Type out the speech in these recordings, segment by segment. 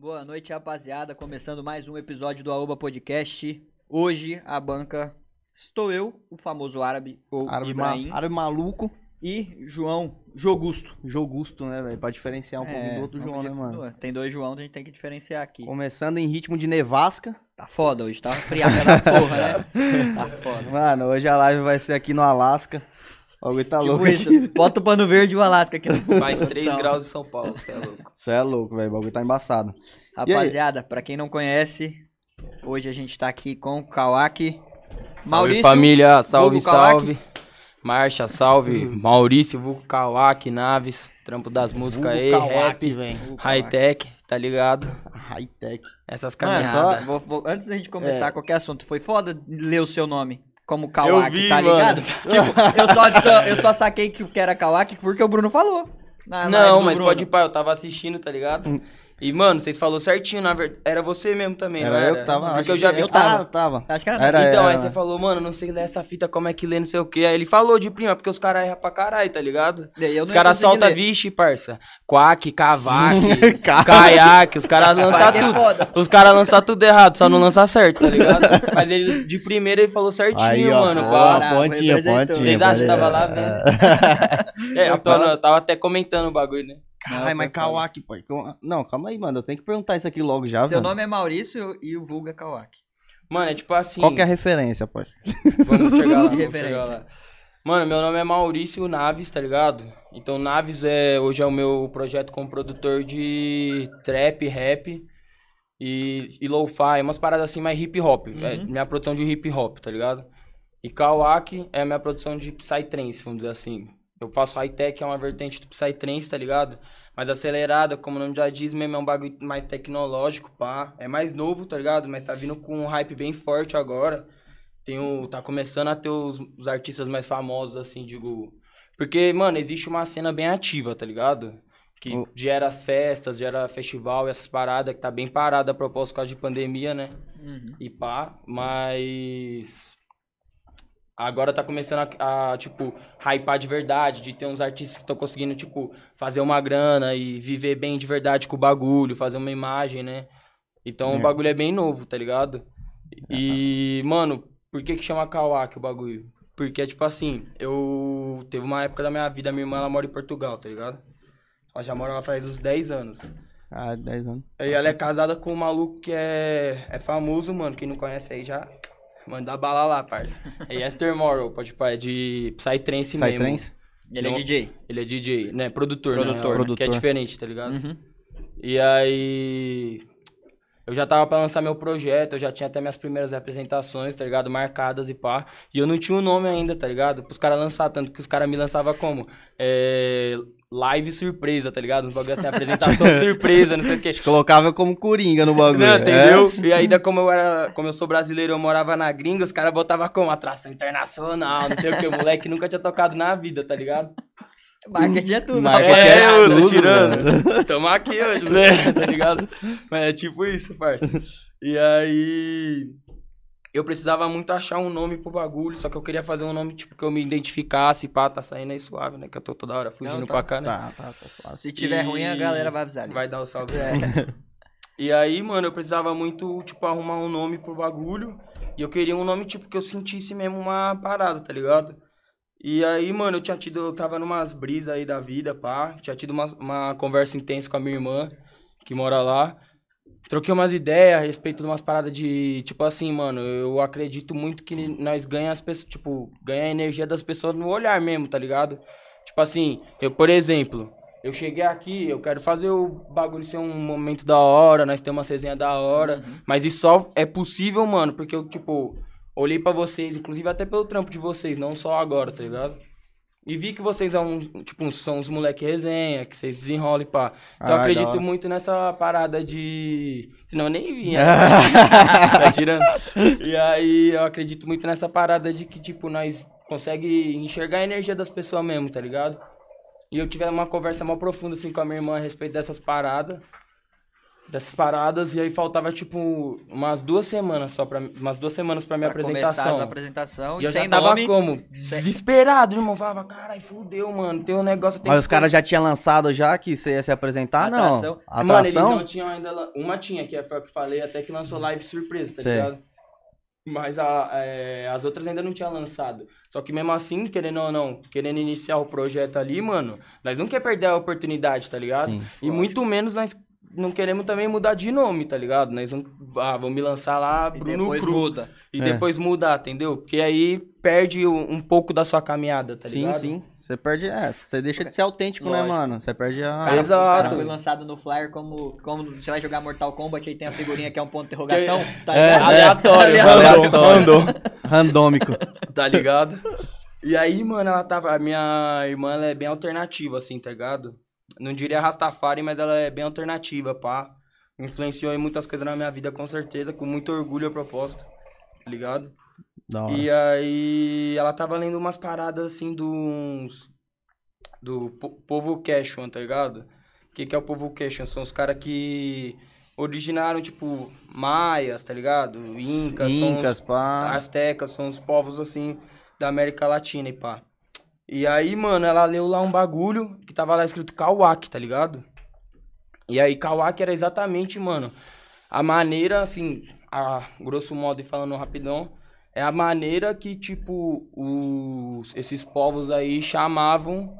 Boa noite, rapaziada. Começando mais um episódio do Aoba Podcast. Hoje a banca estou eu, o famoso árabe ou Árabe, ma Ibrahim, árabe maluco, e João Jogusto. Jogusto, né, velho? Pra diferenciar um pouco É, do outro João, né, mano? Tem dois João, a gente tem que diferenciar aqui. Começando em ritmo de nevasca. Tá foda hoje, tá friaca da porra, né? Tá foda. Mano, hoje a live vai ser aqui no Alasca. O bagulho tá louco Tipo isso, aqui. bota o pano verde e o Alasca aqui no fundo. Mais da 3 produção. graus em São Paulo, você é louco. Você é louco, velho. O bagulho tá embaçado. Rapaziada, pra quem não conhece, hoje a gente tá aqui com o Kawaki. Salve Maurício, família, salve, salve. Marcha, salve. Maurício, Vulco Kawaki, Naves, trampo das músicas aí, Kawaki, rap, velho. high-tech, tá ligado? High-tech. Essas Mano, caminhadas. vou- vou- antes da gente começar É. qualquer assunto, foi foda ler o seu nome como Kawaki, vi, tá ligado? tipo, eu só, só- eu só saquei que o que era Kawaki porque o Bruno falou. na- Não, mas Bruno. pode ir pá, eu tava assistindo, tá ligado? E, mano, vocês falaram certinho, na verdade. Era você mesmo também, não Era era? eu que tava. Porque acho eu já que- vi. eu tava. Ah, tava. Acho que era, Era, então, era, aí você né? falou, mano, não sei ler essa fita, como é que lê, não sei o quê. Aí ele falou de prima, porque os caras erram pra caralho, tá ligado? Os caras soltam, vixe, parça. Quack, cavaque, caiaque, os caras lançam é tudo. Os caras lançam tudo errado, só não lançam certo, tá ligado? Mas ele, de primeira, ele falou certinho, Aí, ó. mano. ó. Bravo, pontinha, pontinha. Pode- tava lá vendo? É, eu, tô- eu tava até comentando o bagulho, né? Caralho, mas. Kawaki, pô. Não, calma aí, mano. Eu tenho que perguntar isso aqui logo já, Seu velho. nome é Maurício e o vulgo é Kawaki. Mano, é tipo assim. Qual que é a referência, pô? Vamos chegar lá, vamos referência. chegar lá. Mano, meu nome é Maurício Naves, tá ligado? Então Naves é hoje é o meu projeto como produtor de trap, rap e, e lo-fi, umas paradas assim mais hip hop. É Uhum. minha produção de hip hop, tá ligado? E Kawaki é a minha produção de Psytrance, vamos dizer assim. Eu faço high-tech, é uma vertente do Psytrance, tá ligado? Mais acelerada, como o nome já diz mesmo, é um bagulho mais tecnológico, pá. É mais novo, tá ligado? Mas tá vindo com um hype bem forte agora. Tem o, tá começando a ter os, os artistas mais famosos, assim, digo... Porque, mano, existe uma cena bem ativa, tá ligado? Que O- gera as festas, gera festival, essas paradas, que tá bem parada a propósito por causa de pandemia, né? Uhum. e pá, mas agora tá começando a, a, tipo, hypar de verdade, de ter uns artistas que estão conseguindo, tipo, fazer uma grana e viver bem de verdade com o bagulho, fazer uma imagem, né? Então É. o bagulho é bem novo, tá ligado? E, mano, por que que chama Kawaki o bagulho? Porque, tipo assim, eu... Teve uma época da minha vida, minha irmã, ela mora em Portugal, tá ligado? Ela já mora lá faz uns 10 anos. Ah, 10 anos. E ela é casada com um maluco que é, é famoso, mano. Quem não conhece aí já manda bala lá, parça. É Esther Morrow, pode pá, é de Psytrance mesmo. Psytrance? Ele é DJ. Ele é DJ, né? Produtor, Produtor. né? Que é Produtor. diferente, tá ligado? Uhum. E aí... Eu já tava pra lançar meu projeto, eu já tinha até minhas primeiras apresentações, tá ligado? Marcadas e pá. E eu não tinha o nome ainda, tá ligado? Pros caras lançar, tanto que os caras me lançavam como? É... Live surpresa, tá ligado? Um bagulho assim, apresentação surpresa, não sei o quê. Colocava como coringa no bagulho. Não, é? entendeu? E ainda como eu era, como eu sou brasileiro, eu morava na gringa, os caras botavam como atração internacional, não sei o que, o moleque nunca tinha tocado na vida, tá ligado? Marketing é tudo. Marketing rapaz. é eu tô tudo, tirando. Tamo aqui hoje, Zé, tá ligado? Mas é tipo isso, parça. E aí. Eu precisava muito achar um nome pro bagulho, só que eu queria fazer um nome, tipo, que eu me identificasse, pá, tá saindo aí suave, né? Que eu tô toda hora fugindo Não, tá- pra cá, né? Tá, tá, tá. fácil. Se tiver E- ruim, a galera vai avisar. ali. Vai dar o salve. É. E aí, mano, eu precisava muito, tipo, arrumar um nome pro bagulho. E eu queria um nome, tipo, que eu sentisse mesmo uma parada, tá ligado? E aí, mano, eu tinha tido, eu tava numas brisas aí da vida, pá. Tinha tido uma, uma conversa intensa com a minha irmã, que mora lá. Troquei umas ideias a respeito de umas paradas de, tipo assim, mano, eu acredito muito que nós ganhamos as pessoas, tipo, ganha a energia das pessoas no olhar mesmo, tá ligado? Tipo assim, eu, por exemplo, eu cheguei aqui, eu quero fazer o bagulho ser um momento da hora, nós temos uma resenha da hora, mas isso só é possível, mano, porque eu, tipo, olhei pra vocês, inclusive até pelo trampo de vocês, não só agora, tá ligado? E vi que vocês são, tipo, são uns moleque resenha, que vocês desenrolam e pá. Então eu Ah, da acredito muito nessa parada de. Senão eu nem vinha. tá tirando? E aí eu acredito muito nessa parada de que, tipo, nós consegue enxergar a energia das pessoas mesmo, tá ligado? E eu tive uma conversa mal profunda assim com a minha irmã a respeito dessas paradas. Dessas paradas e aí faltava, tipo, umas duas semanas só pra... Umas duas semanas pra minha Pra começar apresentação. as apresentações, E eu sem já tava nome. como? sem- Desesperado, irmão. Falava, caralho, fudeu, mano. Tem um negócio... Tem Mas que os caras já tinham lançado já que você ia se apresentar? Atração. Não. Mano, eles Atração? não tinham ainda. Uma tinha, que foi a que eu falei, até que lançou live surpresa, tá Sei. ligado? Mas a- é, as outras ainda não tinham lançado. Só que mesmo assim, querendo ou não, querendo iniciar o projeto ali, mano, nós não quer perder a oportunidade, tá ligado? Sim. E muito menos nós não queremos também mudar de nome, tá ligado? Nós não. Ah, vamos me lançar lá, E Bruno depois Cru. muda. E É. depois mudar, entendeu? Porque aí perde um, um pouco da sua caminhada, tá sim, ligado? sim. Você perde. É, você deixa de ser autêntico, né, Lógico. mano? Você perde a. O cara, o Exato. cara foi lançado no flyer como, como você vai jogar Mortal Kombat, aí tem a figurinha que é um ponto de interrogação, tá É, ligado? Aleatório, Aleatório. mandou, mandou. Randômico. Tá ligado? E aí, mano, ela tava. A minha irmã, ela é bem alternativa, assim, tá ligado? Não diria Rastafari, mas ela é bem alternativa, pá. Influenciou em muitas coisas na minha vida, com certeza, com muito orgulho a proposta, tá ligado? E aí, ela tava lendo umas paradas, assim, dos. Do po- povo Quechua, tá ligado? O que, que é o povo Quechua? São os caras que originaram, tipo, maias, tá ligado? Incas, são os- Incas, pá. Aztecas, são os povos assim da América Latina e pá. E aí, mano, ela leu lá um bagulho que tava lá escrito Kawak, tá ligado? E aí, Kawak era exatamente, mano, a maneira, assim, a grosso modo e falando rapidão, é a maneira que, tipo, os, esses povos aí chamavam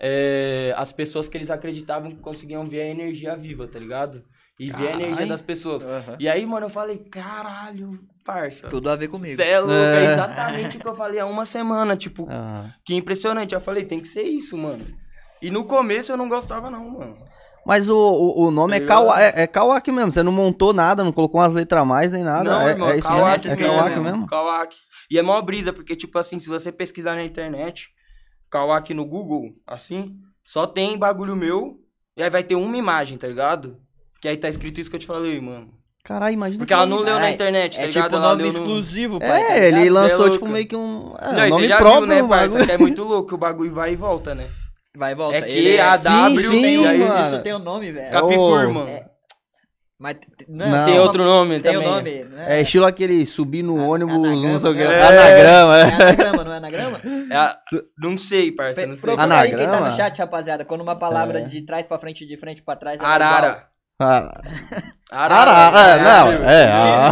é, as pessoas que eles acreditavam que conseguiam ver a energia viva, tá ligado? E ver a energia das pessoas. Aham. E aí, mano, eu falei, caralho, parça. Tudo a ver comigo. Cê é louco, é É. exatamente o que eu falei há uma semana, tipo, Ah. que impressionante. Eu falei, tem que ser isso, mano. E no começo eu não gostava, não, mano. Mas o, o, o nome é, Tá Kawa, ligado? é, é Kawak mesmo. Você não montou nada, não colocou umas letras a mais nem nada. não, é, irmão, é isso Kawak mesmo? É mesmo, Kawak mesmo. mesmo? Kawak. E é mó brisa, porque, tipo assim, se você pesquisar na internet, Kawak no Google, assim, só tem bagulho meu, e aí vai ter uma imagem, tá ligado? Que aí tá escrito isso que eu te falei, mano. Caralho, imagina. Porque que ela não leu na Caralho, internet, tá É ligado? tipo Ela nome leu no- exclusivo, pai. tá É, ele ligado? lançou, é tipo, meio que um. É, Não, nome você já próprio, viu, né, o bagulho. Que é muito louco, o bagulho vai e volta, né? Vai e volta. É que Ele a Sim, W sim, tem aí, mano. Isso tem o nome, velho. Capicur, Ô. mano. É. Mas t- t- Não. Tem outro nome Tem o também. nome, né? É estilo aquele subir no A- ônibus, anagrama, não sei o que. é. Anagrama, É é. anagrama, não é anagrama? É a- Não sei, parça, não sei. Procura aí quem tá Anagrama? no chat, rapaziada. Quando uma palavra É. de trás pra frente, de frente pra trás, é igual. Arara. Ah, Arara. Arara, é, não, viu? é. ah.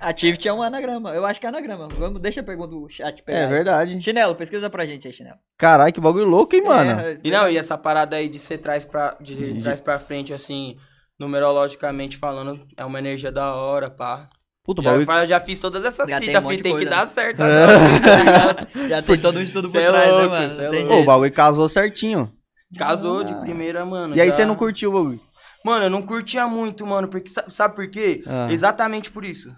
Activity é um anagrama. Eu acho que é anagrama. Vamos, deixa a pergunta do chat pegar. É aí. verdade. Chinelo, pesquisa pra gente aí, Chinelo. Caralho, que bagulho louco, hein, mano? É, E não, e essa parada aí de ser trás pra, de, De- trás pra frente, assim, numerologicamente falando, é uma energia da hora, pá. Puta, o Já, bagulho. fa- já fiz todas essas Já tem fitas, um fi, de tem que dar né? certo agora, tá ligado? Já tem todo um estudo por é trás, louco, né, mano? cê é Não tem. Pô, o bagulho casou certinho. Casou de Ah. primeira, mano. E aí já- você não curtiu o bagulho? Mano, eu não curtia muito, mano, porque sa- sabe por quê? Ah. Exatamente por isso.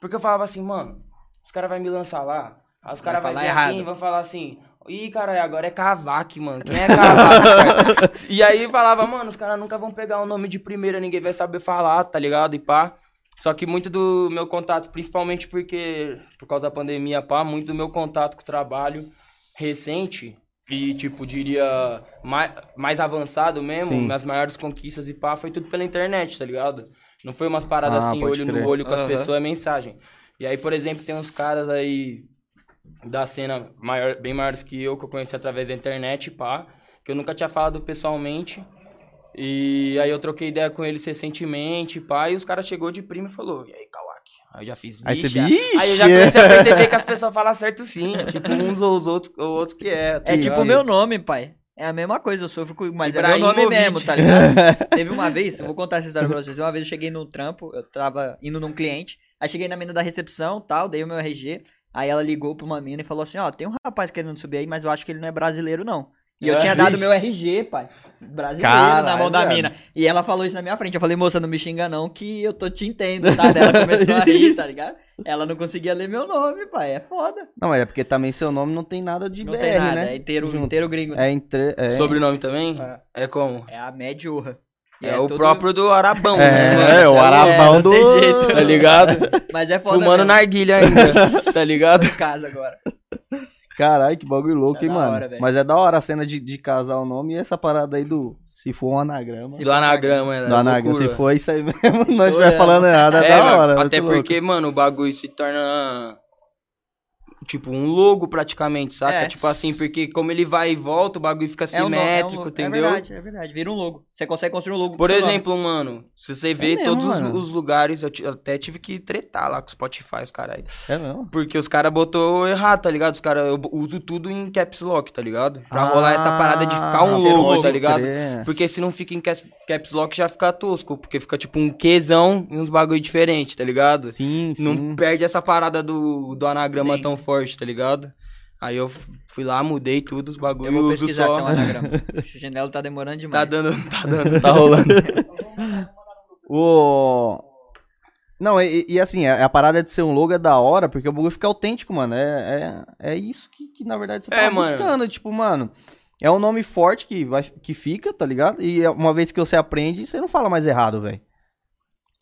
Porque eu falava assim, mano, os caras vão me lançar lá, aí os Vai caras vão falar vir errado. assim, vão falar assim, ih, caralho, agora é Cavac, mano, quem é Cavac? parça?" e aí falava, mano, os caras nunca vão pegar o nome de primeira, ninguém vai saber falar, tá ligado? E pá. Só que muito do meu contato, principalmente porque, por causa da pandemia, pá, muito do meu contato com o trabalho recente e, tipo, diria, mais, mais avançado mesmo, Sim. minhas maiores conquistas e pá, foi tudo pela internet, tá ligado? Não foi umas paradas Ah, assim, olho crer. no olho com as Aham. pessoas, é mensagem. E aí, por exemplo, tem uns caras aí da cena maior, bem maiores que eu, que eu conheci através da internet, pá, que eu nunca tinha falado pessoalmente. E aí eu troquei ideia com eles recentemente, pá, e os caras chegou de primo e falou, e aí? Aí eu já fiz, Aí você, "Vixe, vixe. Aí eu já comecei a perceber que as pessoas falam certo sim, tipo, uns ou os outros, ou outros que é. tá É tipo o meu nome, pai. É a mesma coisa, eu sofro com. Mas é meu nome Ibrahimovic. mesmo, tá ligado? Teve uma vez, eu vou contar essa história pra vocês. Uma vez eu cheguei num trampo, eu tava indo num cliente, aí cheguei na mina da recepção tal, dei o meu RG, aí ela ligou pra uma mina e falou assim: Ó, tem um rapaz querendo subir aí, mas eu acho que ele não é brasileiro, não. E eu tinha dado vixe. meu RG, pai. Brasileiro Caralho, na mão da mina. E ela falou isso na minha frente. Eu falei, moça, não me xinga não, que eu tô te entendendo, tá? Daí Ela começou a rir, tá ligado? Ela não conseguia ler meu nome, pai. É foda. Não, é porque também seu nome não tem nada de Não BR, tem nada, né? é inteiro, Junto. inteiro gringo. É entre. É, Sobrenome também? É. É como? É a Medjurra. E É, o tudo- próprio do Arabão, É, né, é, o Arabão não do. jeito. Tá ligado? Mas é foda Fumando mesmo. narguilha ainda, tá ligado? em casa agora. Caralho, que bagulho louco, é hein, da mano. hora. Mas é da hora a cena de, de casar o nome e essa parada aí do. Se for um anagrama. Se Do anagrama, é do anagrama. loucura. Se for isso aí mesmo, não Estourando. estiver falando errado, é, É, da hora. até muito louco. porque, mano, o bagulho se torna. Tipo, um logo praticamente, saca? É. Tipo assim, porque como ele vai e volta, o bagulho fica É um é um simétrico, logo. entendeu? É verdade, é verdade. Vira um logo. Você consegue construir um logo com Por seu nome. exemplo, mano, se você vê mesmo, todos os, os lugares, eu, eu até tive que tretar lá com o Spotify, os caras aí. É mesmo. Porque os caras botou errado, tá ligado? Os caras, eu uso tudo em caps lock, tá ligado? Pra rolar essa parada de ficar um Ah, logo, tá ligado? crer. Porque se não fica em caps, caps lock já fica tosco, porque fica tipo um Qzão e uns bagulho diferente, tá ligado? Sim, sim. Não perde essa parada do, do anagrama Sim. tão forte, tá ligado? Aí eu fui lá, mudei tudo, os Eu bagulhos vou uso pesquisar só. seu anagrama. O chinelo tá demorando demais. Tá dando, tá dando, tá rolando. O... Não, e, e assim, a, a parada de ser um logo é da hora, porque o bagulho fica autêntico, mano. É, é, é isso que, que, na verdade, você É, tá mano. buscando. Tipo, mano, é um nome forte que, vai, que fica, tá ligado? E é uma vez que você aprende, você não fala mais errado, velho.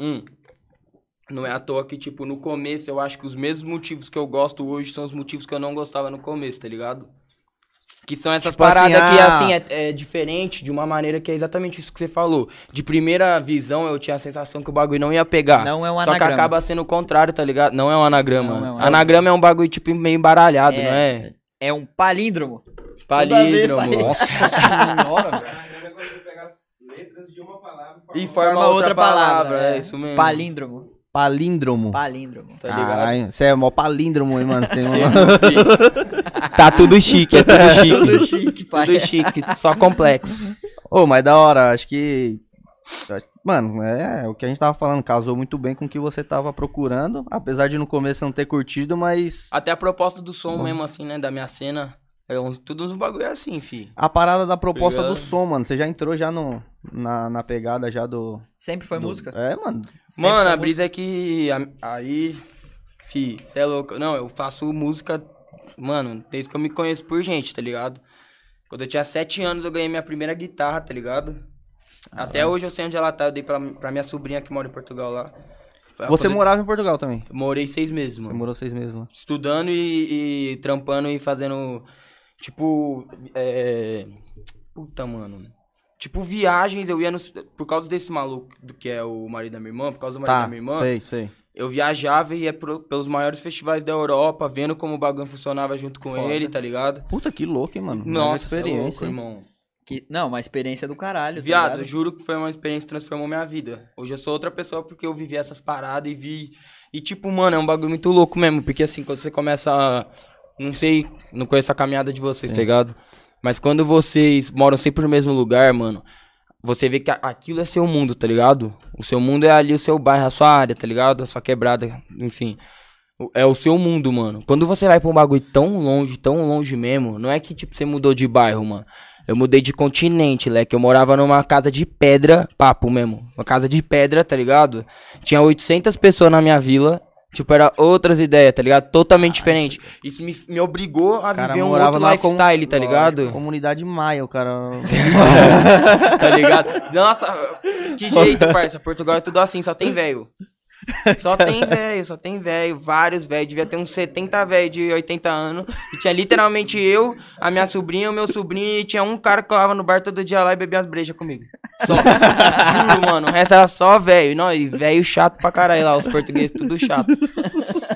Hum. Não é à toa que, tipo, no começo eu acho que os mesmos motivos que eu gosto hoje são os motivos que eu não gostava no começo, tá ligado? Que são essas Tipo assim, paradas que, ah- assim, é, é diferente de uma maneira que é exatamente isso que você falou. De primeira visão, eu tinha a sensação que o bagulho não ia pegar. Não é um Só que anagrama. acaba sendo o contrário, tá ligado? Não é um anagrama. Não é um anagrama é um bagulho, tipo, meio embaralhado, É. não é? É um palíndromo. Palíndromo. palíndromo. Nossa senhora, velho. Anagrama é quando você pega as letras de uma palavra E forma forma outra palavra, é isso mesmo. Palíndromo. Palíndromo. Palíndromo. Tá ligado? Caralho, você é mó palíndromo, hein, mano. Tem uma... Tá tudo chique, é tudo chique. Tudo chique, pai. Tudo chique, só complexo. Ô, mas da hora, acho que. Mano, é o que a gente tava falando, casou muito bem com o que você tava procurando. Apesar de no começo não ter curtido, mas Até a proposta do som mesmo, assim, né? Da minha cena. É uns, tudo uns bagulho assim, fi. a parada da proposta do Ligado? som, mano, você já entrou já no, na, na pegada já do. Sempre foi do- música. É, mano. Sempre Mano, a brisa é que. a- Aí. Fi, cê é louco. Não, eu faço música. Mano, desde que eu me conheço por gente, tá ligado? Quando eu tinha sete anos, eu ganhei minha primeira guitarra, tá ligado? Até hoje eu sei onde ela tá. Eu dei pra, pra minha sobrinha que mora em Portugal lá. Você eu- morava em Portugal também. Morei seis meses, Você mano. morou seis meses lá. estudando e, e trampando e fazendo, tipo, é... Puta, mano. Tipo, viagens, eu ia no... Por causa desse maluco do que é o marido da minha irmã, por causa do marido Tá, da minha irmã, sei, sei. eu viajava e ia pro- pelos maiores festivais da Europa, vendo como o bagulho funcionava junto com Foda. ele, tá ligado? Puta, que louco, hein, mano. Mega Nossa, é experiência. louco, hein? irmão. Que, não, uma experiência do caralho. tá Viado, ligado? juro que foi uma experiência que transformou minha vida. Hoje eu sou outra pessoa porque eu vivi essas paradas e vi. E tipo, mano, é um bagulho muito louco mesmo. Porque assim, quando você começa a. Não sei, não conheço a caminhada de vocês, tá ligado? Mas quando vocês moram sempre no mesmo lugar, mano, você vê que aquilo é seu mundo, tá ligado? O seu mundo é ali o seu bairro, a sua área, tá ligado? A sua quebrada, enfim. É o seu mundo, mano. Quando você vai pra um bagulho tão longe, tão longe mesmo, não é que, tipo, você mudou de bairro, mano. Eu mudei de continente, leque. Eu morava numa casa de pedra, papo mesmo. Uma casa de pedra, tá ligado? Tinha 800 pessoas na minha vila. Tipo, era outras ideias, tá ligado? Totalmente diferente. Isso me, me obrigou a cara viver um morava outro numa comu- lifestyle, tá ligado? Comunidade Maia, o cara. tá ligado? Nossa, que jeito, parça. Portugal é tudo assim, só tem velho. Só tem velho, só tem velho, vários velhos. Devia ter uns 70 velho de 80 anos. E tinha literalmente eu, a minha sobrinha, o meu sobrinho, e tinha um cara que colava no bar todo dia lá e bebia as brejas comigo. Só. Juro, mano. O resto era só velho. E não, e velho chato pra caralho lá, os portugueses, tudo chato.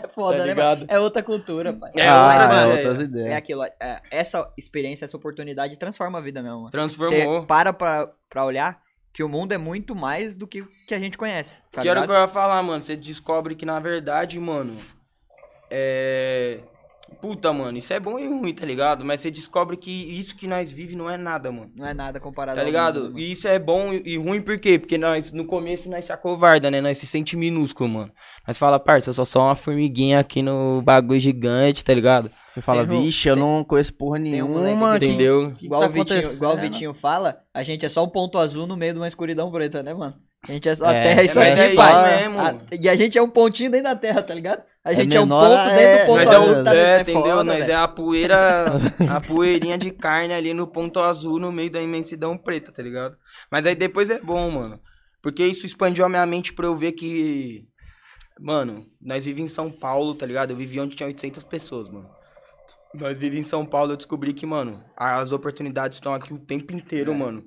É foda, Tá né, mano? É outra cultura, pai. É ah, outra, é outras É ideias. aquilo, é, essa experiência, essa oportunidade transforma a vida mesmo. mano. Transformou. Você para pra, pra olhar que o mundo é muito mais do que que a gente conhece. Tá que era o que eu ia falar, mano. Você descobre que, na verdade, mano. É. Puta, mano, isso é bom e ruim, tá ligado? Mas você descobre que isso que nós vive não é nada, mano. Não é nada comparado Tá ligado? mundo, né? E isso é bom e ruim por quê? Porque nós, no começo, nós se acovarda, né? Nós se sente minúsculo, mano. Nós fala, parça, eu sou só uma formiguinha aqui no bagulho gigante, tá ligado? Você fala, Tem vixe, eu tem- não conheço porra um nenhuma. que- que- Entendeu? que Igual, tá o Vitinho, igual o acontecendo? Vitinho fala, a gente é só um ponto azul no meio de uma escuridão preta, né, mano? A gente é só. É, a terra é isso mas aqui, é pai. A- e a gente é um pontinho dentro da terra, tá ligado? A gente é, um menor, ponto dentro é- do ponto Nós Mas é, azul. o, tá é, é entendeu? foda, Nós velho. é a poeira, a poeirinha de carne ali no ponto azul no meio da imensidão preta, tá ligado? Mas aí depois é bom, mano. Porque isso expandiu a minha mente pra eu ver que. Mano, nós vivemos em São Paulo, tá ligado? Eu vivi onde tinha 800 pessoas, mano. Nós vivemos em São Paulo, eu descobri que, mano, as oportunidades estão aqui o tempo É. inteiro, mano.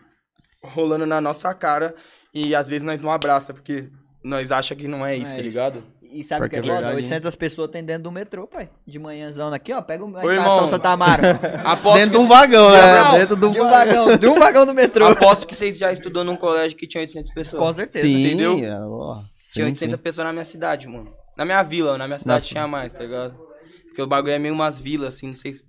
Rolando na nossa cara. E às vezes nós não abraça, porque nós acha que não é isso, é tá isso. E sabe o que é é foda? verdade, 800 pessoas tem dentro do metrô, pai. De manhãzão aqui, ó. Pega uma Ô, estação irmão. Santa Amaro. Dentro de um vagão, né? Dentro de um de um vagão. vagão, de um vagão do metrô. Aposto que vocês já estudou num colégio que tinha 800 pessoas. Com certeza. Sim, entendeu? é, ó, Tinha sim, 800 sim. pessoas na minha cidade, mano. Na minha vila, na minha cidade Nossa. tinha mais, tá ligado? Porque o bagulho é meio umas vilas, assim, não sei se...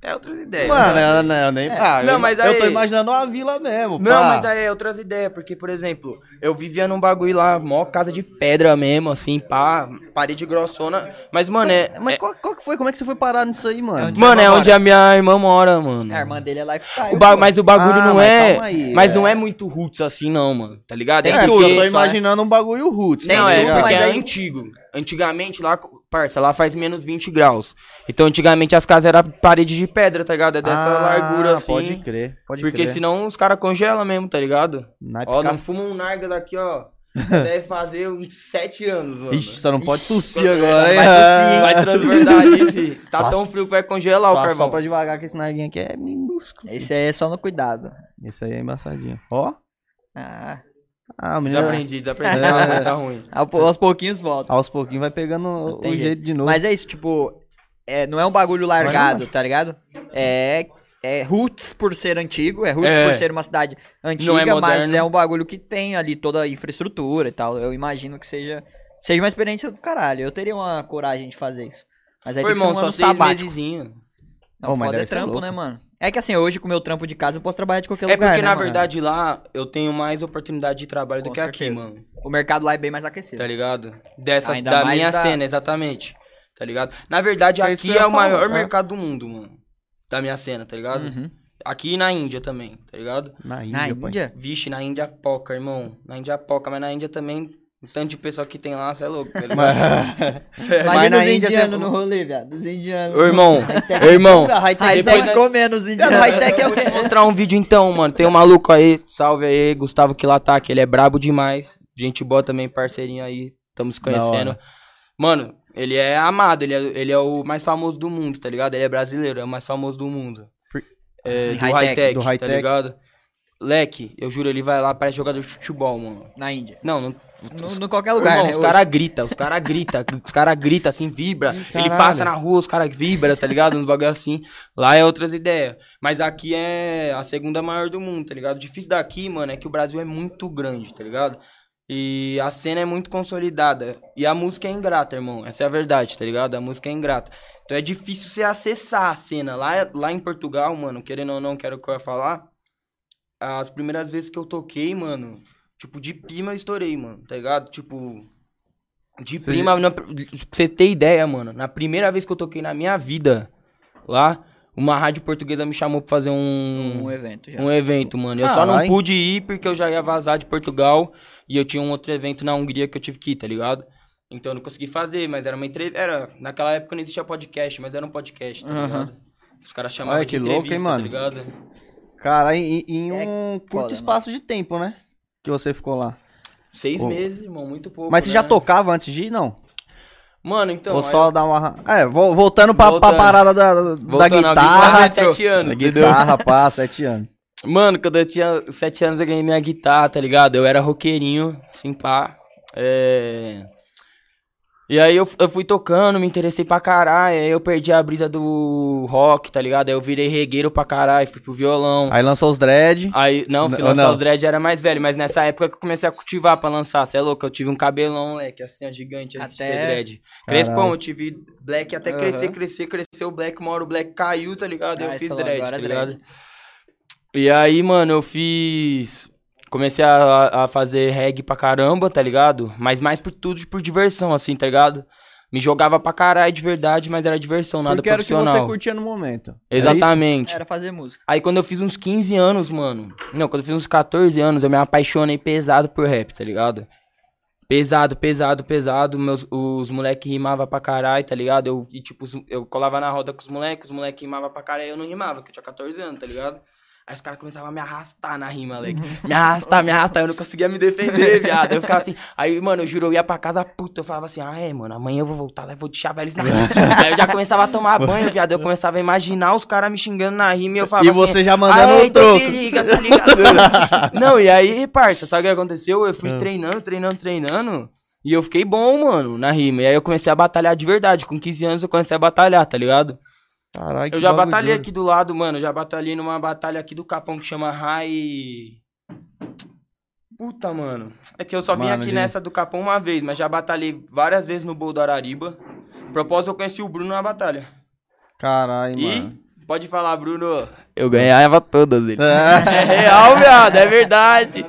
É outras ideias. Mano, né? eu, não, eu nem. Ah, Não, eu, mas eu tô aí- imaginando uma vila mesmo. Não, pá. mas aí é outras ideias, porque, por exemplo, eu vivia num bagulho lá, mó casa de pedra mesmo, assim, pá, parede grossona. Mas, mano, é. Mas é- qual, qual que foi? Como é que você foi parar nisso aí, mano? onde mano, é onde a minha irmã mora, mano. A irmã dele é lifestyle. O ba- mas o bagulho Ah, não mas é. calma aí, mas é. não é muito roots assim, não, mano. Tá ligado? É, É, porque eu tô é- imaginando um bagulho roots. Não, tá é, tudo, ligado? porque mas é aí- antigo. Antigamente lá, parça, lá faz menos 20 graus. Então antigamente as casas eram parede de pedra, tá ligado? É dessa Ah, largura assim. Pode crer, pode porque crer. senão os caras congelam mesmo, tá ligado? Naipe Ó, não fuma um narga daqui, ó. Deve fazer uns 7 anos, mano. Ixi, só não pode tossir agora, hein? vai tossir. Vai transbordar ali, fi. Tá tão frio que vai congelar o carvão. só pra devagar que esse narguinho aqui é minúsculo. Esse aí é só no cuidado. Esse aí é embaçadinho. Ó. Ah, Ah, o menino Desaprendi, desaprendi. É. Tá, tá ruim. ao- aos pouquinhos volta. aos pouquinhos vai pegando o, jeito. jeito de novo. Mas é isso, tipo, é, não é um bagulho largado, tá ligado? É, é roots por ser antigo, é roots É. por ser uma cidade antiga, Não é mas é um bagulho que tem ali toda a infraestrutura e tal. Eu imagino que seja, seja uma experiência do caralho. Eu teria uma coragem de fazer isso. Mas aí Ô, tem que irmão, ser um só ano seis sabático. mesezinho. Não, Ô, mas foda é trampo, né, mano? É que assim, hoje com o meu trampo de casa eu posso trabalhar de qualquer É lugar, porque, né, na mano? verdade, lá eu tenho mais oportunidade de trabalho Com do que aqui, certeza. mano. O mercado lá é bem mais aquecido. Tá ligado? Dessa, Ainda da minha da- cena, exatamente. Tá ligado? Na verdade, É aqui é o maior é. mercado do mundo, mano. Da minha cena, tá ligado? Uhum. Aqui e na Índia também, tá ligado? Na Índia, Na pai. Índia? Vixe, na Índia é poca, irmão. Na Índia é poca, mas na Índia também, o tanto de pessoa que tem lá, você é louco. tá ligado? Mas... Mas na os Índia indianos você- no rolê, viado. Os indianos. Ô, irmão, ô, irmão. High depois tech comendo os indianos. High-tech é Eu o vou quê? te mostrar um vídeo então, mano. Tem um maluco aí, salve aí, Gustavo Kilataque, ele é brabo demais. Gente boa também, parceirinho aí, estamos conhecendo. Mano, ele é amado, ele é, ele é o mais famoso do mundo, tá ligado? Ele é brasileiro, é o mais famoso do mundo. É, do high-tech, high-tech, do tá high-tech. ligado? Leque, eu juro, ele vai lá, parece jogador de futebol, mano. Na Índia. Não, não. No, no qualquer lugar, Irmão, né? os caras gritam, os caras gritam, os caras gritam assim, vibra. Ele caralho. passa na rua, os caras vibra, tá ligado? Uns bagulho assim. Lá é outras ideias. Mas aqui é a segunda maior do mundo, tá ligado? O difícil daqui, mano, é que o Brasil é muito grande, tá ligado? E a cena é muito consolidada. E a música é ingrata, irmão. Essa é a verdade, tá ligado? A música é ingrata. Então é difícil você acessar a cena. Lá, lá em Portugal, mano, querendo ou não, quero o que eu ia falar. As primeiras vezes que eu toquei, mano, tipo, de prima eu estourei, mano, tá ligado? Tipo, de Você- prima, na- pra você ter ideia, mano, na primeira vez que eu toquei na minha vida, lá, uma rádio portuguesa me chamou pra fazer um, Um evento já. um evento, mano. Eu só não pude ir porque eu já ia vazar de Portugal e eu tinha um outro evento na Hungria que eu tive que ir, tá ligado? Então eu não consegui fazer, mas era uma entrevista. Era, naquela época não existia podcast, mas era um podcast, tá Aham. ligado? Os caras chamavam Olha de que louco, entrevista, hein, mano? tá ligado? Cara, em, em É um curto foda, espaço de tempo, né? Que você ficou lá. Seis Pô. meses, irmão, muito pouco. Mas você né? já tocava antes de ir, não? Mano, então. Ou aí só eu- dar uma. É, vo- voltando pra, pra Voltando. parada da, da voltando guitarra. guitarra, sete anos. Da guitarra, pá, sete anos. Mano, quando eu tinha sete anos eu ganhei minha guitarra, tá ligado? Eu era roqueirinho, assim, pá. É... E aí eu, eu fui tocando, me interessei pra caralho, aí eu perdi a brisa do rock, tá ligado? Aí eu virei regueiro pra caralho, fui pro violão. Aí lançou os dread. Aí, não, fui lançar não. os dread era mais velho, mas nessa época que eu comecei a cultivar pra lançar, cê é louco, eu tive um cabelão, moleque, assim, ó, gigante antes de Até- ter dread. Caralho. Crespão, eu tive black até Aham. crescer, crescer, cresceu o black, uma hora o black caiu, tá ligado? Aí Ah, eu fiz dread, tá é dread. ligado? E aí, mano, eu fiz. Comecei a, a fazer reggae pra caramba, tá ligado? Mas mais por tudo por diversão, assim, tá ligado? Me jogava pra caralho de verdade, mas era diversão, nada Porque era o que profissional. você curtia no momento. Exatamente. Era fazer música. Aí quando eu fiz uns 15 anos, mano. Não, quando eu fiz uns 14 anos, eu me apaixonei pesado por rap, tá ligado? Pesado, pesado, pesado. Meus, os moleques rimavam pra caralho, tá ligado? Eu, e, tipo, eu colava na roda com os moleques, os moleques rimavam pra caralho e eu não rimava, porque eu tinha 14 anos, tá ligado? Aí os caras começavam a me arrastar na rima, moleque. Me arrastar, me arrastar, eu não conseguia me defender, viado. Eu ficava assim, aí, mano, eu juro, eu ia pra casa puta, eu falava assim, ah, é, mano, amanhã eu vou voltar lá e vou deixar eles na rima. aí eu já começava a tomar banho, viado, eu começava a imaginar os caras me xingando na rima e eu falava E assim... você já mandando "Ai, um então troco. se liga, tá ligado? não, e aí, parça, sabe o que aconteceu? Eu fui treinando, treinando, treinando... E eu fiquei bom, mano, na rima. E aí eu comecei a batalhar de verdade. Com 15 anos eu comecei a batalhar, tá ligado? Caralho, Eu já batalhei aqui do lado, mano. Eu já batalhei numa batalha aqui do Capão que chama Rai. Puta, mano. É que eu só vim Mano, aqui de- nessa do Capão uma vez, mas já batalhei várias vezes no Bowl do Arariba. Propósito, eu conheci o Bruno na batalha. Caralho, E, mano. pode falar, Bruno. Eu ganhava todas ele. É. É real, viado, é verdade.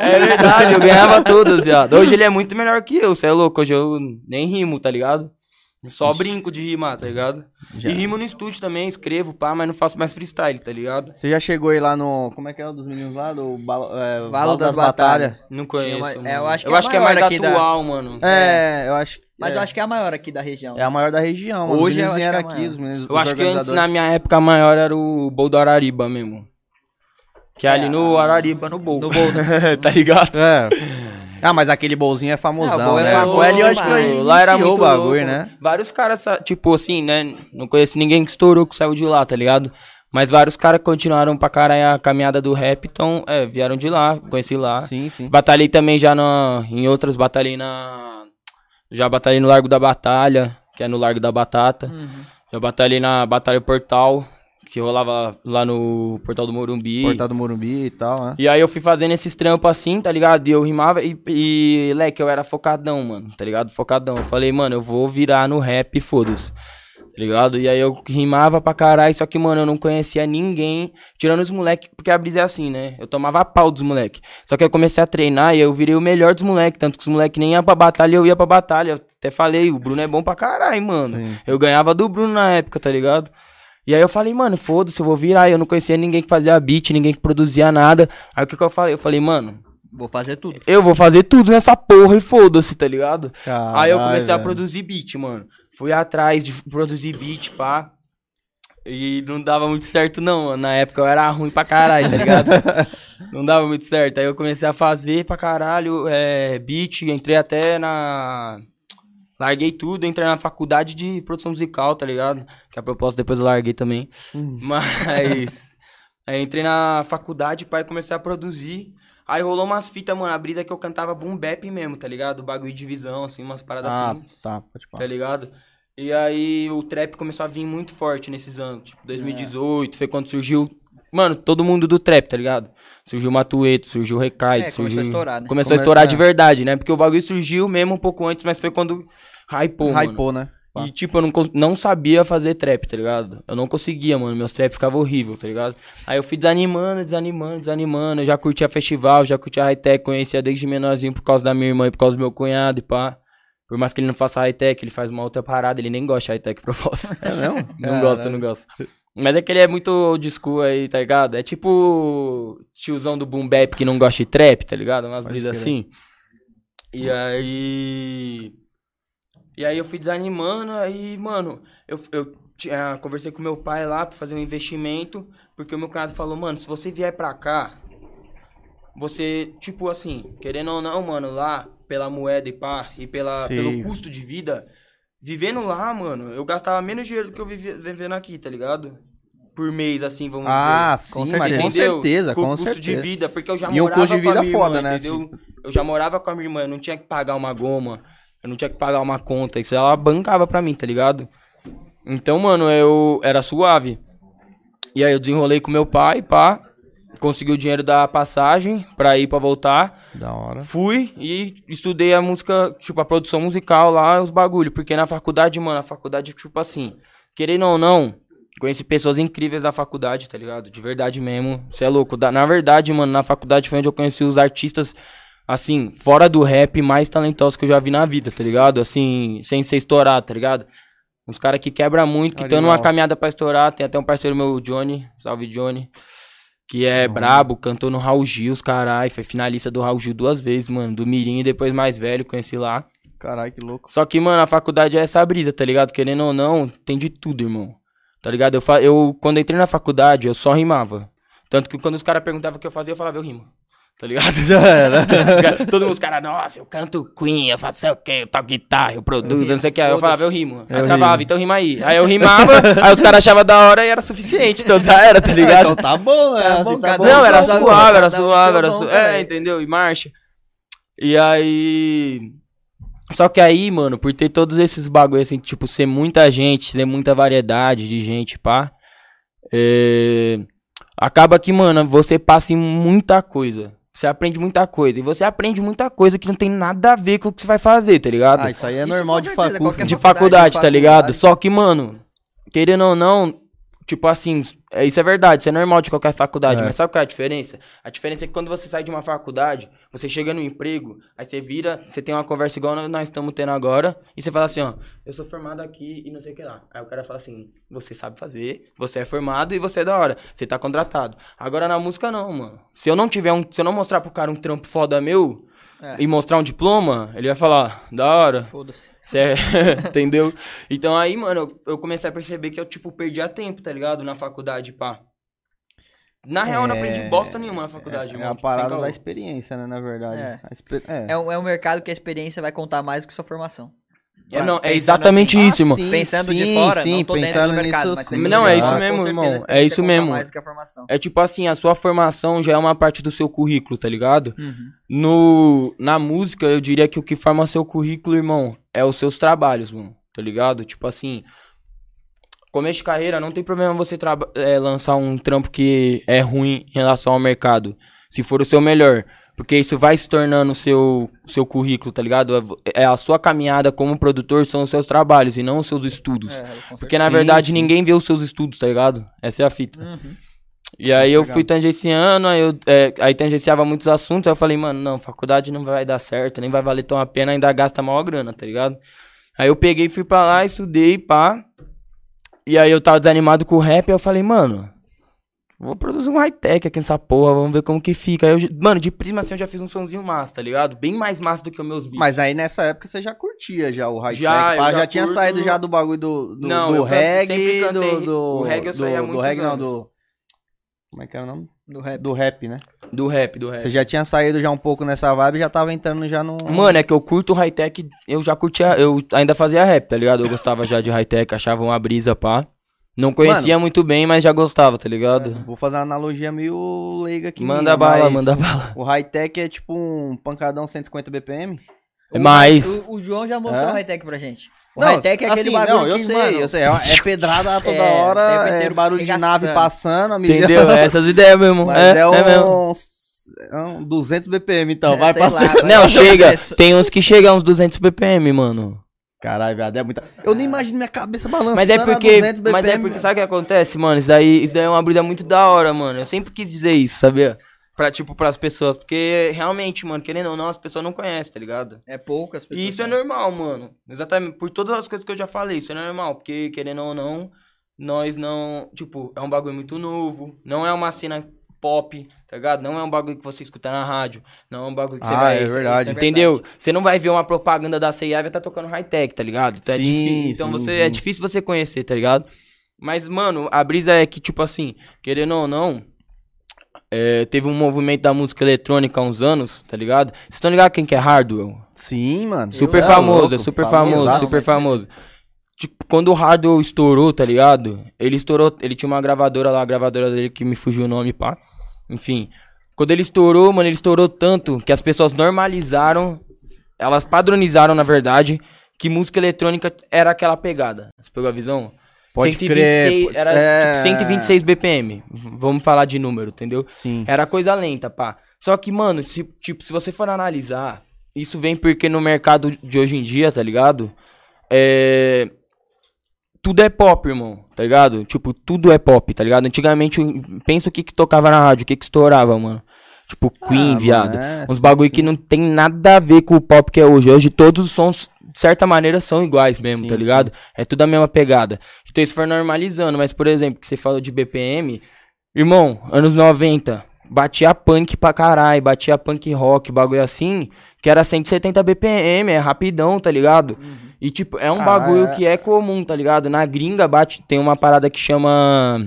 É verdade, eu ganhava todas, viado. Hoje ele é muito melhor que eu, cê é louco. Hoje eu nem rimo, tá ligado? Só brinco de rimar, tá ligado? Já. E rimo no estúdio também, escrevo, pá, mas não faço mais freestyle, tá ligado? Você já chegou aí lá no. Como é que é o dos meninos lá? Do Balo- é, Valo das Batalhas. Não conheço. uma- mano. é, eu acho que eu é acho que é maior mais aqui da- atual, mano. É, eu acho. Mas é, eu acho que é a maior aqui da região. É a maior da região, mano. Hoje eu acho vieram que é a aqui, os meninos. Eu os acho que antes, na minha época, a maior era o Bowl do Arariba mesmo. Que é ali no Arariba, no Bowl. No Bowl, tá ligado? É. Ah, mas aquele bolzinho é famosão, Ah, o Bowl é né? famoso, ali, eu acho que lá era muito o bagulho, louco. né? Vários caras, tipo assim, né? Não conheço ninguém que estourou, que saiu de lá, tá ligado? Mas vários caras continuaram pra caralho a caminhada do rap, então, é, vieram de lá, conheci lá. Sim, sim. Batalhei também já na, em outras, batalhei na... Já batalhei no Largo da Batalha, que é no Largo da Batata. Uhum. Já batalhei na Batalha Portal, que rolava lá no Portal do Morumbi. Portal do Morumbi e tal, né? E aí eu fui fazendo esses trampos assim, tá ligado? E eu rimava e, e, leque, eu era focadão, mano, tá ligado? Focadão. Eu falei, mano, eu vou virar no rap foda-se. Tá ligado? E aí eu rimava pra caralho, só que, mano, eu não conhecia ninguém, tirando os moleques, porque a brisa é assim, né? Eu tomava pau dos moleques. Só que eu comecei a treinar e eu virei o melhor dos moleques, tanto que os moleques nem iam pra batalha, eu ia pra batalha. Eu até falei, o Bruno é bom pra caralho, mano. Sim. Eu ganhava do Bruno na época, tá ligado? E aí eu falei, mano, foda-se, eu vou virar. Eu não conhecia ninguém que fazia beat, ninguém que produzia nada. Aí o que, que eu falei? Eu falei, mano, Vou fazer tudo. eu vou fazer tudo nessa porra e foda-se, tá ligado? aí eu Caralho, comecei a velho. produzir beat, mano. Fui atrás de produzir beat, pá. E não dava muito certo, não, mano. Na época eu era ruim pra caralho, tá ligado? não dava muito certo. Aí eu comecei a fazer pra caralho é, beat, entrei até na. Larguei tudo, entrei na faculdade de produção musical, tá ligado? Que a propósito depois eu larguei também. Mas. Aí entrei na faculdade, pai, comecei a produzir. Aí rolou umas fitas, mano, a brisa que eu cantava boom bap mesmo, tá ligado? Bagulho de visão, assim, umas paradas Ah, assim, tá, pode tá ligado? E aí o trap começou a vir muito forte nesses anos, tipo, 2018, foi quando surgiu, mano, todo mundo do trap, tá ligado? Surgiu o Matueto, surgiu o Recai, É, começou surgiu... a estourar, né? Começou a estourar é. de verdade, né? Porque o bagulho surgiu mesmo um pouco antes, mas foi quando hypou, mano. Hypou, né? Pá. E, tipo, eu não, não sabia fazer trap, tá ligado? Eu não conseguia, mano. Meus trap ficavam horrível, tá ligado? Aí eu fui desanimando, desanimando, desanimando. Eu já curtia festival, já curtia high-tech, conhecia desde menorzinho por causa da minha irmã e por causa do meu cunhado e pá. Por mais que ele não faça high-tech, ele faz uma outra parada, ele nem gosta de high-tech propósito. É mesmo? Não gosto, não gosto. Mas é que ele é muito old school aí, tá ligado? É tipo tiozão do boom bap que não gosta de trap, tá ligado? Umas brisas assim. E aí... E aí eu fui desanimando, aí, mano, eu, eu tinha- conversei com meu pai lá pra fazer um investimento, porque o meu cunhado falou, mano, se você vier pra cá, você, tipo assim, querendo ou não, mano, lá, pela moeda e pá, e pela, Sim. pelo custo de vida, vivendo lá, mano, eu gastava menos dinheiro do que eu vivia, vivendo aqui, tá ligado? Por mês, assim, vamos Ah, dizer. sim, certeza. mas com certeza, com com custo certeza. de vida, porque eu já E um morava custo de com a vida foda, irmã, né, entendeu? Eu já morava com a minha irmã, eu não tinha que pagar uma goma, eu não tinha que pagar uma conta, isso ela bancava pra mim, tá ligado? Então, mano, eu era suave. E aí eu desenrolei com meu pai, pá, consegui o dinheiro da passagem pra ir pra voltar. Da hora. Fui e estudei a música, tipo, a produção musical lá, os bagulho. Porque na faculdade, mano, a faculdade, tipo assim, querendo ou não, conheci pessoas incríveis da faculdade, tá ligado? De verdade mesmo. Você é louco. Da- Na verdade, mano, na faculdade foi onde eu conheci os artistas, assim, fora do rap, mais talentosos que eu já vi na vida, tá ligado? Assim, sem ser estourado, tá ligado? Uns caras que quebra muito, que estão numa Animal. caminhada pra estourar. Tem até um parceiro meu, o Johnny, salve Johnny. Que é brabo, cantou no Raul Gil, os carai, foi finalista do Raul Gil duas vezes, mano, do Mirim e depois mais velho, conheci lá. Caralho, que louco. Só que, mano, a faculdade é essa brisa, tá ligado? Querendo ou não, tem de tudo, irmão. Tá ligado? Eu, fa... eu quando entrei na faculdade, eu só rimava. Tanto que quando os caras perguntavam o que eu fazia, eu falava, eu rimo. Tá ligado? Já era. Os cara- Todo mundo, os caras, nossa, eu canto Queen, eu faço sei o quê, eu toco guitarra, eu produzo, eu não sei o que. Aí eu falava, eu rimo. Aí os caras falavam, então rima aí. Aí eu rimava, aí os caras achavam da hora e era suficiente, então já era, tá ligado? Então tá bom, né? Tá Assim bom, tá bom. Não, era um- suave, era suave, era suave. também. É, entendeu? E marcha. E aí. Só que aí, mano, por ter todos esses bagulho assim, tipo, ser muita gente, ter muita variedade de gente, pá. é, Acaba que, mano, você passa em muita coisa. Você aprende muita coisa. E você aprende muita coisa que não tem nada a ver com o que você vai fazer, tá ligado? Ah, isso aí é Isso normal de facu. de faculdade, faculdade, de tá ligado? faculdade. Só que, mano, querendo ou não, tipo assim, é, isso é verdade, isso é normal de qualquer faculdade, É. mas sabe qual é a diferença? A diferença é que quando você sai de uma faculdade, você chega no emprego, aí você vira, você tem uma conversa igual nós estamos tendo agora, e você fala assim, ó, eu sou formado aqui e não sei o que lá. Aí o cara fala assim, você sabe fazer, você é formado e você é da hora, você tá contratado. Agora na música não, mano. Se eu não tiver um, se eu não mostrar pro cara um trampo foda meu, É. e mostrar um diploma, ele vai falar, da hora, Foda-se. É- entendeu? Então aí, mano, eu, eu comecei a perceber que eu, tipo, perdia tempo, tá ligado? Na faculdade, pá. Na real, eu não aprendi É, bosta nenhuma na faculdade, É mano. a tipo, sem parada da experiência, né, na verdade. É. A exper- é. É um, é um mercado que a experiência vai contar mais do que sua formação. É, não, é exatamente assim, isso, irmão. sim, pensando de sim, fora, sim, não tô dentro pensando do mercado, nisso, mas Não, de é isso mesmo, certeza irmão, é isso mesmo. mais do que a formação. É tipo assim, a sua formação já é uma parte do seu currículo, tá ligado? Uhum. No, na música, eu diria que o que forma seu currículo, irmão, é os seus trabalhos, mano. Tá ligado? Tipo assim. Começo de carreira, não tem problema você é, lançar um trampo que é ruim em relação ao mercado. Se for o seu melhor. Porque isso vai se tornando o seu, seu currículo, tá ligado? É a sua caminhada como produtor, são os seus trabalhos e não os seus estudos. É, Porque na verdade ninguém vê os seus estudos, tá ligado? Essa é a fita. Uhum. E aí eu Legal. fui tangenciando, aí eu é, aí tangenciava muitos assuntos, aí eu falei, mano, não, faculdade não vai dar certo, nem vai valer tão a pena, ainda gasta maior grana, tá ligado? Aí eu peguei, fui pra lá, estudei, pá. E aí eu tava desanimado com o rap, aí eu falei, mano, vou produzir um high-tech aqui nessa porra, vamos ver como que fica. Aí eu, mano, de prima assim eu já fiz um sonzinho massa, tá ligado? Bem mais massa do que os meus beats. Mas aí nessa época você já curtia já o high Já, eu pá, já já, tinha curto- saído já do bagulho do, do, Não, do eu can- sempre reggae, cantei- do, do, o reggae eu do, do reggae não, anos. do... Como é que era o nome? Do rap. Do rap, né? Do rap, do rap. Você já tinha saído já um pouco nessa vibe e já tava entrando já no... Mano, é que eu curto high-tech, eu já curtia, eu ainda fazia rap, tá ligado? Eu gostava já de high-tech, achava uma brisa, pá. Não conhecia muito bem, mas já gostava, tá ligado? Vou fazer uma analogia meio leiga aqui. manda minha, bala, manda bala. O high-tech é tipo um pancadão 150 BPM? O- Mas- O, o João já mostrou É? o high-tech pra gente. O Não, high-tech é aquele assim, bagulho Não, eu que, sei, mano, eu sei. É, é pedrada toda É, hora, é barulho de nave passando, amigo. Entendeu? Essas ideias mesmo. Mas é, é, é, mesmo. é um 200 BPM, então. É, vai lá, vai Não, chega. 200. Tem uns que chegam a uns 200 BPM, mano. Caralho, viado, é muita... Eu nem imagino minha cabeça balançando Mas é porque. 200 BPM. Mas é porque, sabe o que acontece, mano? Isso daí, isso daí é uma brisa muito da hora, mano. Eu sempre quis dizer isso, sabia? Pra, tipo, pras pessoas. Porque realmente, mano, querendo ou não, as pessoas não conhecem, tá ligado? É poucas pessoas. E isso é normal, mano. Exatamente. Por todas as coisas que eu já falei, isso é normal. Porque, querendo ou não, nós não. Tipo, é um bagulho muito novo. Não é uma cena pop, tá ligado? Não é um bagulho que você escuta na rádio. Não é um bagulho que você Ah, vai. é verdade. Entendeu? Você não vai ver uma propaganda da CIA vai estar tocando high-tech, tá ligado? Então, é, Sim, difí- então sim, você, sim. é difícil você conhecer, tá ligado? Mas, mano, a brisa é que, tipo assim, querendo ou não, é, teve um movimento da música eletrônica há uns anos, tá ligado? Vocês estão ligados quem que é Hardwell? Sim, mano. Super famoso, louco, é super famoso, famosaço. super famoso. Tipo, quando o Hardwell estourou, tá ligado? Ele estourou, ele tinha uma gravadora lá, a gravadora dele que me fugiu o nome, pá. Enfim. Quando ele estourou, mano, ele estourou tanto que as pessoas normalizaram, elas padronizaram, na verdade, que música eletrônica era aquela pegada. Você pegou a visão? Pode 126, crer, era é. tipo 126 BPM. Vamos falar de número, entendeu? Sim. Era coisa lenta, pá. Só que, mano, se, tipo, se você for analisar, isso vem porque no mercado de hoje em dia, tá ligado? É. Tudo é pop, irmão, tá ligado? Tipo, tudo é pop, tá ligado? Antigamente, pensa o que que tocava na rádio, o que que estourava, mano. Tipo, Queen, mano, viado. é, Uns bagulho sim. que não tem nada a ver com o pop que é hoje. Hoje todos os sons, de certa maneira, são iguais mesmo, Sim, tá ligado? É tudo a mesma pegada. Então isso for normalizando, mas, por exemplo, que você falou de BPM, irmão, anos 90, batia punk pra caralho, batia punk rock, bagulho assim, que era 170 BPM, é rapidão, tá ligado? E tipo, é um Ah, bagulho é. que é comum, tá ligado? Na gringa bate, tem uma parada que chama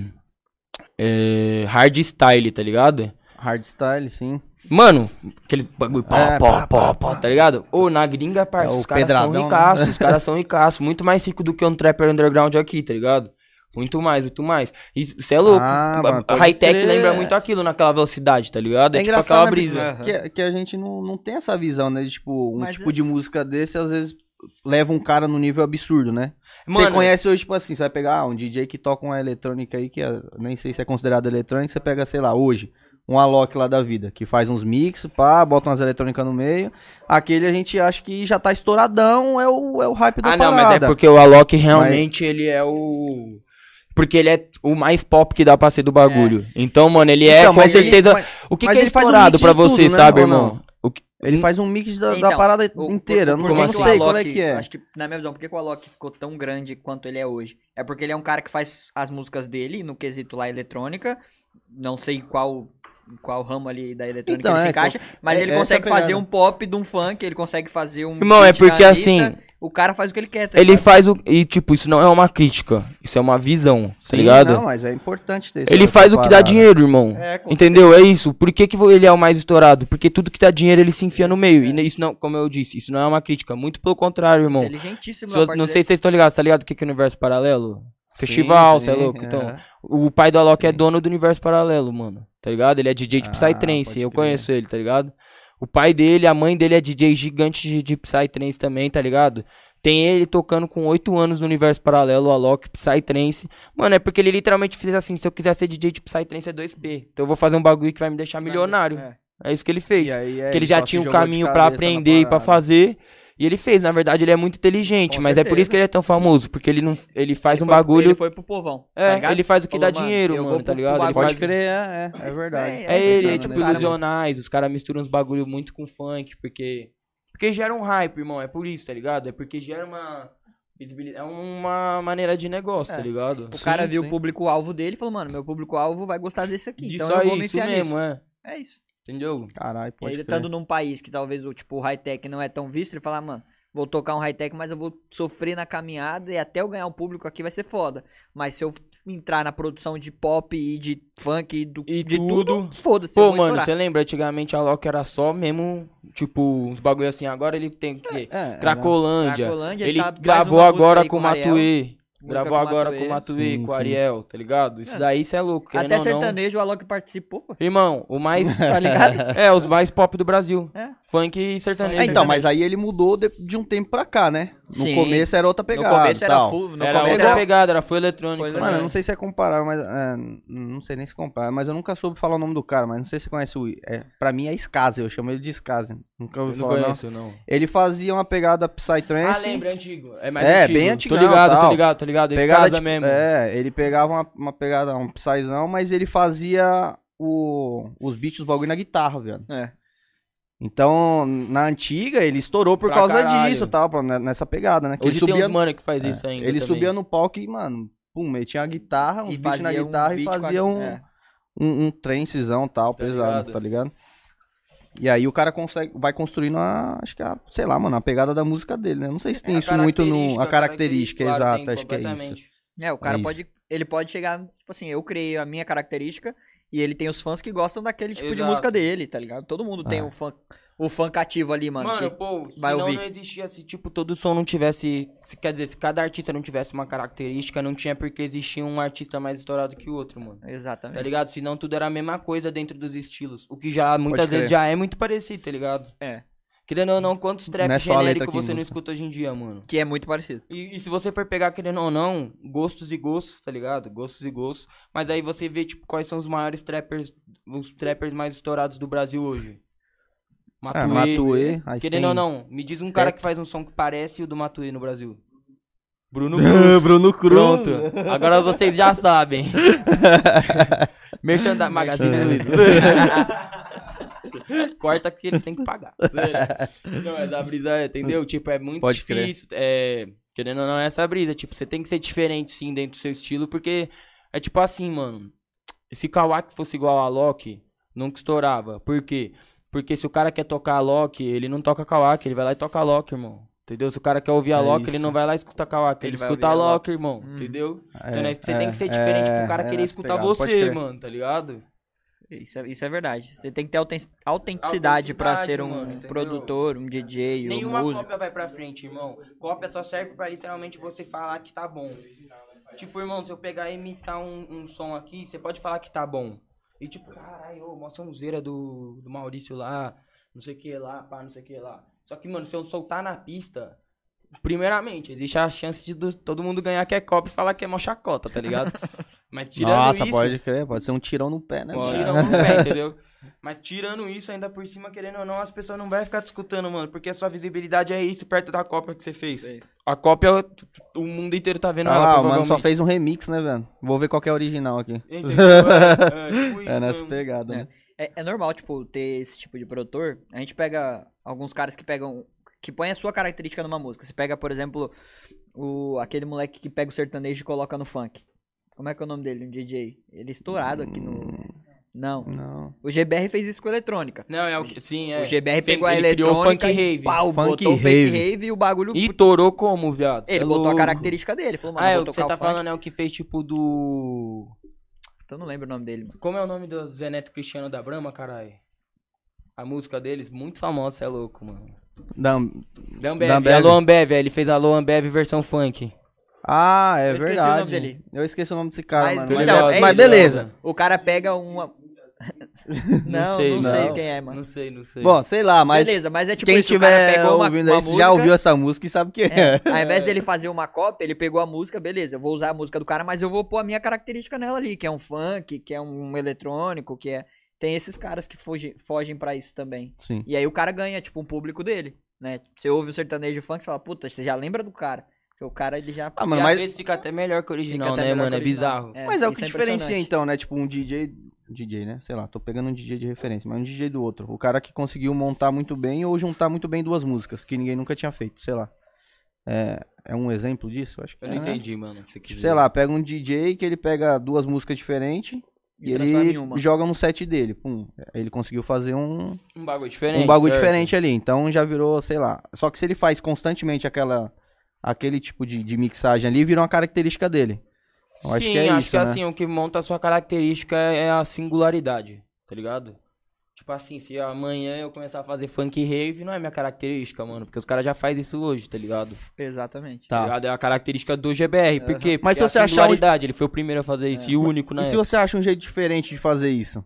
é, hardstyle, tá ligado? Hardstyle, sim. Mano, aquele bagulho pó, É, pó, pá, pó, pá, pó, pá. tá ligado? Ô, na gringa, parça, É os caras são pedradão, né? ricaços, os caras são ricaços, muito mais rico do que um trapper underground aqui, tá ligado? Muito mais, muito mais. Você é louco. Ah, High-tech crer. lembra muito aquilo naquela velocidade, tá ligado? É, É tipo aquela né, brisa. Aham. Que, que a gente não, não tem essa visão, né? De, tipo, um Mas tipo é- de música desse, às vezes, leva um cara num nível absurdo, né? você Mano, conhece hoje, tipo assim, você vai pegar ah, um DJ que toca uma eletrônica aí, que é- nem sei se é considerado eletrônica, você pega, sei lá, hoje, um Alok lá da vida, que faz uns mix, pá, bota umas eletrônicas no meio. Aquele a gente acha que já tá estouradão, é o, é o hype da Ah, não, parada. mas é porque o Alok realmente ele é o. Porque ele é o mais pop que dá pra ser do bagulho. Então, mano, ele é Então, com mas ele- certeza. mas- o que, mas que é ele faz um estourado mix pra de tudo, você, né, sabe, não? irmão? O que- Ele faz um mix da, da Então, parada o- inteira, por- não, por que não que o sei qual é Alok- que é. Acho que, na minha visão, por que que o Alok ficou tão grande quanto ele é hoje? É porque ele é um cara que faz as músicas dele, no quesito lá eletrônica. Não sei qual qual ramo ali da eletrônica Então, ele se é, encaixa, mas é- ele consegue é fazer um pop de um funk, ele consegue fazer um Irmão, é porque Anitta, assim- o cara faz o que ele quer, tá Ele ligado? faz o. E, tipo, isso não é uma crítica. Isso é uma visão, tá Sim, ligado? Não, mas é importante ter Ele faz o que dá dinheiro, irmão. É, com Entendeu? É isso. Por que, que ele é o mais estourado? Porque tudo que dá dinheiro ele se enfia no meio. E isso não, como eu disse, isso não é uma crítica. Muito pelo contrário, irmão. Inteligentíssimo Se parte não dele. sei se vocês estão ligados, tá ligado o que que é o universo paralelo? Sim, Festival, você é sim, louco? Então, é. o pai do Alok é Sim. dono do universo paralelo, mano. Tá ligado? Ele é DJ de Ah, Psytrance, eu conheço ele, tá ligado? O pai dele, a mãe dele é DJ gigante de, de Psytrance também, tá ligado? Tem ele tocando com 8 anos no universo paralelo, o Alok, Psytrance. Mano, é porque ele literalmente fez assim, se eu quiser ser DJ de Psytrance é 2P. Então eu vou fazer um bagulho que vai me deixar milionário. É. É isso que ele fez. Aí, é, que ele já tinha um caminho na aprender e pra parada. fazer. E ele fez, na verdade, ele é muito inteligente, Com mas é por certeza. isso que ele é tão famoso, porque ele não ele faz Ele um foi- bagulho Ele foi pro povão. tá é, ligado? ele faz o que Falou, dá dinheiro, mano, tá pro- ligado? Ele Pode faz- crer, é, é, é verdade. bem, É ele, é tipo né, os cara, mano? ilusionais, os caras misturam uns bagulho muito com funk, porque. Porque gera um hype, irmão, é por isso, tá ligado? É porque gera uma. visibilidade, É uma maneira de negócio, É. tá ligado? O cara Sim, viu sim. o público-alvo dele e falou, mano, meu público-alvo vai gostar desse aqui. Disso então eu vou aí, me isso enfiar mesmo, nisso. é. É isso. Entendeu? Caralho, pode ele crer. estando num país que talvez o tipo high-tech não é tão visto, ele fala, ah, mano, vou tocar um high-tech, mas eu vou sofrer na caminhada e até eu ganhar um público aqui vai ser foda. Mas se eu entrar na produção de pop e de funk e, do, E de tudo. tudo, foda-se. Pô, mano, você lembra? Antigamente a Loki era só mesmo, tipo, uns bagulho assim. Agora ele tem o quê? É, Cracolândia. Cracolândia, Ele, ele tá- gravou agora com o. Matuê. Gravou agora Matuê. com o Matuê, Sim, com o. Ariel, tá ligado? Isso É. daí cê é louco. Até não. sertanejo o Alok participou, pô. Irmão, o mais. Tá ligado? é, os mais pop do Brasil. É. Funk e sertanejo. É, então, mas aí ele mudou de, de um tempo pra cá, né? No Sim. começo era outra pegada. no começo era tal. full, no era começo outra era pegada, era foi eletrônica. Foi né? Mano, eu não sei se é comparável, mas. é, não sei nem se compara, mas eu nunca soube falar o nome do cara, mas não sei se você conhece o. É, pra mim é Skaze, eu chamo ele de Skaze. Nunca Eu ouvi não falar, não. conheço, não. Ele fazia uma pegada Ah, Psytrance. lembra, é antigo. É mais É, antigo. bem Tô antigão, ligado, tô tal. ligado, tô ligado. Pegada tipo, mesmo. É, ele pegava uma, uma pegada, um Psyzão, mas ele fazia o, os beats, os bagulho na guitarra, velho. É. Então, na antiga, ele estourou por Pra causa caralho. disso, tal, pra- né, nessa pegada, né? Que Hoje ele tem subia, uns mano que faz é, isso ainda ele também. subia no palco e, mano, pum, ele tinha a guitarra, um E beat na fazia um guitarra e fazia um, é. um, um trancezão tal, Tá pesado, ligado? tá ligado? E aí o cara consegue, vai construindo a, acho que a, sei lá, mano, a pegada da música dele, né? Não sei se tem É, isso muito no, a característica, claro, exata, tem acho que é isso. É, o cara É pode. Ele pode chegar, tipo assim, eu criei a minha característica e ele tem os fãs que gostam daquele tipo de Exato. música dele, tá ligado? Todo mundo tem É. o fã, o fã cativo ali, mano. Mano, que- pô, ouvir. não existia se, tipo, todo som não tivesse... Se, quer dizer, se cada artista não tivesse uma característica, não tinha porque existia um artista mais estourado que o outro, mano. Exatamente. Tá ligado? Senão tudo era a mesma coisa dentro dos estilos. O que já, muitas vezes, já é muito parecido, tá ligado? É. Querendo ou não, quantos trap Não é só a letra genérico que você não escuta hoje em dia, mano? Que é muito parecido. E, e se você for pegar, querendo ou não, gostos e gostos, tá ligado? Gostos e gostos. Mas aí você vê, tipo, quais são os maiores trappers, os trappers mais estourados do Brasil hoje. Ah, Matuê, aí Querendo tem- ou não, me diz um cara que faz um som que parece o do Matuê no Brasil. Bruno Ah, Cruz. Bruno Cruz. Pronto. Agora vocês já sabem. Merchan da Magazine Luiza. Corta que eles têm que pagar. Sério. Não, é da brisa, é, entendeu? Tipo, é muito Pode crer. difícil. É, querendo ou não, é essa brisa. Tipo, você tem que ser diferente, sim, dentro do seu estilo, porque é tipo assim, mano. Se Kawaki fosse igual a Loki, nunca estourava. Por quê? Porque se o cara quer tocar a Loki, ele não toca Kawaki, ele vai lá e toca a Loki, irmão. Entendeu? Se o cara quer ouvir a É Loki, ele não vai lá escutar Kawaki, ele, Ele escuta a a Loki. Loki, irmão. Hum. Entendeu? É, então, né, você é, tem que ser diferente é, pro cara é querer nessa escutar você, mano, tá ligado? Isso é, isso é verdade. Você tem que ter auten- autenticidade pra Autenticidade, ser um mano, produtor, um DJ, um Nenhuma músico. cópia vai pra frente, irmão. Cópia só serve pra literalmente você falar que tá bom. Tipo, irmão, se eu pegar e imitar um, um som aqui, você pode falar que tá bom. E tipo, caralho, mó sonzeira do, do Maurício lá, não sei o que lá, pá, não sei o que lá. Só que, mano, se eu soltar na pista, primeiramente, existe a chance de do- todo mundo ganhar que é cópia e falar que é mó chacota, tá ligado? Mas tirando Nossa, isso... pode crer, pode ser um tirão no pé, né? Pode um no pé, entendeu? Mas tirando isso, ainda por cima, querendo ou não, as pessoas não vão ficar te escutando, mano. Porque a sua visibilidade é isso perto da cópia que você fez. A cópia, o mundo inteiro tá vendo Ah, ela, lá, o mano só fez um remix, né, velho? Vou ver qual que é a original aqui. Entendeu? É, é, tipo isso É nessa pegada, né? É, é normal, tipo, ter esse tipo de produtor. A gente pega alguns caras que pegam. Que põem a sua característica numa música. Você pega, por exemplo, o, aquele moleque que pega o sertanejo e coloca no funk. Como é que é o nome dele? Um DJ. Ele é estourado aqui no. Não. Não. O GBR fez isso com eletrônica. Não, é o que. Sim, é. O GBR pegou a Ele criou o eletrônica funk e rave. pau, Funk botou o fake rave. rave e o bagulho... E torou como, viado? Ele é botou a louco. característica dele. Falou, mano, Ah, é o que você tá funk. falando é o que fez tipo do. Então eu não lembro o nome dele, mano. Como é o nome do Zé Neto Cristiano da Brahma, caralho? A música deles, muito famosa, é louco, mano. Da- Da Ambev, Da Ambev. Alô Ambev, ele fez Alô Ambev versão funk. Ah, é Eu esqueci o verdade. nome dele. Eu esqueci o nome desse cara, Mas, mano. Mas, então, é- é mas isso, beleza. O cara pega uma... não, não sei, não. quem é, mano. Não sei, não sei. Bom, sei lá, mas Beleza, mas é tipo quem isso, o cara tiver pegou uma, ouvindo uma aí, música... já ouviu essa música e sabe o que é. É, ao invés dele fazer uma cópia, ele pegou a música, beleza, eu vou usar a música do cara, mas eu vou pôr a minha característica nela ali, que é um funk, que é um eletrônico, que é... Tem esses caras que fogem, fogem pra isso também. Sim. E aí o cara ganha, tipo, um público dele, né? Você ouve o sertanejo funk e fala, puta, você já lembra do cara. Porque o cara, ele já... Ah, mano, às mas, vezes fica até melhor que o original, né, mano? É bizarro. mas é o que diferencia impressionante. então, né? Tipo, um DJ. DJ, né? Sei lá, tô pegando um DJ de referência, mas um DJ do outro. O cara que conseguiu montar muito bem ou juntar muito bem duas músicas, que ninguém nunca tinha feito, sei lá. É, é um exemplo disso? Acho que Eu é, não né? entendi, mano, o que você quis Sei lá, pega um DJ que ele pega duas músicas diferentes E e, ele uma. joga no set dele. Pum, ele conseguiu fazer um, Um bagulho diferente. um bagulho certo? diferente ali. Então já virou, sei lá. Só que se ele faz constantemente aquela, aquele tipo de, de mixagem ali, virou uma característica dele. Eu acho Sim, que é acho isso, que né? assim, o que monta a sua característica é a singularidade, tá ligado? Tipo assim, se amanhã eu começar a fazer funk rave, não é minha característica, mano. Porque os caras já fazem isso hoje, tá ligado? Exatamente. Tá. Tá. ligado? É a característica do GBR. Por quê? Mas Porque se você a achar singularidade, ele foi o primeiro a fazer isso e o único, né? E se você acha um jeito diferente de fazer isso?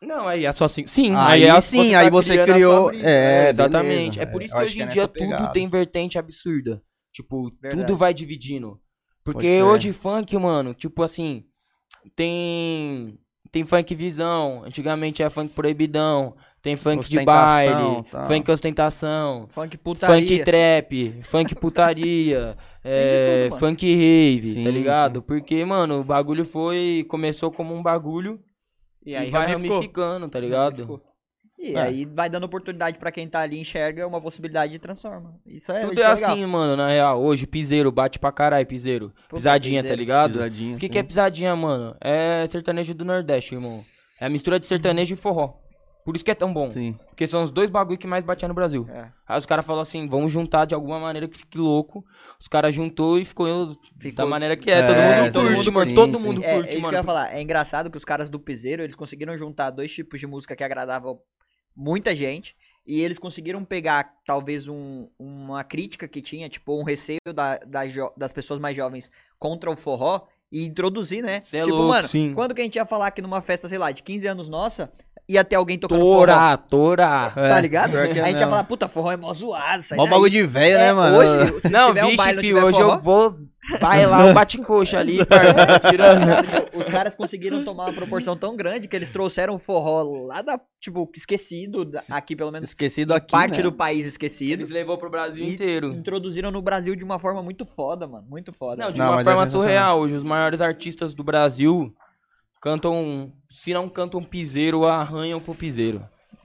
Não, aí é só assim. Sim, Aí é a- sim, tá aí você criando a criou- brisa. é, exatamente. beleza. É por É, isso eu que hoje que é em dia tudo pegada. tem vertente absurda. Tipo, Verdade. tudo vai dividindo. Porque hoje funk, mano, tipo assim, tem tem funk visão, antigamente era funk proibidão, tem funk de baile, tal. funk ostentação, Funk putaria. funk trap, funk putaria, é, tudo, funk rave, Sim, tá ligado? Porque, mano, o bagulho foi começou como um bagulho E e, aí vai ramificou. ramificando, tá ligado? E É. aí vai dando oportunidade pra quem tá ali, enxerga uma possibilidade de transforma. Isso é, Tudo isso é é legal. assim, mano, na real. Hoje, piseiro, bate pra caralho, piseiro. Pisadinha, tá ligado? Pisadinha, O que, sim. que é pisadinha, mano? É sertanejo do Nordeste, irmão. É a mistura de sertanejo e forró. Por isso que é tão bom. Sim. Porque são os dois bagulho que mais batia no Brasil. É. Aí os caras falaram assim, vamos juntar de alguma maneira que fique louco. Os caras juntou e ficou, Ficou- da maneira que é. É, todo mundo todo curte, mundo mano. sim, todo sim. mundo É, curte, é isso mano. que eu ia falar. É engraçado que os caras do Piseiro, eles conseguiram juntar dois tipos de música que agradavam muita gente. E eles conseguiram pegar, talvez, um- uma crítica que tinha, tipo, um receio da- da das pessoas mais jovens contra o forró e introduzir, né? Cê é tipo, louco, mano, sim. quando que a gente ia falar que numa festa, sei lá, de 15 anos nossa, ia ter alguém tocando forró? Tora, tora. Tá ligado? é a gente ia falar, puta, forró é mó zoado, sai Mó daí. bagulho de velho, É, né, mano? Hoje, se Não, tiver um vixe, baile, não filho, tiver hoje forró, eu vou bailar um bate-encoxa ali, parça, tirando. Os caras conseguiram tomar uma proporção tão grande que eles trouxeram o forró lá da, tipo, esquecido, da- aqui pelo menos, Esquecido aqui, parte né? do país esquecido. Eles levou pro Brasil E inteiro. Introduziram no Brasil de uma forma muito foda, mano. Muito foda. Não, de Não, uma é forma sensacional. surreal. Hoje, os maiores artistas do Brasil cantam. Se não cantam piseiro, arranham pro piseiro.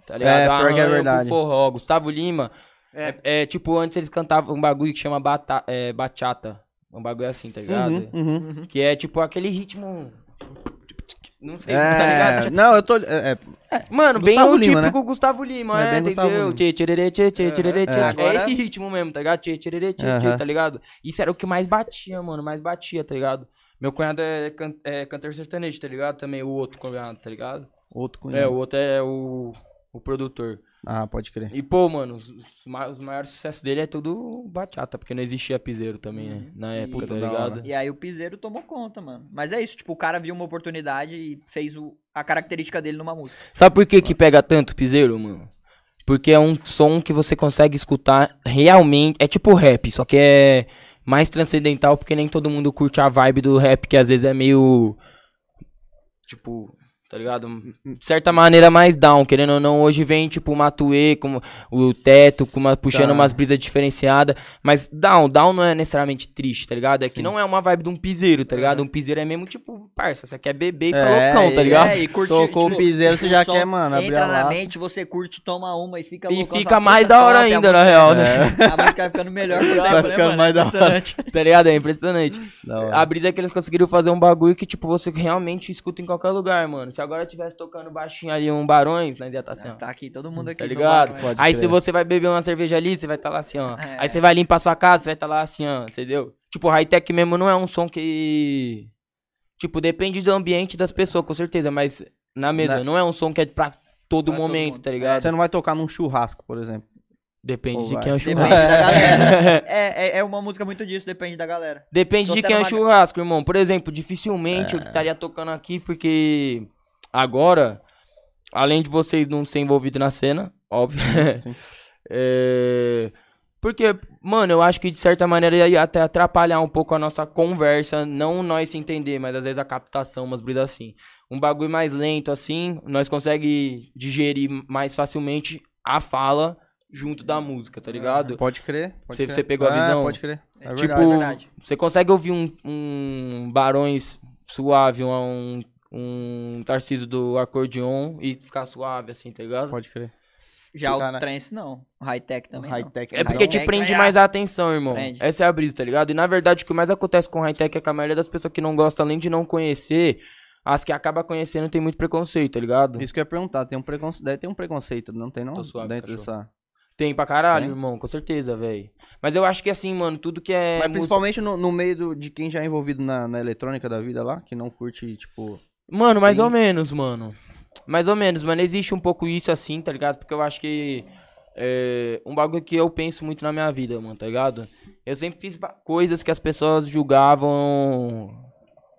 Tá ligado? É, pior que é Arranham pro verdade. forró. Gustavo Lima. É. É, é, tipo, antes eles cantavam um bagulho que chama bata, é, bachata. Um bagulho assim, tá ligado? Uhum, uhum. Que é tipo aquele ritmo. Não sei, tá ligado? É, Tipo, não, eu tô. É, é, Mano, bem Gustavo o Lima, típico Gustavo Lima, É é, bem Gustavo entendeu? Tchê, tchê, tchê, tchererê, tchê. É. É Agora- esse ritmo mesmo, tá ligado? Tchê, tchê, tchê, Aham. tá ligado? Isso era o que mais batia, mano, mais batia, tá ligado? Meu cunhado é, can é cantor sertanejo, tá ligado? Também o outro cunhado, tá ligado? outro É, cunhado. o outro é o, o produtor. Ah, pode crer. E, pô, mano, os, os ma- os maiores sucessos dele é tudo bachata, porque não existia piseiro também, né? Na época, E- tá da ligado? E aí o piseiro tomou conta, mano. Mas é isso, tipo, o cara viu uma oportunidade e fez o, a característica dele numa música. Sabe por que que pega tanto piseiro, mano? Porque é um som que você consegue escutar realmente. É tipo rap, só que é mais transcendental, porque nem todo mundo curte a vibe do rap, que às vezes é meio. Tipo. Tá ligado? De certa maneira mais down, querendo ou não. Hoje vem, tipo, o Matue, com o teto, com uma, puxando Tá. umas brisas diferenciadas. Mas down, down não é necessariamente triste, tá ligado? É que não é uma vibe de um piseiro, tá ligado? Um piseiro é mesmo, tipo, parça, você quer beber e É, loucão, tá e- ligado? É, e curte, Tocou o piseiro, você já quer, mano, abrir Entra na mente, você curte, toma uma e fica E loucão, fica fala, mais "Puta, da hora ainda, na real, né? A música vai ficando melhor com o tempo, Vai né, ficando mano? mais da hora. Tá ligado? É impressionante. A brisa é que eles conseguiram fazer um bagulho que, tipo, você realmente escuta em qualquer lugar, mano. Se agora tivesse tocando baixinho ali um Barões, nós ia estar assim, ó. Tá aqui, todo mundo aqui. Tá ligado? Pode Aí crer. se você vai beber uma cerveja ali, você vai estar lá assim, ó. É. Aí você vai limpar sua casa, você vai estar lá assim, ó. Entendeu? Tipo, high-tech mesmo não é um som que. Tipo, depende do ambiente das pessoas, com certeza. Mas na mesa, Na- não é um som que é pra todo Pra todo momento, mundo. tá ligado? Você não vai tocar num churrasco, por exemplo. Depende Ou de vai. quem é o Depende churrasco. da galera. É, é, é uma música muito disso, depende da galera. Depende de quem é o churrasco, irmão. Por exemplo, dificilmente eu É. estaria tocando aqui porque agora, além de vocês não ser envolvidos na cena, óbvio. É, Porque, mano, eu acho que de certa maneira ia até atrapalhar um pouco a nossa conversa, não nós se entender, mas às vezes a captação, umas brisas assim. Um bagulho mais lento assim, nós consegue digerir mais facilmente a fala junto da música, tá ligado? Pode crer. pode Você- crer. você pegou a É, visão? Pode crer. É tipo, verdade. verdade. você consegue ouvir um, um Barões suave, um, um Tarcísio do acordeon e ficar suave, assim, tá ligado? Pode crer. Já Cara- o trance não. O high-tech também não. High-tech. É porque Então, te prende é- mais a atenção, irmão. Prende. Essa é a brisa, tá ligado? E na verdade, o que mais acontece com high-tech é que a maioria das pessoas que não gostam, além de não conhecer, as que acaba conhecendo tem muito preconceito, tá ligado? Isso que eu ia perguntar, tem um preconceito, deve ter um preconceito, não tem não? Tô suave, Dentro cachorro. dessa... Tem pra caralho, Tem? irmão, com certeza, velho. Mas eu acho que assim, mano, tudo que é. Mas música- principalmente no, no meio do- de quem já é envolvido na, na eletrônica da vida lá, que não curte, tipo... Mano, mais ou menos, mano. Mais ou menos, mano. Existe um pouco isso assim, tá ligado? Porque eu acho que. É um bagulho que eu penso muito na minha vida, mano, tá ligado? Eu sempre fiz coisas que as pessoas julgavam.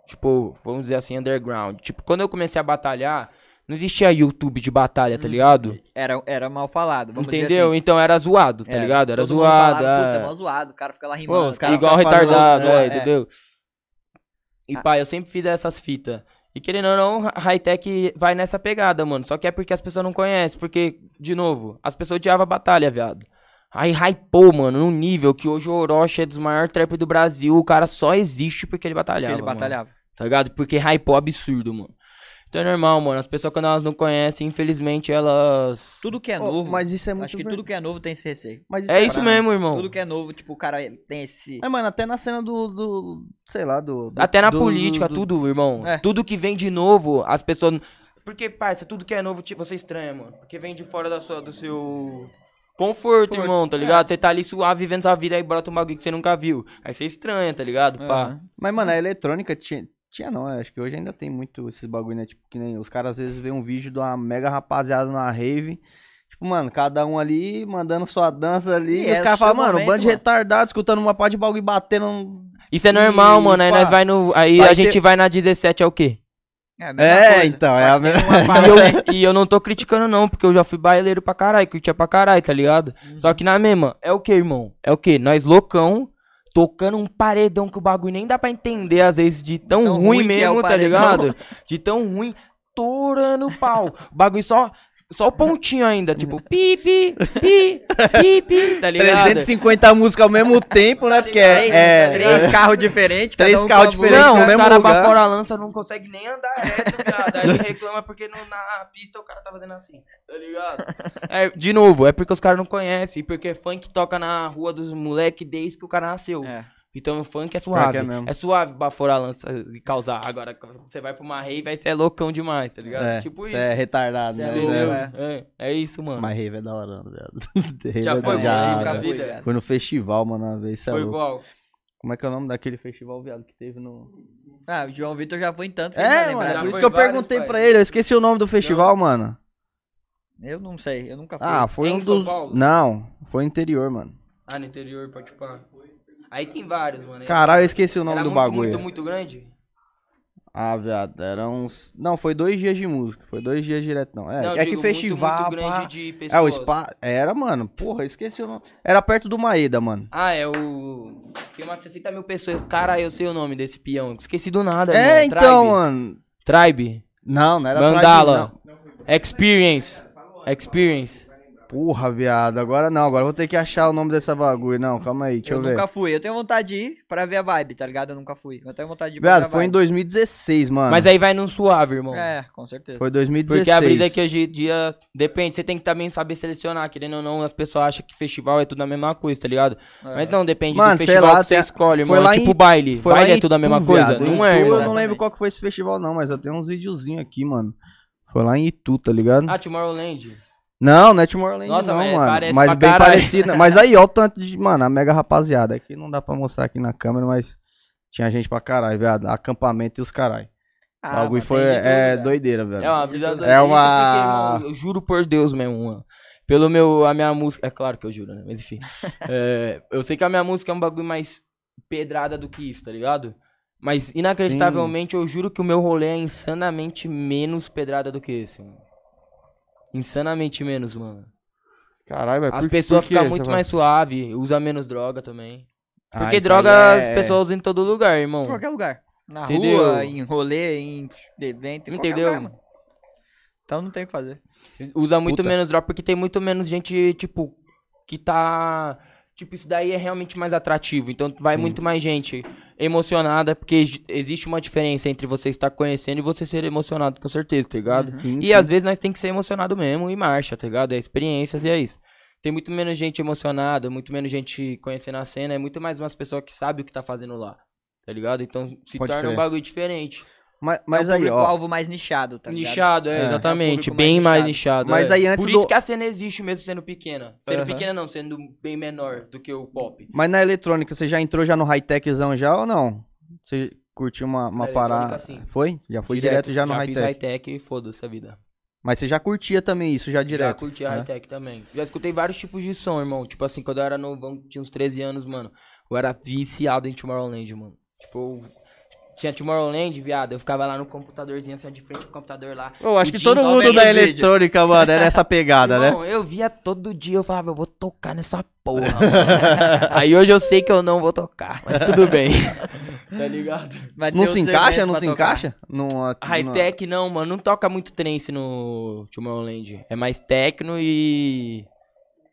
Tipo, vamos dizer assim, underground. Tipo, quando eu comecei a batalhar, não existia YouTube de batalha, tá ligado? Era, era mal falado, Entendeu? assim. Então era zoado, tá Era. ligado? Era Todo zoado. falava, é. Puta, mal zoado, o cara fica lá rimando. os cara Igual retardado, é, é, é. entendeu? E Ah. pai, eu sempre fiz essas fitas. E querendo ou não, high-tech vai nessa pegada, mano. Só que é porque as pessoas não conhecem. Porque, de novo, as pessoas odiavam a batalha, viado. Aí hypou, mano, num nível que hoje o Orochi é dos maiores trap do Brasil. O cara só existe porque ele porque batalhava. ele mano. batalhava. Tá ligado? Porque hypou absurdo, mano. Então é normal, mano. As pessoas, quando elas não conhecem, infelizmente, elas. Tudo que é Ô, novo, mas isso é muito acho que ver- tudo que é novo tem esse receio. Mas É isso Caralho. mesmo, irmão. Tudo que é novo, tipo, o cara tem esse... Mas, mano, até na cena do, do sei lá, do... do- Até na do- política, do- tudo, irmão. É. Tudo que vem de novo, as pessoas. Porque, parça, tudo que é novo, tipo, você estranha, mano. Porque vem de fora da sua, do seu. Conforto, Conforto, irmão, tá ligado? Você tá ali suave, vivendo sua vida, aí brota um bagulho que você nunca viu. Aí você estranha, tá ligado? Pá. Aham. Mas, mano, a eletrônica tinha... Tinha não, acho que hoje ainda tem muito esses bagulho, né? Tipo, que nem os caras às vezes vêem um vídeo de uma mega rapaziada numa rave. Tipo, mano, cada um ali mandando sua dança ali. E E, os é caras falam, mano, um bando de retardado, escutando uma pá de bagulho e batendo. Isso é normal, E, mano. Aí pá, nós vai no. Aí vai a gente ser- vai na 17 é o quê? É, É, então, é a mesma- E eu, e eu não tô criticando, não, porque eu já fui baileiro pra caralho, curtia pra caralho, tá ligado? Só que na mesma, é o que, irmão? É o que? Nós loucão, tocando um paredão que o bagulho nem dá pra entender, às vezes, de tão, Tão ruim, ruim é mesmo, tá paredão. ligado? De tão ruim, torando o pau. O bagulho só. Só o pontinho ainda, tipo, pi, pi, pi, pi, pi, tá ligado? 350 músicas ao mesmo tempo, né? Porque Três, é. é- três carros diferentes, Três um carros diferentes Não, o mesmo cara lugar. bafora a lança não consegue nem andar reto, viado. Aí ele reclama porque no- na pista o cara tá fazendo assim, tá ligado? É, de novo, é porque os caras não conhecem, e porque funk toca na rua dos moleque desde que o cara nasceu. É. Então o funk é Pior suave. é É, suave baforar a lança e causar. Agora, você vai pra uma rave, vai ser loucão demais, tá ligado? É, tipo isso. é retardado, é né? velho? é. É, é isso, mano. Mas rave é da hora, não, viado. Rave Já é foi, mano? já, vi. vida. Foi no festival, mano, uma vez, é Foi louco. igual. Como é que é o nome daquele festival, viado, que teve no... Ah, o João Vitor já foi em tantos É, mano, já por isso que eu perguntei pra ele, eu esqueci o nome do festival, mano. Eu não sei, eu nunca fui. Ah, foi Em um dos... Paulo? Não, foi interior, mano. Ah, no interior, pode pá. Aí tem vários, mano. Caralho, eu esqueci o nome Era do muito, bagulho. muito, muito grande? Ah, viado, era uns... Não, foi dois dias de música, foi dois dias direto, não. É, Não, é que digo, festival, Muito, muito grande pá. de É, pessoas. o spa... Era, mano, porra, eu esqueci o nome. Era perto do Maeda, mano. Ah, é o... Tem umas 60 mil pessoas. Caralho, eu sei o nome desse peão. Esqueci do nada, É, irmão. então, Tribe. mano. Tribe. Não, não era Mandala. Tribe, não. Experience. Experience. Porra, viado, agora não, agora eu vou ter que achar o nome dessa bagulho. Não, calma aí, deixa eu, eu ver. nunca fui. Eu tenho vontade de ir pra ver a vibe, tá ligado? Eu nunca fui. Eu tenho vontade de ir pra Viado, foi em vibe. 2016, mano. Mas aí vai num suave, irmão. É, com certeza. Foi 2016. Porque a brisa é que hoje em dia. Depende, você tem que também saber selecionar. Querendo ou não, as pessoas acham que festival é tudo a mesma coisa, tá ligado? É. Mas não, depende Mano, do festival lá, que você tem- escolhe, foi É tipo em- baile. Foi baile é tudo a mesma Itu, coisa. viado. Não Itu, é, irmão. Eu não lembro qual que foi esse festival, não, mas eu tenho uns videozinhos aqui, mano. Foi lá em Itu, tá ligado? Ah, Tomorrowland. Não, não é Tomorrowland Nossa, não, mas mano. parece Mas bem caralho. parecido. Mas aí, ó o tanto de... Mano, a mega rapaziada. Aqui não dá pra mostrar aqui na câmera, mas... Tinha gente pra caralho, viado. Acampamento e os caralho. O Ah, bagulho mas foi... É doideira, velho. É uma brisa doida. É uma- eu juro por Deus mesmo, mano. Pelo meu, a minha música. É claro que eu juro, né? Mas enfim. É, eu sei que a minha música é um bagulho mais pedrada do que isso, tá ligado? Mas inacreditavelmente eu juro que o meu rolê é insanamente menos pedrada do que esse, mano. Insanamente menos, mano. Caralho, velho. As por- pessoas por quê? ficam muito mais suave, usa menos droga também. Ah, Porque isso droga aí as é- pessoas usam em todo lugar, irmão. Em qualquer lugar. Na Entendeu? rua, em rolê, em evento, em qualquer Entendeu? lugar, mano. Então não tem o que fazer. Usa muito Puta. menos droga porque tem muito menos gente, tipo, que tá. Tipo, isso daí é realmente mais atrativo. Então vai Sim. muito mais gente emocionada, porque ex- existe uma diferença entre você estar conhecendo e você ser emocionado, com certeza, tá ligado? Sim, E sim. às vezes nós tem que ser emocionado mesmo e marcha, tá ligado? É experiências e é isso. Tem muito menos gente emocionada, muito menos gente conhecendo a cena, é muito mais umas pessoas que sabem o que tá fazendo lá. Tá ligado? Então se Pode torna um crer. bagulho diferente. Mas, é mas um aí, ó. alvo mais nichado, tá ligado? nichado, é, É. exatamente. É um bem mais mais nichado. Mas é. aí antes Por do- isso que a cena existe mesmo sendo pequena. Sendo Aham. pequena não, sendo bem menor do que o pop. Mas na eletrônica, você já entrou já no high-techzão já ou não? Você curtiu uma, uma parada? sim. Foi? Já foi direto, já no fiz high-tech. high-tech e foda-se a vida. Mas você já curtia também isso, já Já direto? curti a né? high-tech também. Já escutei vários tipos de som, irmão. Tipo assim, quando eu era novão, tinha uns 13 anos, mano. Eu era viciado em Tomorrowland, mano. Tipo, eu tinha Tomorrowland, viado. Eu ficava lá no computadorzinho, assim, de frente pro computador lá. Eu acho que todo mundo da vídeo. eletrônica, mano, era essa pegada, né? Irmão, eu via todo dia, eu falava, eu vou tocar nessa porra, mano. Aí hoje eu sei que eu não vou tocar, mas tudo bem. tá ligado? Vai Não se encaixa? Não se tocar. encaixa? Numa- High-tech não, mano, não toca muito trance no Tomorrowland. É mais techno e...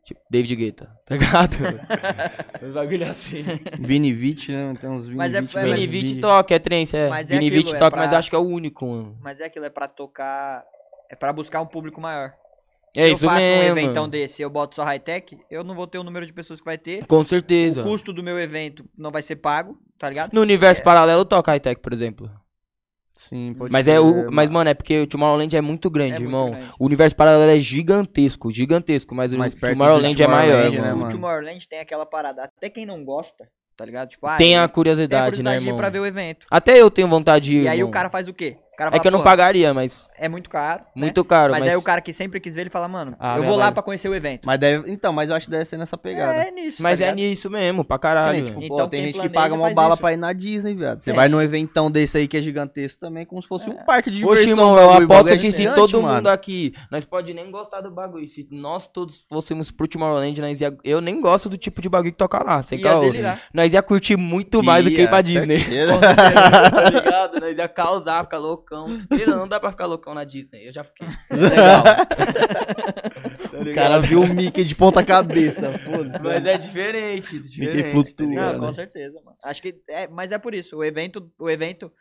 Tipo, David Guetta, tá ligado? um bagulho assim. Vini Vici, né? Tem uns Vini Mas é- é-. Vini Vici toca, é trance, é. Mas é Vini aquilo, Vici é toca, pra- mas acho que é o único, mano. Mas é aquilo, é pra tocar. É pra buscar um público maior. É Se isso eu faço um mesmo. eventão desse e eu boto só high-tech, eu não vou ter o número de pessoas que vai ter. Com O certeza. custo do meu evento não vai ser pago, tá ligado? No universo É. paralelo toca high-tech, por exemplo. Sim, pode Mas é crer, o. Mas, mano, é porque o Tomorrowland é muito grande, É muito irmão. grande. O universo paralelo é gigantesco, gigantesco, mas o Tomorrowland é maior, Tomorrowland, né, mano. o? Tomorrowland tem aquela parada. Até quem não gosta, tá ligado? Tipo, ah, Tem a tem a curiosidade, né, curiosidade de ir irmão? pra ver o evento. Até eu tenho vontade de ir. E aí irmão. o cara faz o quê? É fala, que eu não "Pô, pagaria, mas. É muito caro. né? Muito caro, Mas, mas. aí o cara que sempre quis ver, ele fala, mano, Ah, eu vou lá pra conhecer o evento. Mas deve... Então, mas eu acho que deve ser nessa pegada. É nisso. Mas tá é nisso mesmo, pra caralho. velho. tipo, Então pô, tem gente que paga uma bala isso. pra ir na Disney, viado. Você É. vai num eventão desse aí que é gigantesco também, como se fosse um parque de diversão. irmão, eu aposto é que se todo mundo aqui, nós pode nem gostar do bagulho. Se nós todos fôssemos pro Tomorrowland, nós ia... eu nem gosto do tipo de bagulho que toca lá, sem Ia caô. Nós ia curtir muito mais do que ir pra Disney. tá ligado? Nós ia causar, ficar loucão. Não dá pra ficar loucão na Disney. Eu já fiquei. Legal. O cara viu o Mickey de ponta cabeça, foda-se. Mas é diferente, diferente. flutua, tá Não, ligado? com certeza, mano. Acho que é, mas é por isso, o evento, o evento,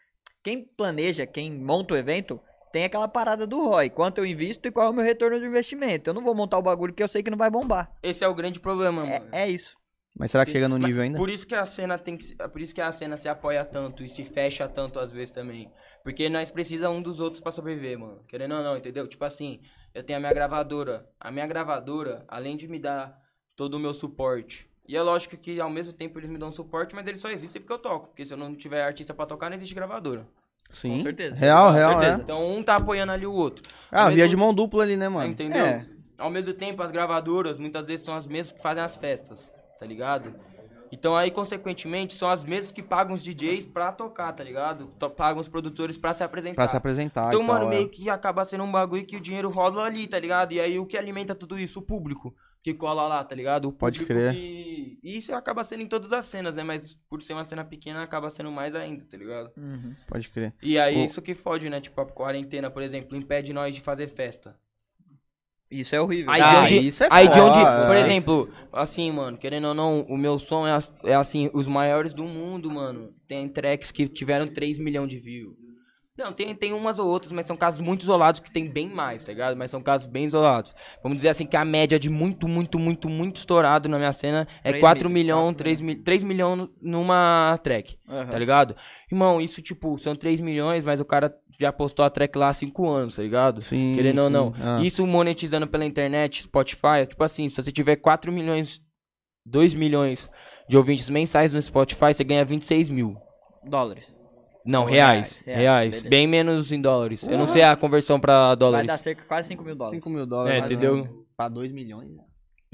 quem planeja, quem monta o evento, tem aquela parada do ROI, quanto eu invisto e qual é o meu retorno do investimento. Eu não vou montar o bagulho que eu sei que não vai bombar. Esse é o grande problema, É, mano. é isso. Mas será que chega no Mas nível ainda? Por isso que a cena tem que se- por isso que a cena se apoia tanto e se fecha tanto às vezes também. Porque nós precisamos um dos outros pra sobreviver, mano. Querendo ou não, entendeu? Tipo assim, eu tenho a minha gravadora. A minha gravadora, além de me dar todo o meu suporte. E é lógico que ao mesmo tempo eles me dão suporte, mas eles só existem porque eu toco. Porque se eu não tiver artista pra tocar, não existe gravadora. Sim. Com certeza. Real, Com real, certeza. é. Então um tá apoiando ali o outro. Ah, Ao via mesmo- de mão dupla ali, né, mano? Entendeu? É. Ao mesmo tempo, as gravadoras muitas vezes são as mesmas que fazem as festas, tá ligado? Então aí, consequentemente, são as mesmas que pagam os DJs pra tocar, tá ligado? Pagam os produtores pra se apresentar. Pra se apresentar Então, e mano, tal, é. meio que acaba sendo um bagulho que o dinheiro rola ali, tá ligado? E aí o que alimenta tudo isso? O público que cola lá, tá ligado? O Pode público crer. que- isso acaba sendo em todas as cenas, né? Mas por ser uma cena pequena, acaba sendo mais ainda, tá ligado? Uhum. Pode crer. E aí O- isso que fode, né? Tipo, a quarentena, por exemplo, impede nós de fazer festa. Isso é horrível. Aí, Ah, de onde, isso é aí de onde, por É. exemplo, assim, mano, querendo ou não, o meu som é, é, assim, os maiores do mundo, mano. Tem tracks que tiveram 3 milhões de views. Não, tem, tem umas ou outras, mas são casos muito isolados que tem bem mais, tá ligado? Mas são casos bem isolados. Vamos dizer assim que a média de muito, muito, muito, muito estourado na minha cena é Três 4 mil, milhões, quatro 3, mil, 3 milhões numa track, Aham. tá ligado? Irmão, isso, tipo, são 3 milhões, mas o cara já postou a track lá há 5 anos, tá ligado? Sim, Querendo ou sim. não. Ah. Isso monetizando pela internet, Spotify, é tipo assim, se você tiver 4 milhões, 2 milhões de ouvintes mensais no Spotify, você ganha 26 mil. Dólares. Não, reais. reais, Reais. Bem menos em dólares. Eu não sei a conversão pra Vai dólares. dar cerca de quase 5 mil dólares. 5 mil dólares. É, entendeu? um. Pra 2 milhões. né?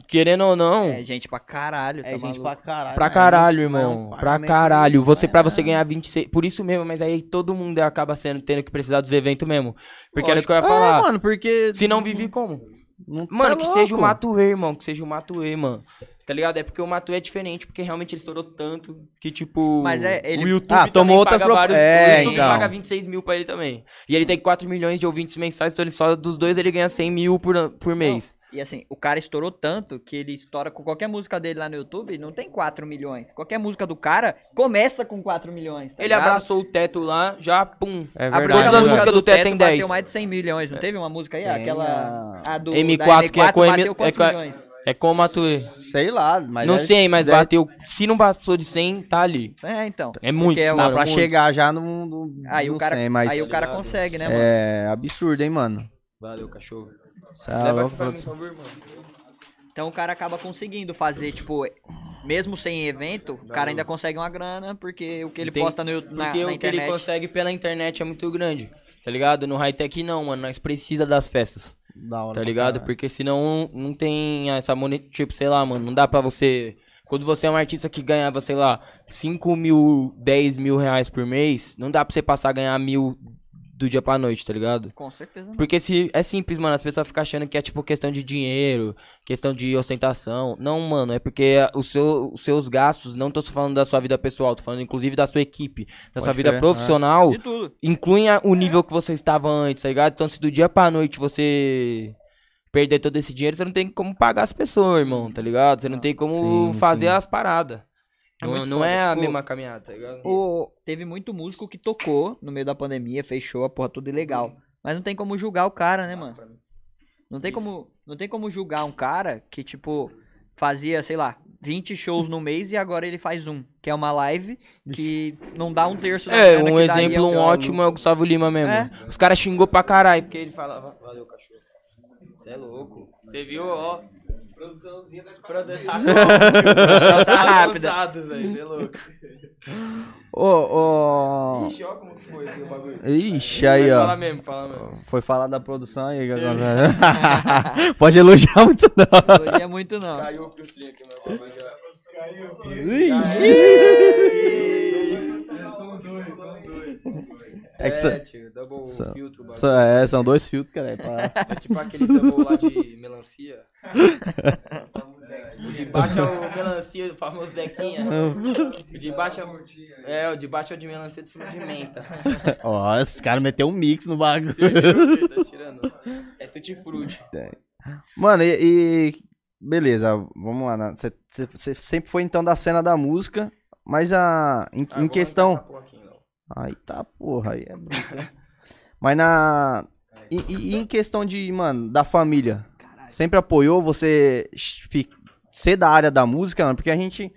Querendo ou não, É gente pra caralho, tá É gente maluco? pra caralho. pra né? caralho, Isso é um irmão. pra pagamento caralho. Você, pra é. você ganhar 26. Por isso mesmo, mas aí todo mundo acaba sendo, tendo que precisar dos eventos mesmo. Porque era o que eu ia É, falar. mano, porque... Se não vive como? Não- Mano, é que seja o louco. Matuê, irmão. Que seja o Matuê, mano. Tá ligado? É porque o Matuê é diferente, porque realmente ele estourou tanto que, tipo. Mas é, ele- O YouTube Ah, tomou outras paga pro- vários. É, o YouTube então. paga 26 mil pra ele também. E ele tem 4 milhões de ouvintes mensais, então ele só dos dois ele ganha 100 mil por, por mês. E assim, o cara estourou tanto que ele estoura com qualquer música dele lá no YouTube, não tem 4 milhões. Qualquer música do cara começa com 4 milhões. tá ele ligado? abraçou o teto lá, já pum. É A verdade. primeira Todas as música músicas do do Teto Teto tem 10. bateu mais de 100 milhões, não teve uma música aí? Tem Aquela. A do M4, da que é com M- é com- milhões? É com o Matuê. Sei lá, mas... não é- sei, mas deve- bateu. Se não passou de 100, tá ali. É, então. É muito, é mano. Dá pra muito. chegar já no... no Aí no o cara, 100, mas aí o cara consegue, né, mano? É absurdo, hein, mano. Valeu, cachorro. Leva louco, pra mim, favor, mano. Então o cara acaba conseguindo fazer, tipo, mesmo sem evento, o cara ainda consegue uma grana, porque o que ele Tem- posta no, YouTube- na, Porque na o que ele consegue pela internet é muito grande. Tá ligado? No high-tech não, mano. Nós precisa das festas. Da hora Tá ligado? Porque senão não tem essa moneta. Tipo, sei lá, mano. Não dá pra você. Quando você é um artista que ganhava, sei lá, 5 mil, 10 mil reais por mês, não dá pra você passar a ganhar mil do dia pra noite, tá ligado? Com certeza. não. Porque se é simples, mano, as pessoas ficam achando que é tipo questão de dinheiro, questão de ostentação. Não, mano, é porque o seu, os seus gastos, não tô falando da sua vida pessoal, tô falando inclusive da sua equipe, da sua Pode vida crer, profissional, De tudo. inclui a- o nível que você estava antes, tá ligado? Então se do dia pra noite você perder todo esse dinheiro, você não tem como pagar as pessoas, irmão, tá ligado? Você não tem como Sim, fazer sim. as paradas. É não não é a tipo, mesma caminhada, tá ligado? O, teve muito músico que tocou no meio da pandemia, fechou a porra tudo ilegal. Mas não tem como julgar o cara, né, mano? Não tem como, não tem como julgar um cara que, tipo, fazia, sei lá, 20 shows no mês e agora ele faz um, que é uma live que não dá um terço da É, um que daria exemplo, um o- ótimo é o Gustavo Lima mesmo. É. Os caras xingou pra caralho, porque ele falava. Valeu, cachorro. Você é louco. Você viu, ó. Produçãozinha da Produção Produção tá rápida. velho. Você é louco. Ô, ô... Ixi, ó como que foi o bagulho. Ixi, aí, Fala ó. mesmo, fala mesmo. Foi falar da produção aí. que acontece. Pode elogiar muito não. É muito não. Caiu o filtrinho aqui, meu bagulho já. São É que É, são, tio, double são- filtro, são- é, são dois filtros, cara. é pra- É tipo aquele double lá de melancia. O de baixo é o melancia, o famoso Zequinha. O de baixo é o... É, o de baixo é o de melancia de cima de menta. Ó, esses caras meteu um mix no bagulho. tá tirando. É tutti frutti. Mano, e, e- Beleza, vamos lá. Você sempre foi então da cena da música, mas a. Em, em questão. Aí tá, porra, aí é né? Mas na. E, e- em questão de, mano, da família? Sempre apoiou? Você fi- ser da área da música, mano, porque a gente,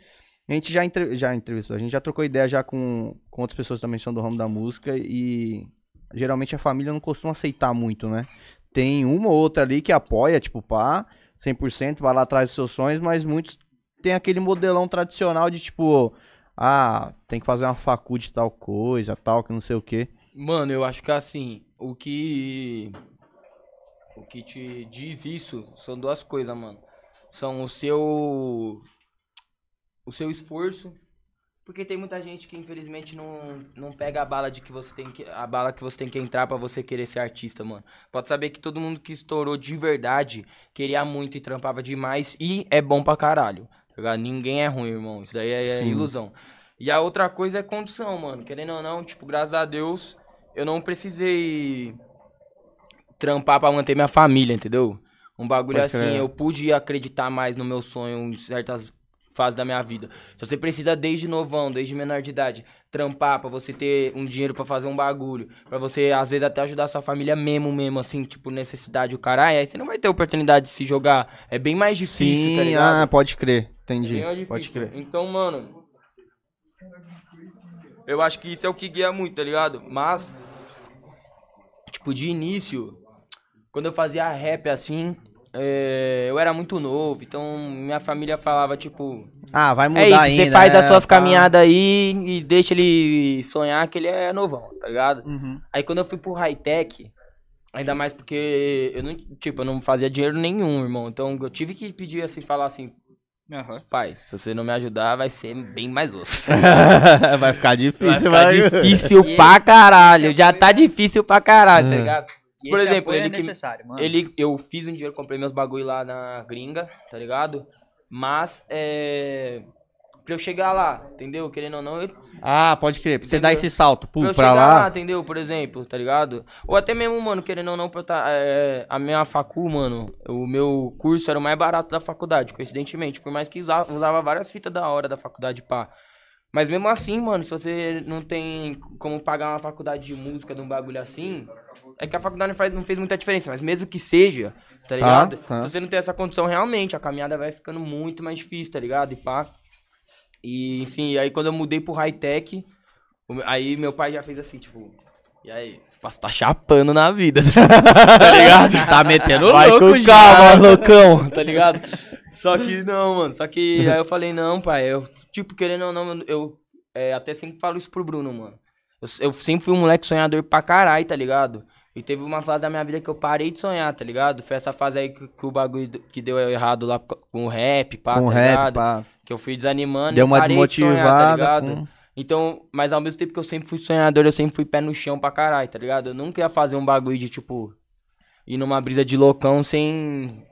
a gente já, entre, já entrevistou, a gente já trocou ideia já com, com outras pessoas também que são do ramo da música e geralmente a família não costuma aceitar muito, né? Tem uma ou outra ali que apoia, tipo, pá, 100%, vai lá atrás dos seus sonhos, mas muitos tem aquele modelão tradicional de tipo, ah, tem que fazer uma faculdade de tal coisa, tal, que não sei o quê. Mano, eu acho que assim, o que. O que te diz isso são duas coisas, mano. São o seu. O seu esforço. Porque tem muita gente que infelizmente não, não pega a bala de que você tem que. A bala que você tem que entrar pra você querer ser artista, mano. Pode saber que todo mundo que estourou de verdade queria muito e trampava demais e é bom pra caralho. Ligado? Ninguém é ruim, irmão. Isso daí é, é ilusão. E a outra coisa é condição, mano. Querendo ou não, tipo, graças a Deus, eu não precisei trampar pra manter minha família, entendeu? Um bagulho Pode assim, crer. eu pude acreditar mais no meu sonho em certas fases da minha vida. Se você precisa desde novão, desde menor de idade, trampar pra você ter um dinheiro pra fazer um bagulho, pra você às vezes até ajudar sua família mesmo, mesmo assim, tipo necessidade o caralho, aí você não vai ter oportunidade de se jogar. É bem mais difícil, tá Sim, ligado? ah, pode crer. Entendi. Mais Pode crer. Então, mano. Eu acho que isso é o que guia muito, tá ligado? Mas. Tipo, de início. Quando eu fazia rap assim. É, eu era muito novo. Então, minha família falava, tipo. Ah, vai mudar É isso, ainda. você faz as é, suas pá. caminhadas aí e deixa ele sonhar que ele é novão, tá ligado? Uhum. Aí quando eu fui pro high-tech, ainda mais porque eu não, tipo, eu não fazia dinheiro nenhum, irmão. Então eu tive que pedir assim, falar assim, pai, se você não me ajudar, vai ser bem mais osso. vai ficar Vai difícil, ficar vai. difícil E pra caralho. Já tá difícil pra caralho, tá ligado? E Por exemplo, apoio ele é que- necessário, mano. Ele, eu fiz um dinheiro, comprei meus bagulho lá na gringa, tá ligado? Mas, é. Pra eu chegar lá, entendeu? Querendo ou não, eu, Ah, pode crer. Pra você dar esse salto, pô, pra eu pra chegar lá. lá, entendeu? Por exemplo, tá ligado? Ou até mesmo, mano, querendo ou não, pra eu tá, é, a minha facu, mano, o meu curso era o mais barato da faculdade, coincidentemente. Por mais que usava, usava várias fitas da hora da faculdade, pá. Mas mesmo assim, mano, se você não tem como pagar uma faculdade de música de um bagulho assim, é que a faculdade não, faz, não fez muita diferença. Mas mesmo que seja, tá ligado? tá. Se você não tem essa condição realmente, a caminhada vai ficando muito mais difícil, tá ligado? E pá. E, enfim, aí quando eu mudei pro high-tech, aí meu pai já fez assim, tipo... E aí, você tá chapando na vida, tá ligado? Tá metendo Vai louco com calma, loucão, tá ligado? Só que não, mano. Só que aí eu falei, não, pai. Eu, tipo, querendo ou não, eu é, até sempre falo isso pro Bruno, mano. Eu, eu sempre fui um moleque sonhador pra caralho, tá ligado? E teve uma fase da minha vida que eu parei de sonhar, tá ligado? Foi essa fase aí que, que o bagulho que deu errado lá co- com o rap, pá, Com tá rap, ligado? pá. Que eu fui desanimando Deu e uma parei de sonhar, tá desmotivada. ligado? com- Então, mas ao mesmo tempo que eu sempre fui sonhador, eu sempre fui pé no chão pra caralho, tá ligado? Eu nunca ia fazer um bagulho de, tipo, ir numa brisa de loucão sem.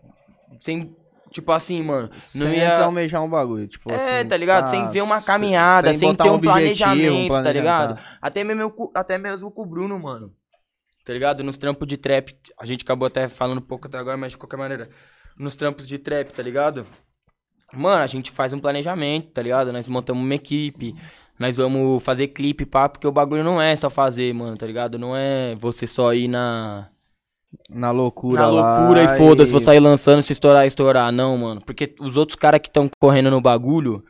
Sem. Tipo assim, mano. Não Sem ia. almejar um bagulho. Tipo É, assim, tá ligado? tá, sem ver uma caminhada, sem, botar ter um, objetivo, planejamento, tá planejamento, ligado? tá. Até mesmo, até mesmo com o Bruno, mano. Tá ligado? Nos trampos de trap. A gente acabou até falando um pouco até agora, mas de qualquer maneira. Nos trampos de trap, tá ligado? Mano, a gente faz um planejamento, tá ligado? Nós montamos uma equipe. Nós vamos fazer clipe, pá, porque o bagulho não é só fazer, mano, tá ligado? Não é você só ir na. Na loucura Na loucura e foda-se, vou sair lançando, se estourar, estourar. Não, mano. Porque os outros caras que estão correndo no bagulho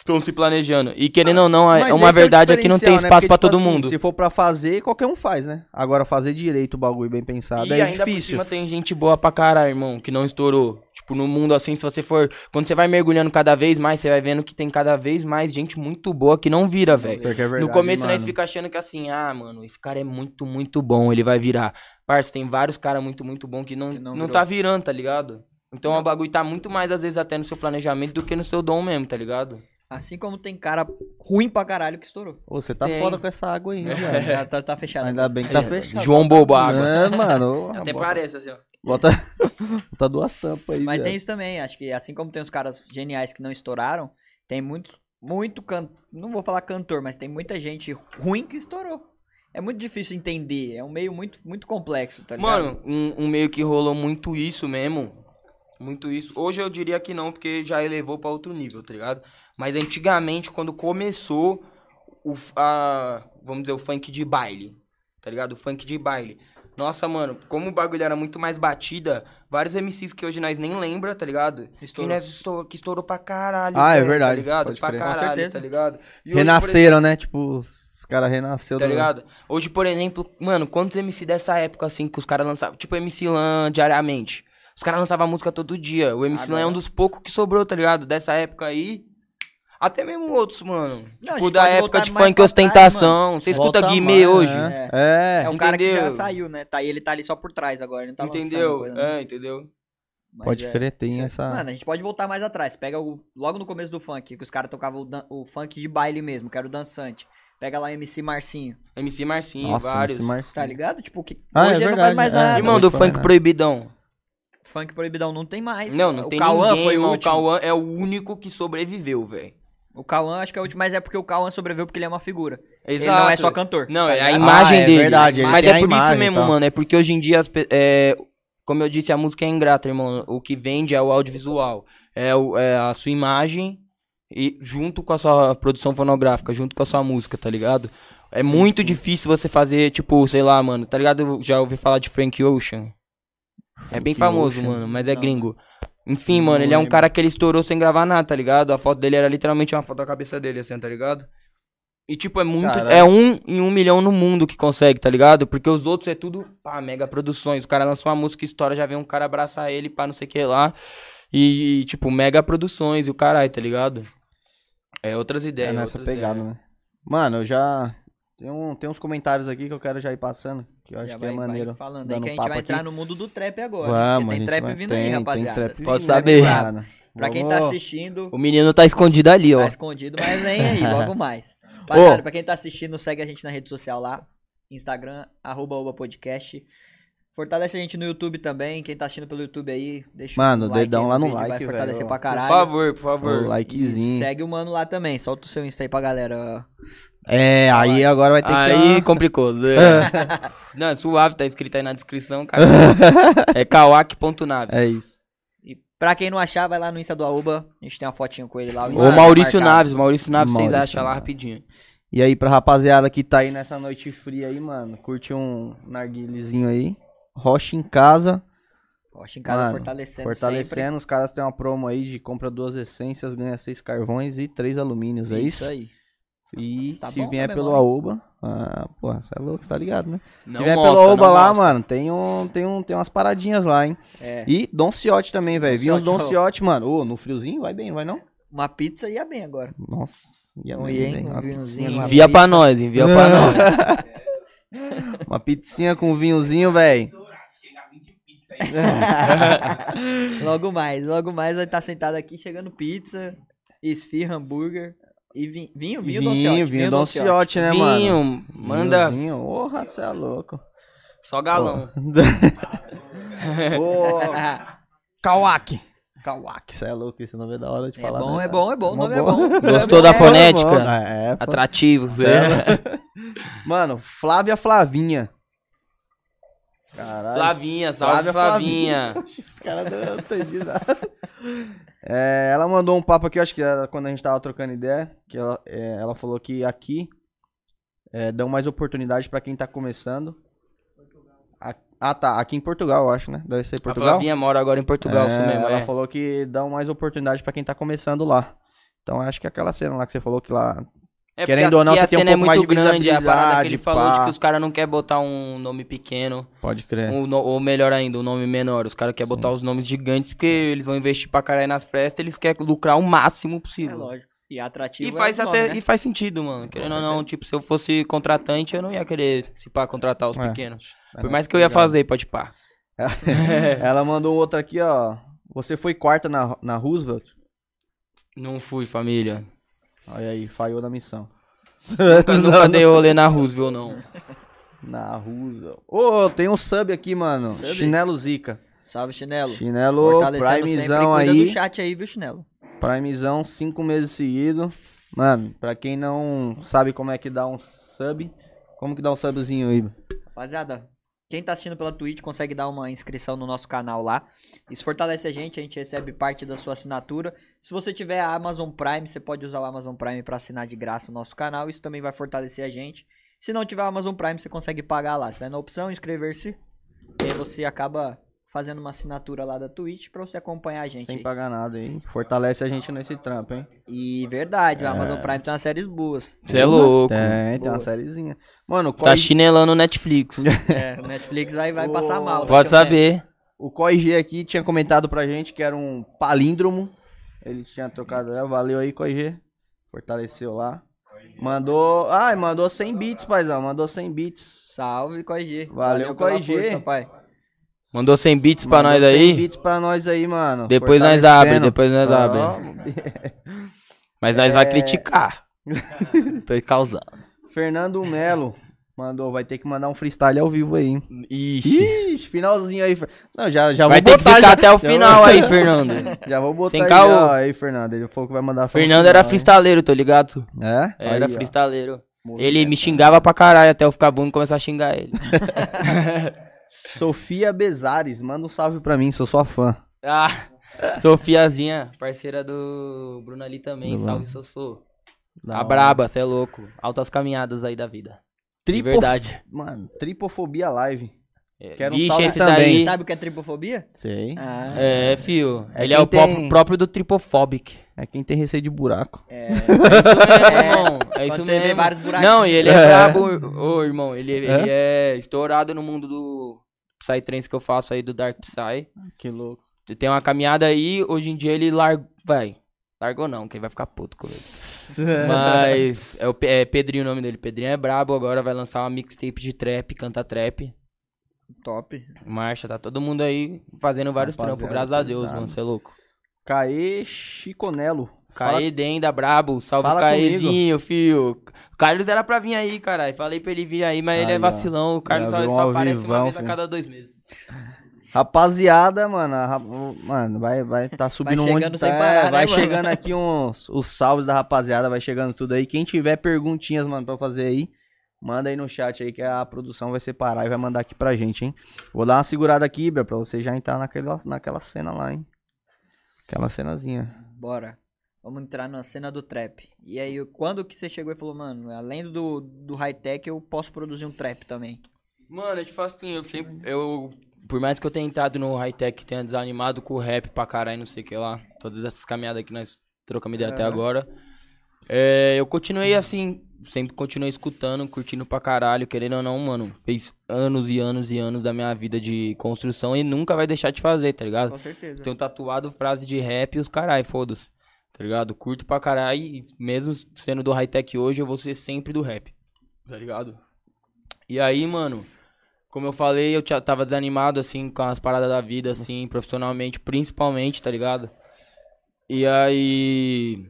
estão se planejando. E querendo ou não, é uma o verdade é que não tem né? espaço Porque, pra tipo todo assim, mundo. Se for pra fazer, qualquer um faz, né? Agora fazer direito o bagulho bem pensado E é ainda por difícil. cima tem gente boa pra caralho, irmão, que não estourou. Tipo, no mundo assim, se você for. Quando você vai mergulhando cada vez mais, você vai vendo que tem cada vez mais gente muito boa que não vira, velho. Porque é verdade, No começo mano. nós fica achando que assim, ah, mano, esse cara é muito, muito bom, ele vai virar. Parça, tem vários caras muito, muito bom que não, Que não não, tá virando, tá ligado? Então o bagulho tá muito mais, às vezes, até no seu planejamento do que no seu dom mesmo, tá ligado? Assim como tem cara ruim pra caralho que estourou. Ô, você tá Tem. foda com essa água aí, né, velho? Já tá, tá fechado. Ainda bem que tá fechado. João Bobo Água. É, mano. Até bota, parece, assim, ó. bota, bota duas tampas aí, Mas velho. tem isso também, acho que assim como tem os caras geniais que não estouraram, tem muitos, muito can... não vou falar cantor, mas tem muita gente ruim que estourou. É muito difícil entender, é um meio muito, muito complexo, tá ligado? Mano, um, um meio que rolou muito isso mesmo. Muito isso. Hoje eu diria que não, porque já elevou pra outro nível, tá ligado? Mas antigamente, quando começou o, a, vamos dizer, o funk de baile, tá ligado? O funk de baile. Nossa, mano, como o bagulho era muito mais batida, vários MCs que hoje nós nem lembra, tá ligado? Estourou. Que, nós estourou, que estourou pra caralho. Ah, é velho, verdade, Tá ligado? pode pra crer. Com caralho, certeza. tá ligado? E hoje, por Renasceram, né? Tipo, os caras renasceu Tá do- ligado? Hoje, por exemplo, mano, quantos MC dessa época, assim, que os caras lançavam, tipo MC Lan diariamente. Os caras lançavam música todo dia. O MC Lan é um Agora- dos poucos que sobrou, tá ligado? Dessa época aí. Até mesmo outros, mano. Não, tipo, da época de funk ostentação. Você escuta Volta Guimê mais, hoje. É. É. É o cara que já Entendeu? saiu, né? Tá, e ele tá ali só por trás agora, ele não tá entendeu? coisa, né? É, entendeu? Mas Pode é. crer, tem essa. Mano, a gente pode voltar mais atrás. Pega o, logo no começo do funk, que os caras tocavam o, o funk de baile mesmo, que era o dançante. Pega lá o MC Marcinho, MC Marcinho, Nossa, vários. esse Marcinho. tá ligado? Tipo, que Ah, hoje é ele não verdade, faz mais é. nada. Irmão, do foi, funk né? proibidão. Funk proibidão não tem mais. Não, não o tem Cauã ninguém, foi o. O. Cauã é o único que sobreviveu, velho. O Cauã acho que é o último, mas é porque o Cauã sobreviveu porque ele é uma figura. Exato. Ele não é só cantor. Não, tá é a imagem Ah, é dele. verdade, ele Mas tem é por isso imagem e mesmo, tal. mano. É porque hoje em dia, as é, como eu disse, a música é ingrata, irmão. O que vende é o audiovisual. É, o- é a sua imagem e junto com a sua produção fonográfica, junto com a sua música, tá ligado? É muito difícil você fazer, tipo, sei lá, mano, tá ligado? Já ouvi falar de Frank Ocean. É bem famoso, Ocean. mano, mas é Não. gringo. Enfim, mano, ele é um cara que ele estourou sem gravar nada, tá ligado? A foto dele era literalmente uma foto da cabeça dele, assim, tá ligado? E, tipo, é muito. Caralho. É um em um milhão no mundo que consegue, tá ligado? Porque os outros é tudo, pá, mega produções. O cara lançou uma música história, já vem um cara abraçar ele, pá, não sei o que lá. E, tipo, mega produções e o caralho, tá ligado? É outras É ideias. nessa outras pegada, ideias. né? Mano, eu já. Tem, um, tem uns comentários aqui que eu quero já ir passando. Que eu acho Já que é vai- vai maneiro. falando aí que a gente vai aqui. entrar no mundo do trap agora. Vamos, tem trap vai- vindo tem- aí, tem rapaziada. trap Pode vindo, saber. mano. Pra quem tá assistindo, O menino tá escondido ali, ó. tá escondido, mas vem aí, logo mais. Rapaziada, pra quem tá assistindo, segue a gente na rede social lá. Instagram, arroba Oba Podcast. Fortalece a gente no YouTube também. Quem tá assistindo pelo YouTube aí, deixa Mano, um like dedão aí lá no vídeo, Vai like, fortalecer velho. pra Por caralho. favor, por O favor. likezinho. Isso, segue o mano lá também. Solta o seu Insta aí pra galera. É, aí agora vai ter que ter Aí uma- complicou. Não, suave, tá escrito aí na descrição, cara. é kawak.naves. É isso. E pra quem não achar, vai lá no Insta do Aoba. A gente tem uma fotinho com ele lá. o Ou Instagram Maurício. Naves, Maurício Naves, vocês Maurício acham lá rapidinho. E aí, pra rapaziada que tá aí nessa noite fria aí, mano, curte um narguilezinho aí. Rocha em casa. Rocha em casa Mano, fortalecendo. Fortalecendo, os caras têm uma promo aí de compra duas essências, ganha seis carvões e três alumínios, sempre. é isso? aí. E Tá se bom vier da pelo. Aoba, ah, porra, você é louco, você tá ligado, né? Não se vier mostra, pelo Aoba lá, mostra. mano, tem, um, tem, um, tem umas paradinhas lá, hein? É. E Don Ciotti também, velho. Vi uns Don Ciotti, mano. Ô, no friozinho, vai bem, vai não? Uma pizza ia bem agora. Nossa, ia hein? velho. Um Uma vinhozinho, Envia pra pizza. nós, envia pra nós. uma pizzinha com vinhozinho, velho. logo mais, logo mais vai estar sentado aqui chegando pizza, esfirra, hambúrguer e vinho. Vinho, vinho, Vinho, Ciotti, vinho Don Ciotti. Ciotti, né, mano? Vinho, manda Vinhozinho, Porra, você é louco. só galão. Ô, Kawak. Kawak, você é louco, esse nome é da hora de É falar. bom, né, é cara? bom, é bom, o Mó nome é bom. Gostou É da bom, fonética? É, é. Atrativo. É louco. Mano, Flávia Flavinha. Caralho. Flavinha, salve Flavinha. Os caras não entendi nada. É, ela mandou um papo aqui, acho que era quando a gente tava trocando ideia, que ela, é, ela falou que aqui é, dão mais oportunidade pra quem tá começando. A- ah, tá, aqui em Portugal, eu acho, né? Deve ser A Portugal. Flavinha mora agora em Portugal, isso É, mesmo, ela é. falou que dão mais oportunidade pra quem tá começando lá. Então acho que aquela cena lá que você falou que lá. É Querendo porque ou não, você a tem um cena é pouco mais muito de grande, a parada que ele visibilidade, falou de pá. que os caras não querem botar um nome pequeno, Pode crer. um ou melhor ainda, um nome menor. Os caras querem botar os nomes gigantes porque eles vão investir pra caralho nas festas, eles querem lucrar o máximo É possível. lógico. E atrativo E é faz o nome, até né? e faz sentido, mano. Querendo ou não, tipo, se eu fosse contratante, eu não ia querer se pá contratar os É. pequenos. É, Por mais que eu ia obrigado. fazer, pode pá. Ela mandou outro aqui, ó. Você foi quarta na, na Roosevelt? Não fui, família. Olha aí, falhou na missão. Nunca, nunca dei rolê na Roosevelt, não. Na Roosevelt. Ô, tem um sub aqui, mano. Sub? Chinelo Zica. Salve, Chinelo. Chinelo, primezão Cuida aí. do chat aí, viu, Chinelo? Primezão, cinco meses seguidos. Mano, pra quem não sabe como é que dá um sub, como que dá um subzinho aí? Rapaziada, quem tá assistindo pela Twitch consegue dar uma inscrição no nosso canal lá. Isso fortalece a gente, a gente recebe parte da sua assinatura. Se você tiver a Amazon Prime, você pode usar o Amazon Prime pra assinar de graça o nosso canal. Isso também vai fortalecer a gente. Se não tiver a Amazon Prime, você consegue pagar lá. Você vai na opção inscrever-se E aí você acaba fazendo uma assinatura lá da Twitch pra você acompanhar a gente. Sem aí. pagar nada, hein? Fortalece a gente nesse trampo, hein? E verdade, o É. Amazon Prime tem umas séries boas. Você é louco. Tem, tem uma sériezinha. Mano, Tá chinelando o Netflix. É, o Netflix vai, vai passar mal. Pode um tempo. saber. o Coi aqui tinha comentado pra gente que era um palíndromo. Ele tinha trocado, né? valeu aí, Coi Fortaleceu lá. Mandou, ai, mandou 100 bits, paizão, mandou 100 bits. Salve, Coig. Valeu, pela Coig. força, pai. Mandou 100 bits pra nós 100 aí. bits pra nós aí, mano. Depois nós abre, depois nós abre. Mas nós vai É. criticar. Tô causando. Fernando Melo mandou, vai ter que mandar um freestyle ao vivo aí. hein? Ixi. Ixi, finalzinho aí. Não, já, já Vai vou ter que ficar já. até o Já final aí, Fernando. Já vou botar Sem aí, ó, aí, Fernando. Ele falou que vai mandar Fernando era hein? freestaleiro, tô ligado? É? Era Aí, freestaleiro. Movimento. Ele me xingava pra caralho até eu ficar bom e começar a xingar ele. Sofia Bezares, manda um salve pra mim, sou sua fã. Ah, Sofiazinha, parceira do Bruno ali também. Do Salve. Sossô. A hora. braba, cê é louco. Altas caminhadas aí da vida. De Tripof- verdade. Mano, tripofobia live. É, Quero um Vixe, salve esse também. daí. Sabe o que é tripofobia? Sei. Ah, É, fio. É ele é o próprio, tem- próprio do Tripophobic. É quem tem receio de buraco. é. É isso mesmo, irmão. É Quando isso você vê mesmo. vários buraquinhos. Não, e ele é É. brabo, ô irmão. Ele, ele é estourado no mundo do Psytrance que eu faço aí do Dark Psy. Que louco. Tem uma caminhada aí, hoje em dia ele largou. Vai. Largou não, quem vai ficar puto com ele. Mas é, o, é Pedrinho o nome dele. Pedrinho é brabo, agora vai lançar uma mixtape de trap, canta trap. Top. Marcha, tá todo mundo aí fazendo vários Rapaziada, trampos, graças a Deus, mano, cê é louco. Caê Chiconelo. Caê Denda, brabo, salve Fala Caezinho, fio. O Carlos era pra vir aí, caralho. Falei pra ele vir aí, mas ele Aí, é ó. vacilão. O Carlos só, só aparece uma alvivão, vez a filho. cada dois meses. Rapaziada, mano, a mano, vai, vai tá subindo um monte tá, parar, né, Vai mano? chegando aqui uns, os salves da rapaziada, vai chegando tudo aí. Quem tiver perguntinhas, mano, pra fazer aí, manda aí no chat aí que a produção vai separar e vai mandar aqui pra gente, hein? Vou dar uma segurada aqui, Bia, pra você já entrar naquela, naquela cena lá, hein? Aquela cenazinha. Bora. Vamos entrar na cena do trap. E aí, quando que você chegou e falou, mano, além do, do high-tech, eu posso produzir um trap também? Mano, é tipo assim, eu sempre. Eu, por mais que eu tenha entrado no high-tech, tenha desanimado com o rap pra caralho, não sei o que lá. Todas essas caminhadas que nós trocamos ideia até Aham. agora. é, eu continuei assim, sempre continuei escutando, curtindo pra caralho, querendo ou não, mano. Fez anos e anos e anos da minha vida de construção e nunca vai deixar de fazer, tá ligado? Com certeza. Tenho tatuado frase de rap e os carai, foda-se. Tá ligado? Curto pra caralho e mesmo sendo do high-tech hoje, eu vou ser sempre do rap. Tá ligado? E aí, mano, como eu falei, eu tava desanimado, assim, com as paradas da vida, assim, profissionalmente, principalmente, tá ligado? E aí.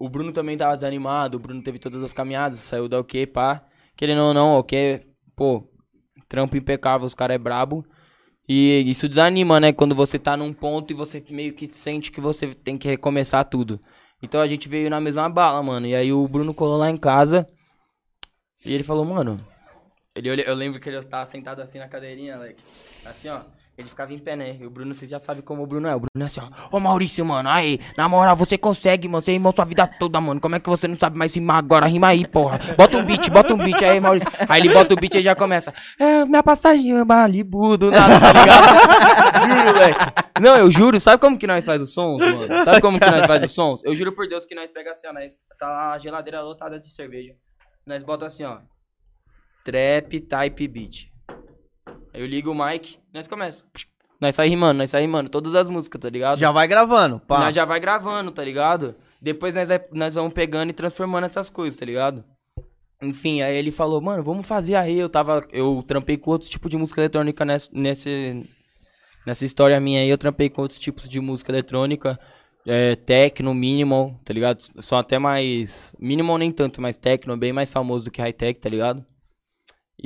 O Bruno também tava desanimado, o Bruno teve todas as caminhadas, saiu da OK, pá. Querendo ou não, OK, pô, trampo impecável, os caras é brabo. E isso desanima, né? Quando você tá num ponto e você meio que sente que você tem que recomeçar tudo. Então a gente veio na mesma bala, mano. E aí o Bruno colou lá em casa. E ele falou, mano. Ele, eu lembro que ele tava sentado assim na cadeirinha, Alec. Assim, ó. Ele ficava em pé, né? E o Bruno, vocês já sabem como o Bruno é. O Bruno é assim, ó. Ô Maurício, mano, aí, na moral, você consegue, mano. Você rimou sua vida toda, mano. Como é que você não sabe mais rimar agora? Rima aí, porra. Bota um beat, bota um beat aí, Maurício. Aí ele bota o beat e já começa. É, minha passagem é Malibu, do nada, tá ligado? juro, moleque. Não, eu juro. Sabe como que nós faz os sons, mano? Sabe como que nós faz os sons? Eu juro por Deus que nós pega assim, ó. Nós, tá lá a geladeira lotada de cerveja. Nós bota assim, ó. Trap Type Beat. Aí eu ligo o mic, nós começa. Nós sai rimando, nós sai rimando. Todas as músicas, tá ligado? Já vai gravando, pá. Nós já vai gravando, tá ligado? Depois nós, vai, nós vamos pegando e transformando essas coisas, tá ligado? Enfim, aí ele falou, mano, vamos fazer aí. Eu tava. Eu trampei com outros tipos de música eletrônica nessa, nesse, nessa história minha aí. Eu trampei com outros tipos de música eletrônica. É, techno, minimal, tá ligado? São até mais. Minimal nem tanto, mas techno, bem mais famoso do que high-tech, tá ligado?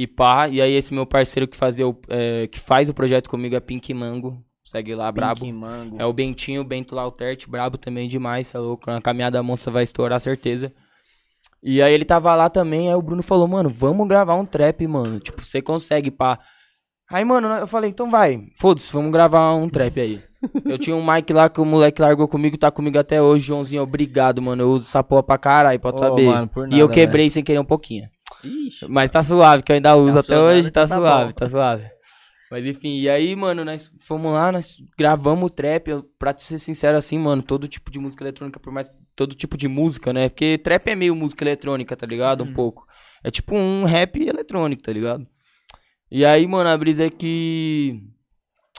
E pá, e aí esse meu parceiro que, fazia o, é, que faz o projeto comigo é Pink Mango. Segue lá, brabo. Pink Mango. É o Bentinho, o Bento Lautert, brabo também demais, é louco. Na caminhada a monstro vai estourar, certeza. E aí ele tava lá também, aí o Bruno falou, mano, vamos gravar um trap, mano. Tipo, você consegue, pá. Aí, mano, eu falei, então vai, foda-se, vamos gravar um trap aí. eu tinha um mic lá que o moleque largou comigo, tá comigo até hoje, Joãozinho, obrigado, mano. Eu uso essa porra pra caralho, pode Ô, saber. mano, por e eu nada, quebrei sem querer um pouquinho. Mas tá suave, que eu ainda uso Tá até hoje, tá então tá suave, bom. tá suave. Mas enfim, e aí, mano, nós fomos lá, nós gravamos o trap. Eu, pra te ser sincero assim, mano, todo tipo de música eletrônica, por mais. Todo tipo de música, né? Porque trap é meio música eletrônica, tá ligado? Um pouco. É tipo um rap eletrônico, tá ligado? E aí, mano, a brisa é que.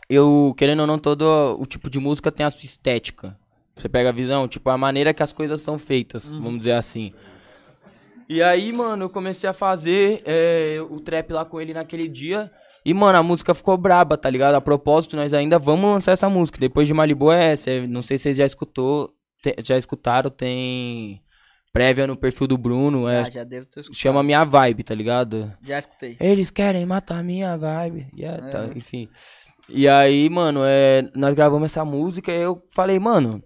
Eu, querendo ou não, todo o tipo de música tem a sua estética. Você pega a visão, tipo, a maneira que as coisas são feitas, vamos dizer assim. E aí, mano, eu comecei a fazer é, o trap lá com ele naquele dia. E, mano, a música ficou braba, tá ligado? A propósito, nós ainda vamos lançar essa música. Depois de Malibu é essa. é- Não sei se vocês já escutou, te- já escutaram, tem prévia no perfil do Bruno. É, Ah, já devo ter escutado. chama Minha Vibe, tá ligado? Já escutei. Eles querem matar minha vibe. Yeah, tá, É. enfim. E aí, mano, é, nós gravamos essa música e eu falei, mano.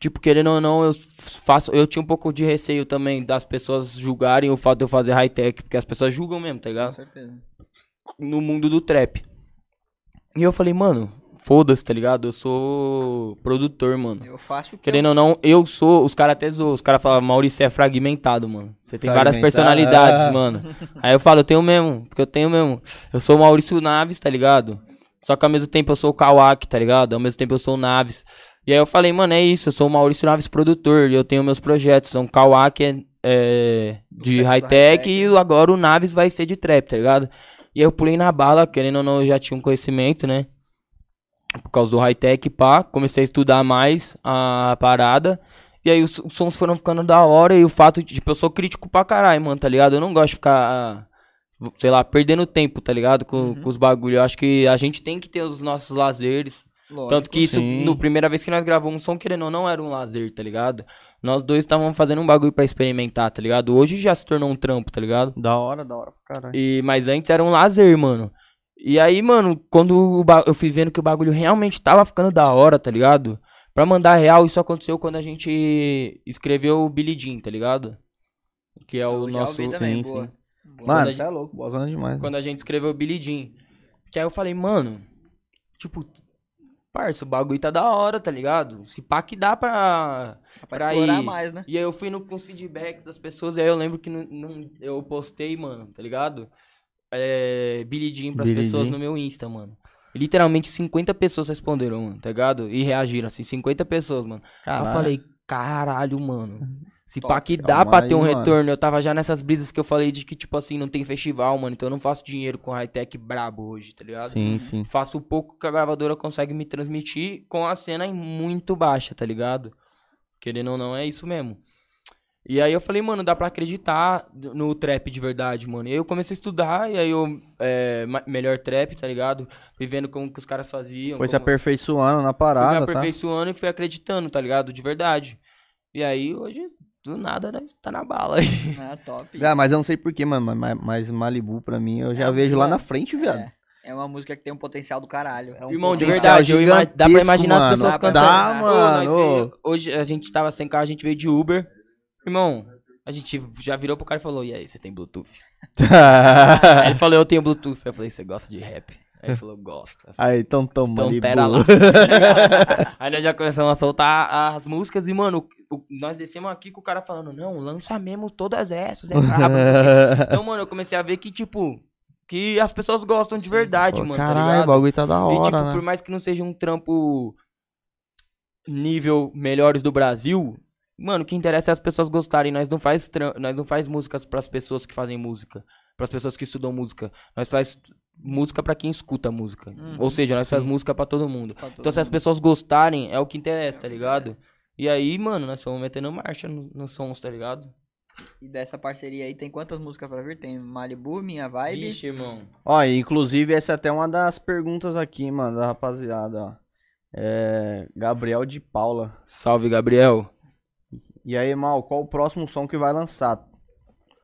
Tipo, querendo ou não, eu faço. Eu tinha um pouco de receio também das pessoas julgarem o fato de eu fazer high-tech, porque as pessoas julgam mesmo, tá Com ligado? certeza. No mundo do trap. E eu falei, mano, foda-se, tá ligado? Eu sou produtor, mano. Eu faço o que Querendo ou não, eu sou. Os caras até zoam. Os caras falam, Maurício é fragmentado, mano. Você tem várias personalidades, Ah. mano. Aí eu falo, eu tenho mesmo. Porque eu tenho mesmo. Eu sou o Maurício Naves, tá ligado? Só que ao mesmo tempo eu sou o Kawaki, tá ligado? Ao mesmo tempo eu sou o Naves. E aí eu falei, mano, é isso. Eu sou o Maurício Naves produtor. E eu tenho meus projetos. São Kawaki é, é, de high-tech. high-tech. E agora o Naves vai ser de trap, tá ligado? E aí eu pulei na bala, querendo ou não, eu já tinha um conhecimento, né? por causa do high-tech, pá, comecei a estudar mais a parada. E aí os, os sons foram ficando da hora e o fato de, tipo, eu sou crítico pra caralho, mano, tá ligado? Eu não gosto de ficar, sei lá, perdendo tempo, tá ligado? Com, com os bagulho. Eu acho que a gente tem que ter os nossos lazeres. Lógico. Tanto que isso, sim. no primeira vez que nós gravamos um som, querendo ou não, era um lazer, tá ligado? Nós dois estávamos fazendo um bagulho pra experimentar, tá ligado? Hoje já se tornou um trampo, tá ligado? Da hora, da hora pra caralho. E, mas antes era um lazer, mano. E aí, mano, quando eu fui vendo que o bagulho realmente tava ficando da hora, tá ligado? Pra mandar real, isso aconteceu quando a gente escreveu o Billy Jean, tá ligado? Que é o Eu nosso. ouvi também, sim, boa. sim. Boa. Mano, você é louco, bozona demais. Quando a gente escreveu o Billy Jean. Que aí eu falei, mano, tipo, parça, o bagulho tá da hora, tá ligado? Se pá que dá pra. pra pra explorar ir. mais, né? E aí eu fui no, com os feedbacks das pessoas, e aí eu lembro que não, não- eu postei, mano, tá ligado? É, Billy Jean pras Billie pessoas Jean. no meu Insta, mano. Literalmente 50 pessoas responderam, mano, tá ligado? E reagiram, assim, 50 pessoas, mano. Aí eu falei, caralho, mano. Se pá Top. que dá pra ter um aí, mano. retorno. Eu tava já nessas brisas que eu falei de que, tipo assim, não tem festival, mano. Então eu não faço dinheiro com high-tech brabo hoje, tá ligado? Sim, sim. Faço o pouco que a gravadora consegue me transmitir com a cena em muito baixa, tá ligado? Querendo ou não, é isso mesmo. E aí eu falei, mano, dá pra acreditar no trap de verdade, mano. E aí eu comecei a estudar, e aí eu. É, melhor trap, tá ligado? Fui vendo como que os caras faziam. Foi se como... aperfeiçoando na Fui me parada, tá? aperfeiçoando e fui acreditando, tá ligado? De verdade. E aí hoje, do nada, nós tá na bala. Ah, top. Ah, mas eu não sei porquê, mano, mas, mas Malibu pra mim eu já É, vejo lá na frente, viado. É, é uma música que tem um potencial do caralho. É um Irmão, de verdade, eu ima- dá pra imaginar as mano. pessoas Dá pra- cantando. Dá, mano. veio- hoje a gente tava sem carro, a gente veio de Uber. Irmão, a gente já virou pro cara e falou: E aí, você tem Bluetooth? Aí ele falou: Eu tenho Bluetooth. Eu falei: Você gosta de rap? Aí ele falou: Gosto. Eu falei, Aí, então toma, Então Malibu. pera lá. aí nós já começamos a soltar as músicas e, mano, o- o- nós descemos aqui com o cara falando: Não, lança mesmo todas essas, é brabo. então, mano, eu comecei a ver que, tipo, que as pessoas gostam de verdade, Pô, mano. tá Caralho, o ligado? bagulho tá da E, tipo, hora, por né? mais que não seja um trampo nível melhores do Brasil, mano, o que interessa é as pessoas gostarem. Nós não faz, nós não faz músicas pras pessoas que fazem música, pras pessoas que estudam música. Nós faz música pra quem escuta música. Uhum, Ou seja, nós faz música pra todo mundo. Pra todo Então, se as mundo. pessoas gostarem, é o que interessa, tá ligado? E aí, mano, nós estamos metendo marcha no- nos sons, tá ligado? E dessa parceria aí, tem quantas músicas pra vir? Tem Malibu, Minha Vibe. Vixe, irmão. Ó, inclusive essa é até uma das perguntas aqui, mano, da rapaziada, ó. É. Gabriel de Paula. Salve, Gabriel. E aí, Mal, qual o próximo som que vai lançar?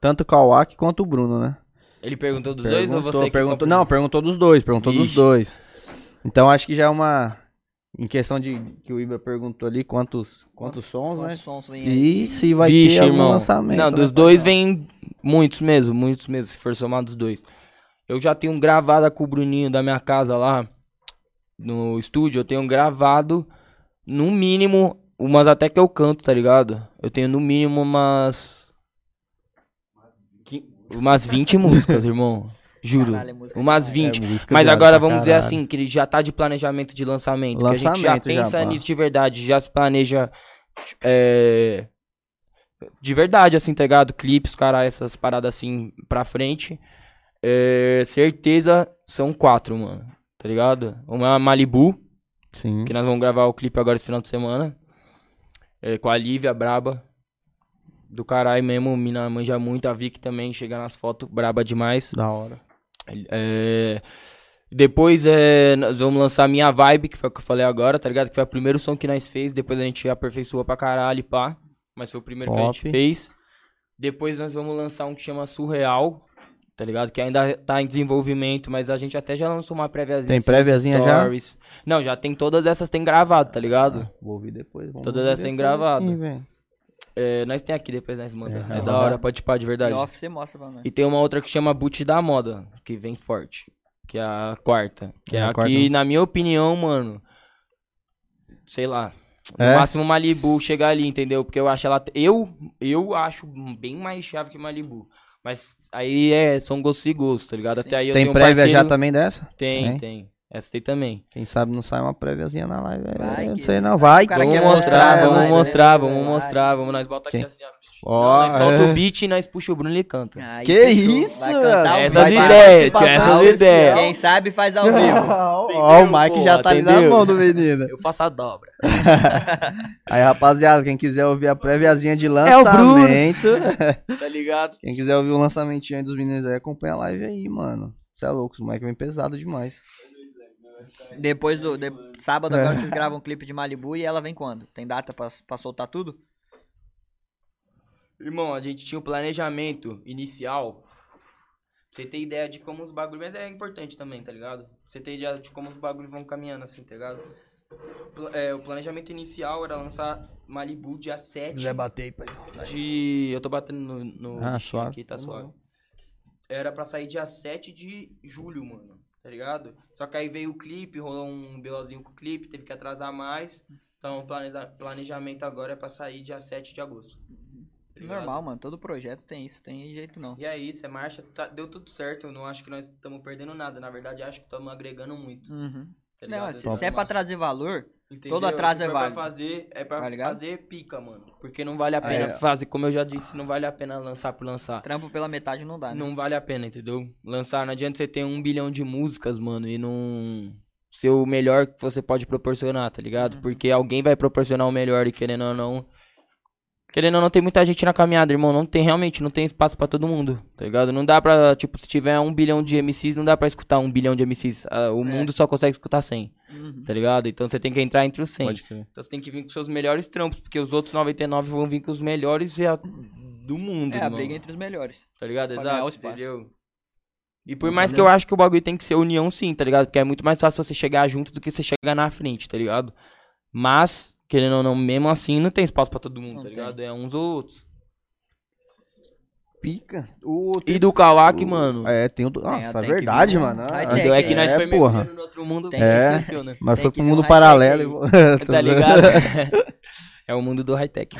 Tanto o Kawaki quanto o Bruno, né? Ele perguntou dos dois ou Perguntou- você perguntou? Não, perguntou dos dois, perguntou dos Ixi. dois. Então acho que já é uma. Em questão de que o Ibra perguntou ali quantos, quantos sons, né? Quantos sons vem aí? E se vai Vixe, ter algum irmão. lançamento. Não, né? dos dois vem muitos mesmo, muitos mesmo, se for somar dos dois. Eu já tenho gravada com o Bruninho da minha casa lá, no estúdio, eu tenho gravado, no mínimo, umas até que eu canto, tá ligado? Eu tenho no mínimo umas... Umas 20 músicas, irmão. Juro. Caralho, é música umas demais. 20. É música Mas agora vamos dizer assim, que ele já tá de planejamento de lançamento. que a gente já Lançamento já, pensa pá. nisso de verdade, já se planeja. é, de verdade, assim, tá ligado? Clipes, cara, essas paradas assim pra frente. É, certeza são quatro, mano. Tá ligado? Uma Malibu, Sim. que nós vamos gravar o clipe agora esse final de semana. É, com a Lívia Braba. Do caralho mesmo, mina manja muito. A Vicky também chega nas fotos, braba demais. Da hora. É, Depois é, nós vamos lançar Minha Vibe, que foi o que eu falei agora, tá ligado? Que foi o primeiro som que nós fez. Depois a gente aperfeiçoou pra caralho, pá. Mas foi o primeiro que a gente Top. fez. Depois nós vamos lançar um que chama Surreal, tá ligado? Que ainda tá em desenvolvimento, mas a gente até já lançou uma préviazinha. Tem assim, préviazinha já? Não, já tem todas essas, tem gravado, tá ligado? Vou ouvir depois. vamos Todas ouvir essas têm depois gravado. aqui, velho. É, nós tem aqui, depois nós manda. É, É, da hora, pode pá, de verdade. Off você mostra pra nós. E tem uma outra que chama Boot da Moda, que vem forte. Que é a quarta. Que é, É a a quarta. que, na minha opinião, mano. Sei lá. No É? máximo Malibu chegar ali, entendeu? Porque eu acho ela. Eu, eu acho bem mais chave que Malibu. Mas aí é, são gostos e gostos, tá ligado? Sim. Até aí eu Tem tenho um prévia já parceiro- também dessa? Tem, Tem? tem. Essa tem também. Quem sabe não sai uma préviazinha na live. é, Vai eu não sei não. Vai. O cara Vamos quer mostrar, mostrar, vamos vai, mostrar, vai, vamos mostrar, vamos, nós bota aqui Quem? assim, ó. Não, nós solta é. o beat e nós puxa o Bruno e ele canta. Aí, Que fechou. isso, cantar mano? Essas ideias, participar tia, essas ideias. Quem sabe faz ao vivo. Ó, o Mike já tá ali na entendeu? mão do menino. Eu faço a dobra. Aí, rapaziada, quem quiser ouvir a préviazinha de É o Bruno. lançamento. Tá ligado? quem quiser ouvir o lançamentinho aí dos meninos aí, acompanha a live aí, mano. Você é louco, os moleque vem pesado demais. Depois do. de- Sábado É. agora vocês gravam um clipe de Malibu e ela vem quando? Tem data pra, pra soltar tudo? Irmão, a gente tinha um planejamento inicial. Pra você ter ideia de como os bagulhos. Mas é importante também, tá ligado? Pra você ter ideia de como os bagulhos vão caminhando assim, tá ligado? Pla- é, o planejamento inicial era lançar Malibu dia 7 bater aí, paizão. de. Eu tô batendo no, no Ah, suave. aqui, tá suave. Era pra sair dia 7 de julho, mano. Tá ligado? Só que aí veio o clipe, rolou um BOzinho com o clipe, teve que atrasar mais. Então o planeja- planejamento agora é pra sair dia 7 de agosto. Tá? Normal, mano. Todo projeto tem isso, tem jeito não. E é isso, é marcha. tá- deu tudo certo. Eu não acho que nós estamos perdendo nada. Na verdade, acho que estamos agregando muito. Uhum. Tá Não, se, se é pra trazer valor, entendeu? todo atraso é válido. fazer, é pra Tá fazer pica, mano. Porque não vale a Aí, pena ó. fazer, como eu já disse, não vale a pena lançar por lançar. trampo pela metade não dá, né? Não vale a pena, entendeu? Lançar, não adianta você ter um bilhão de músicas, mano, e não ser o melhor que você pode proporcionar, tá ligado? Uhum. Porque alguém vai proporcionar o melhor e querendo ou não. Querendo ou não, tem muita gente na caminhada, irmão. Não tem, realmente, não tem espaço pra todo mundo, tá ligado? Não dá pra, tipo, se tiver um bilhão de MCs, não dá pra escutar um bilhão de MCs. Ah, O mundo só consegue escutar 100, Uhum. tá ligado? Então você tem que entrar entre os 100. Pode crer. Então você tem que vir com seus melhores trampos, porque os outros 99 vão vir com os melhores e a- do mundo, É, a irmão. briga entre os melhores. Tá ligado? Pra Exato, espaço. entendeu? E por mais que eu acho que o bagulho tem que ser união sim, tá ligado? Porque é muito mais fácil você chegar junto do que você chegar na frente, tá ligado? Mas, querendo ou não, mesmo assim, não tem espaço pra todo mundo, Não tá tem. ligado? É uns ou outros. Pica. O, E do Kawaki, mano. É, tem o do. Nossa, tem é verdade, vir mano. high Ah? É que nós é, foi porra. no outro mundo, Tem que que- esqueceu, né? Nós Tem foi pro um mundo paralelo. e- Tá ligado? É o mundo do high-tech.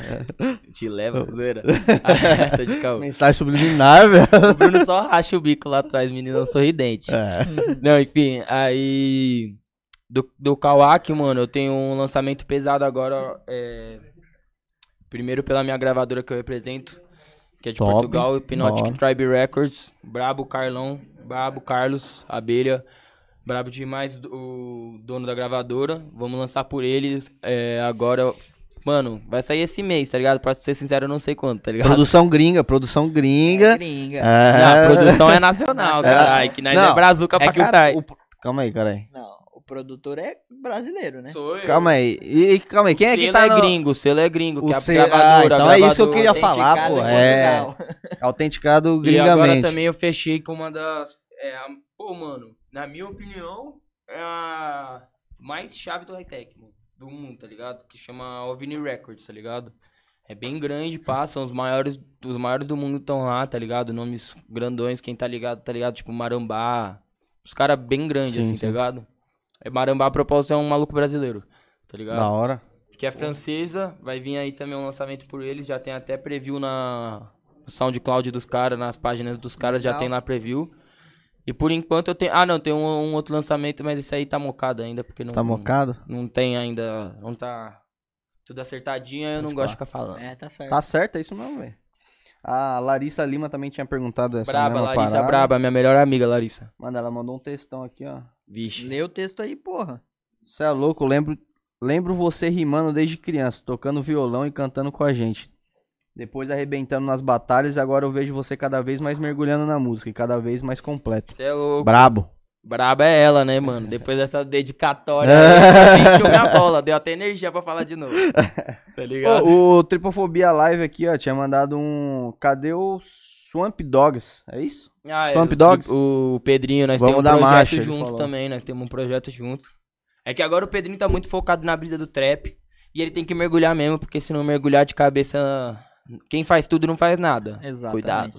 Te leva, zoeira. Tô de calma. Mensagem subliminar, velho. O Bruno só racha o bico lá atrás, menino sorridente. É. Não, enfim, aí. Do, do Kawaki, mano, eu tenho um lançamento pesado agora. é, primeiro pela minha gravadora que eu represento, que é de Top, Portugal, Hypnotic hora. Tribe Records. Brabo Carlão, Brabo Carlos, Abelha. Brabo demais o dono da gravadora. Vamos lançar por eles é, agora. Mano, vai sair esse mês, tá ligado? Pra ser sincero, eu não sei quanto, tá ligado? Produção gringa, produção gringa. Gringa. É. Não, a produção é nacional, caralho. Que nós Não, é brazuca pra que o- caralho. Calma aí, caralho. Não, produtor é brasileiro, né? Sou eu. Calma aí. E, e calma aí, quem é que tá é no... gringo, o selo é gringo, O que é a selo- ah, gravadora. então a é isso que eu gravadora. queria falar, pô, é. Autenticado E agora gringamente. também eu fechei com uma das. É, a- pô, mano, na minha opinião, é a mais chave do high-tech, mano, do mundo, tá ligado? Que chama OVNI Records, tá ligado? É bem grande, passam os maiores, os maiores do mundo estão lá, tá ligado? Nomes grandões, quem tá ligado, tá ligado? Tipo Marambá, os caras bem grandes, Sim, assim, sim. tá ligado? É Marambá, a propósito, é um maluco brasileiro, tá ligado? Da hora. que é francesa. Vai vir aí também um lançamento por eles. Já tem até preview na no SoundCloud dos caras, nas páginas dos caras, já tem lá preview. E por enquanto eu tenho. Ah, não, tem um, um outro lançamento, mas esse aí tá mocado ainda, porque não. Tá mocado? Não tem ainda. Não tá tudo acertadinho, eu não gosto de ficar falando. É, tá certo. Tá certo, é isso mesmo, velho. A Larissa Lima também tinha perguntado essa braba, mesma Larissa, parada. braba, minha melhor amiga, Larissa. Mano, ela mandou um textão aqui, ó. Vixe. Lê o texto aí, porra. Você é louco, lembro, lembro você rimando desde criança, tocando violão e cantando com a gente. Depois arrebentando nas batalhas e agora eu vejo você cada vez mais mergulhando na música e cada vez mais completo. Você é louco. Brabo. Braba é ela, né, mano? Depois dessa dedicatória, aí, encheu minha bola, deu até energia pra falar de novo. Tá ligado? Ô, o Tripofobia Live aqui, ó, tinha mandado um. Cadê o Swamp Dogs? É isso? Ah, Swamp o- Dogs? O, Pedrinho, nós Vamos temos um projeto marcha, junto também, nós temos um projeto junto. É que agora o Pedrinho tá muito focado na brisa do trap. E ele tem que mergulhar mesmo, porque se não mergulhar de cabeça. Quem faz tudo não faz nada. Exatamente. Cuidado.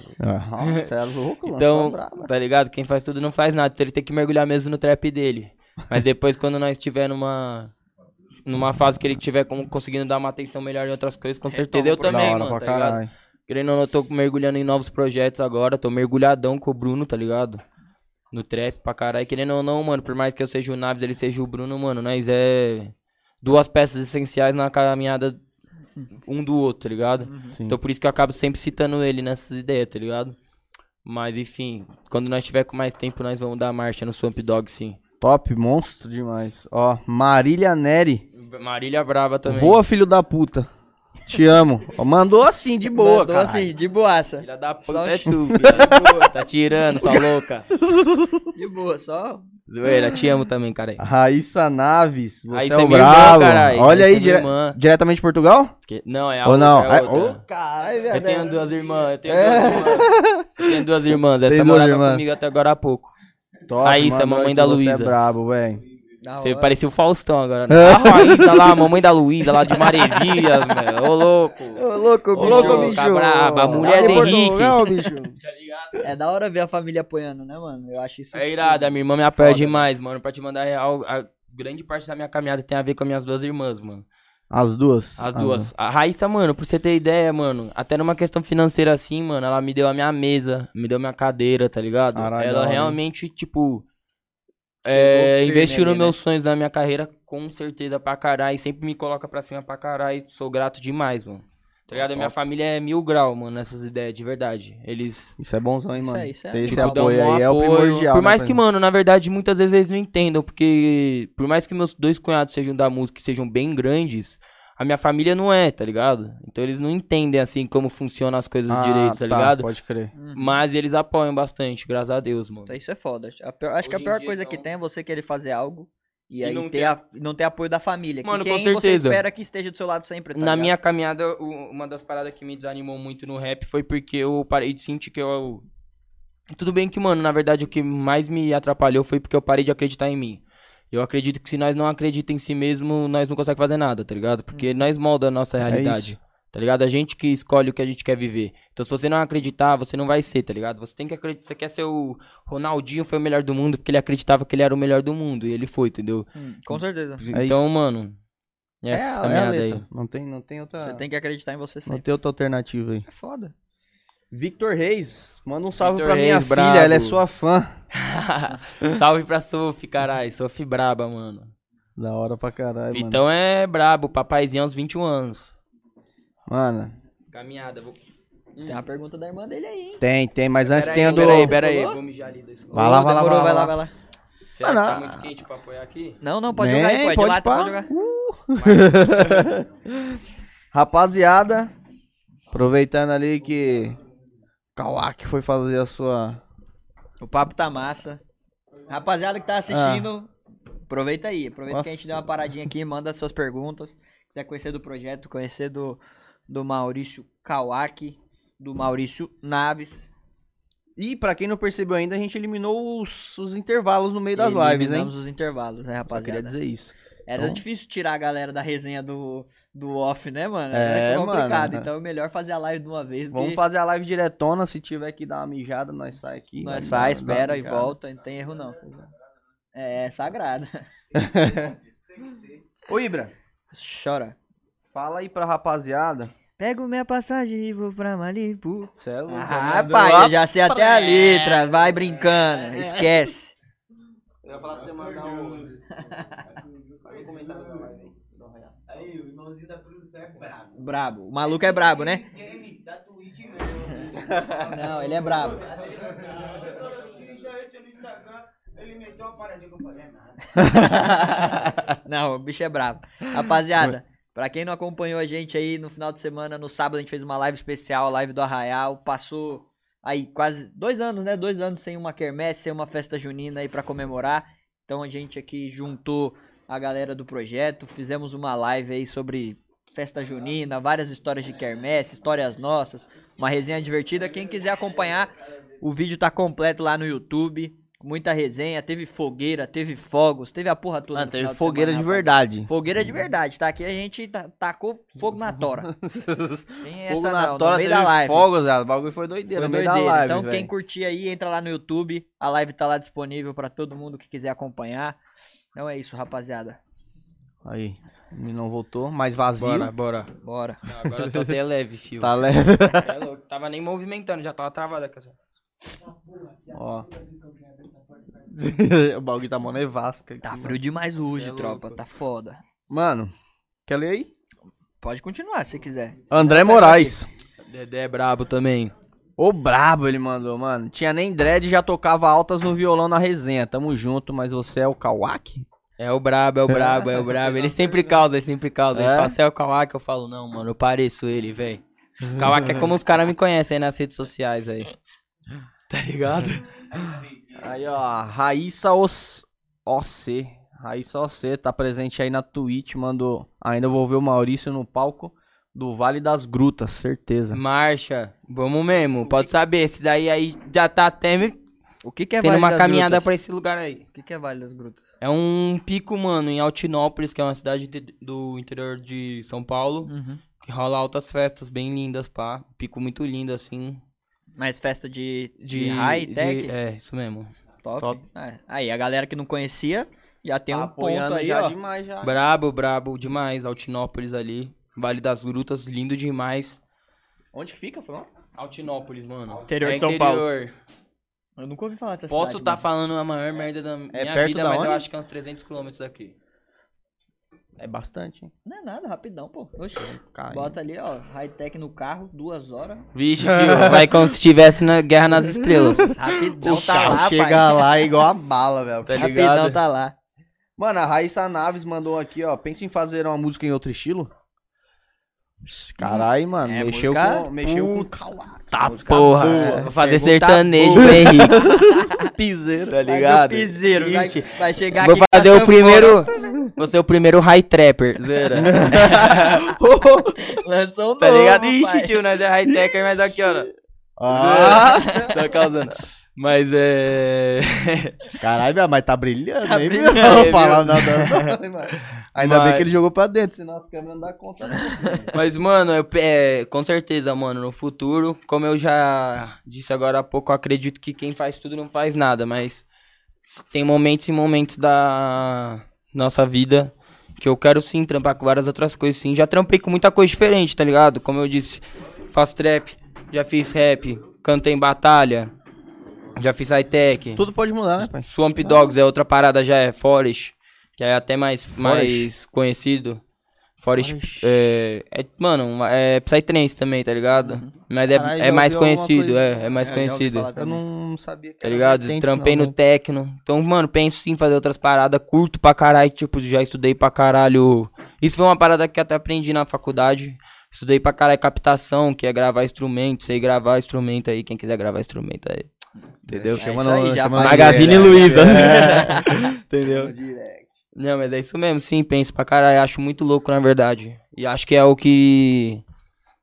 Nossa, você é louco, lançou Então, tá ligado? Quem faz tudo não faz nada. Então ele tem que mergulhar mesmo no trap dele. Mas depois, quando nós estiver numa. Numa fase que ele tiver como conseguindo dar uma atenção melhor em outras coisas, com certeza eu o também, hora mano, pra tá ligado? Querendo ou não, eu tô mergulhando em novos projetos agora, tô mergulhadão com o Bruno, tá ligado? No trap pra caralho. Querendo ou não, mano, por mais que eu seja o Naves, ele seja o Bruno, mano, nós é duas peças essenciais na caminhada um do outro, tá ligado? Sim. Então por isso que eu acabo sempre citando ele nessas ideias, tá ligado? Mas enfim, quando nós tiver com mais tempo, nós vamos dar marcha no Swamp Dog, sim. Top, monstro demais. Ó, Marília Neri. Marília Brava também. Voa, filho da puta. Te amo. Mandou assim, de boa, Mandou cara. assim, de boaça. Filha da puta Só é tu, filha. Tá tirando, sua louca. De boa, só. Zoeira, te amo também, cara. Raíssa Naves. Você Raíssa é é o minha irmã, brabo. caralho. Olha aí, é dire- irmã. diretamente de Portugal? Que- Não, é a Ou outra, não? é a É- outra. Ô, caralho, velho. Eu tenho duas irmãs, eu tenho É. duas irmãs. Eu tenho duas irmãs, essa morava comigo até agora há pouco. Top, Raíssa, mandou mamãe da você Luísa. é brabo, velho. Da Você hora. parecia o Faustão agora, né? A Raíssa lá, a mamãe da Luísa, lá de Maresias, velho. Ô, louco. Ô, louco, Ô, bicho. louco, bicho. braba, a mulher do Henrique. Portugal, bicho. É da hora ver a família apoiando, né, mano? Eu acho isso. É tipo, irado, a minha irmã me apoia Foda, demais, mano. Pra te mandar real, a grande parte da minha caminhada tem a ver com as minhas duas irmãs, mano. As duas? As Ah, duas. A Raíssa, mano, pra você ter ideia, mano, até numa questão financeira assim, mano, ela me deu a minha mesa, me deu minha cadeira, tá ligado? Caralho, ela realmente, tipo, é, investiu nos né? meus sonhos, na minha carreira, com certeza pra caralho. E sempre me coloca pra cima pra caralho. Sou grato demais, mano. Tá ligado? A minha família é mil grau, mano, nessas ideias, de verdade. Eles Isso é bonzão, hein, Isso mano? é- isso é esse dão apoio um aí é o primordial. Por né, mais que, gente? mano, na verdade, muitas vezes eles não entendam, porque por mais que meus dois cunhados sejam da música e sejam bem grandes, a minha família não é, tá ligado? Então eles não entendem, assim, como funcionam as coisas Ah, direito, tá, ligado? Pode crer. Mas eles apoiam bastante, graças a Deus, mano. Então Isso é foda. A pior- acho que a Hoje pior dia, coisa então- que tem é você querer fazer algo e, E aí não ter ter- a- não ter apoio da família. Mano, que com quem você certeza. espera que esteja do seu lado sempre, tá Na ligado? minha caminhada, uma das paradas que me desanimou muito no rap foi porque eu parei de sentir que eu. Tudo bem que, mano, na verdade o que mais me atrapalhou foi porque eu parei de acreditar em mim. Eu acredito que se nós não acreditamos em si mesmo, nós não conseguimos fazer nada, tá ligado? Porque nós molda a nossa realidade. isso. Tá ligado? A gente que escolhe o que a gente quer viver. Então, se você não acreditar, você não vai ser, tá ligado? Você tem que acreditar. Você quer ser o Ronaldinho, foi o melhor do mundo, porque ele acreditava que ele era o melhor do mundo. E ele foi, entendeu? Hum, com certeza. É então, mano. É, Essa a- é a caminhada aí. letra. Não tem, não tem outra. Você tem que acreditar em você Não sempre. tem outra alternativa aí. É foda. Victor Reis, manda um salve Victor pra minha Reis, filha, brabo. ela é sua fã. Salve pra Sophie, caralho. Sophie braba, mano. Da hora pra caralho, mano. Vitão é brabo, papaizinho aos 21 anos. Mano, Caminhada, vou. Tem uma pergunta da irmã dele aí, hein? tem, tem, mas antes Pera tem a aí, do. pera aí, pera aí. Colou? Vou mijar ali da escola. Vai lá, vai lá, vai vai lá. lá, vai lá. Será Mano, que tá muito quente pra apoiar aqui? Não, não, pode Nem, jogar aí, pode lata, pá. pode jogar. Rapaziada, aproveitando ali que Kawak foi fazer a sua. O papo tá massa. Rapaziada que tá assistindo, aproveita aí. Aproveita que a gente deu uma paradinha aqui, manda suas perguntas. Quiser conhecer do projeto, conhecer do, do Maurício Kawaki, do Maurício Naves. E pra quem não percebeu ainda, a gente eliminou os, os intervalos no meio das lives, hein? Eliminamos os intervalos, né, Só queria rapaziada? dizer isso. Era Então- difícil tirar a galera da resenha do, do off, né, mano? É, Era complicado. mano. Então é melhor fazer a live de uma vez. Vamos que fazer a live diretona, se tiver que dar uma mijada, nós sai aqui. Nós vai sai, espera e volta, não tem erro não. É, é sagrado. Ô Ibra, Chora. fala aí pra rapaziada Pego minha passagem e vou pra Malibu. Cê é louco, Ah, mandou pai, eu já sei até a letra. Vai brincando, esquece. Eu ia falar pra você mandar um. Faz comentário da live aí. Aí, o irmãozinho da produção é brabo. Brabo. O maluco é brabo, né? Game da Twitch mesmo. Não, ele é brabo. Xixi, aí tem no Instagram. Ele meteu uma paradinha que eu falei, é nada. Não, o bicho é brabo. Rapaziada, pra quem não acompanhou a gente aí no final de semana, no sábado a gente fez uma live especial, a live do Arraial. Passou aí quase dois anos, né? Dois anos sem uma quermesse, sem uma festa junina aí pra comemorar. Então a gente aqui juntou a galera do projeto, fizemos uma live aí sobre festa junina, várias histórias de quermesse, histórias nossas, uma resenha divertida. Quem quiser acompanhar, o vídeo tá completo lá no YouTube. Muita resenha, teve fogueira, teve fogos, teve a porra toda. Mano, no teve final de fogueira semana, de verdade. Fogueira de verdade, tá? Aqui a gente ta- tacou fogo na tora. Tem essa Fogo não, na no tora, meio teve da live. fogos, velho. O bagulho foi doideira, Foi no meio doideira. da live, então velho. quem curtir aí, entra lá no YouTube. A live tá lá disponível pra todo mundo que quiser acompanhar. Então é isso, rapaziada. Aí, não voltou, mais vazio. Bora, bora. Bora. Não, agora eu tô até leve, fio. Tá leve. É louco, tava nem movimentando, já tava travado aqui. assim. Ó. o bagulho tá mó nevasca. aqui, Tá mano. frio demais hoje, é tropa. Tá foda. Mano, quer ler aí? Pode continuar se quiser. André Moraes. Dedé é brabo também. Ô brabo ele mandou, mano. Tinha nem dread já tocava altas no violão na resenha. Tamo junto, mas você é o Kawaki? É o brabo, é o brabo, é o brabo. Ele sempre causa, ele sempre causa. Ele É? fala, você é o Kawaki, eu falo, não, mano, eu pareço ele, velho. Kawaki é como os caras me conhecem aí nas redes sociais aí. Tá ligado? Aí, ó, Raíssa Os... OC. Raíssa OC tá presente aí na Twitch, mandou. Ainda vou ver o Maurício no palco do Vale das Grutas, certeza. Marcha, vamos mesmo. Pode saber, esse daí aí já tá até me- O que, que é tendo Vale uma das caminhada Grutas? pra esse lugar aí. O que, que é Vale das Grutas? É um pico, mano, em Altinópolis, que é uma cidade de- do interior de São Paulo. Uhum. Que rola altas festas bem lindas, pá. Pico muito lindo, assim. Mais festa de, de, De high-tech? de- É, isso mesmo. Top. Top. É. Aí, a galera que não conhecia, já tem Tá um ponto apoiando aí, já ó. demais já. Brabo, brabo demais. Altinópolis ali. Vale das Grutas, lindo demais. Onde que fica, foi? Altinópolis, mano. Interior é de São Paulo. interior. Eu nunca ouvi falar dessa Posso estar mano. falando a maior merda da minha perto vida, da mas eu onde? acho que é uns 300 quilômetros daqui. É bastante, hein? Não é nada, rapidão, pô. Oxe, Cai. bota ali, ó, high-tech no carro, duas horas. Vixe, filho. Vai como se estivesse na Guerra nas Estrelas. Rapidão O tá lá, chega pai. lá igual a bala, velho. Tá Rapidão tá lá. Mano, a Raíssa Naves mandou aqui, ó. Pensa em fazer uma música em outro estilo? Caralho, mano. É, mexeu música- com. Mexeu com. Tá, porra. boa. Vou fazer sertanejo, Henrique? Piseiro, tá o ligado? piseiro, vai, vai chegar Vou aqui a fazer o sanfona. primeiro. Vou ser o primeiro high trapper. Zera. Lançou um Tá ligado? pai. Ixi, tio, nós é high techer, mas aqui, ó. Ah, Tá causando. Mas é. Caralho, mas tá brilhando, Tá hein, brilhando? Não vou falar nada. Ainda bem Mas- que ele jogou pra dentro, senão as câmeras não dá conta. não. Mas, mano, eu, é, com certeza, mano, no futuro, como eu já disse agora há pouco, eu acredito que quem faz tudo não faz nada, mas tem momentos e momentos da nossa vida que eu quero sim trampar com várias outras coisas, sim. Já trampei com muita coisa diferente, tá ligado? Como eu disse, faço trap, já fiz rap, cantei em batalha, já fiz high-tech. Tudo pode mudar, né, pai? Swamp Dogs é outra parada, já é Forest, que é até mais, mais conhecido. Forest, Forest. é, é, mano, é Psytrance também, tá ligado? Mas é, Caralho, é mais conhecido, coisa. é, é mais É, conhecido. Eu não sabia que Tá era ligado? vertente, Trampei não, no né? Tecno. Então, mano, penso sim em fazer outras paradas. Curto pra caralho. Tipo, já estudei pra caralho. Isso foi uma parada que até aprendi na faculdade. Estudei pra caralho captação, que é gravar instrumento. Sei gravar instrumento aí. Quem quiser gravar instrumento aí. Entendeu? É isso aí, já faz- Magazine. Luiza. É. Entendeu? Direct. Não, mas é isso mesmo, sim, penso pra caralho. Acho muito louco, na verdade. E acho que é o que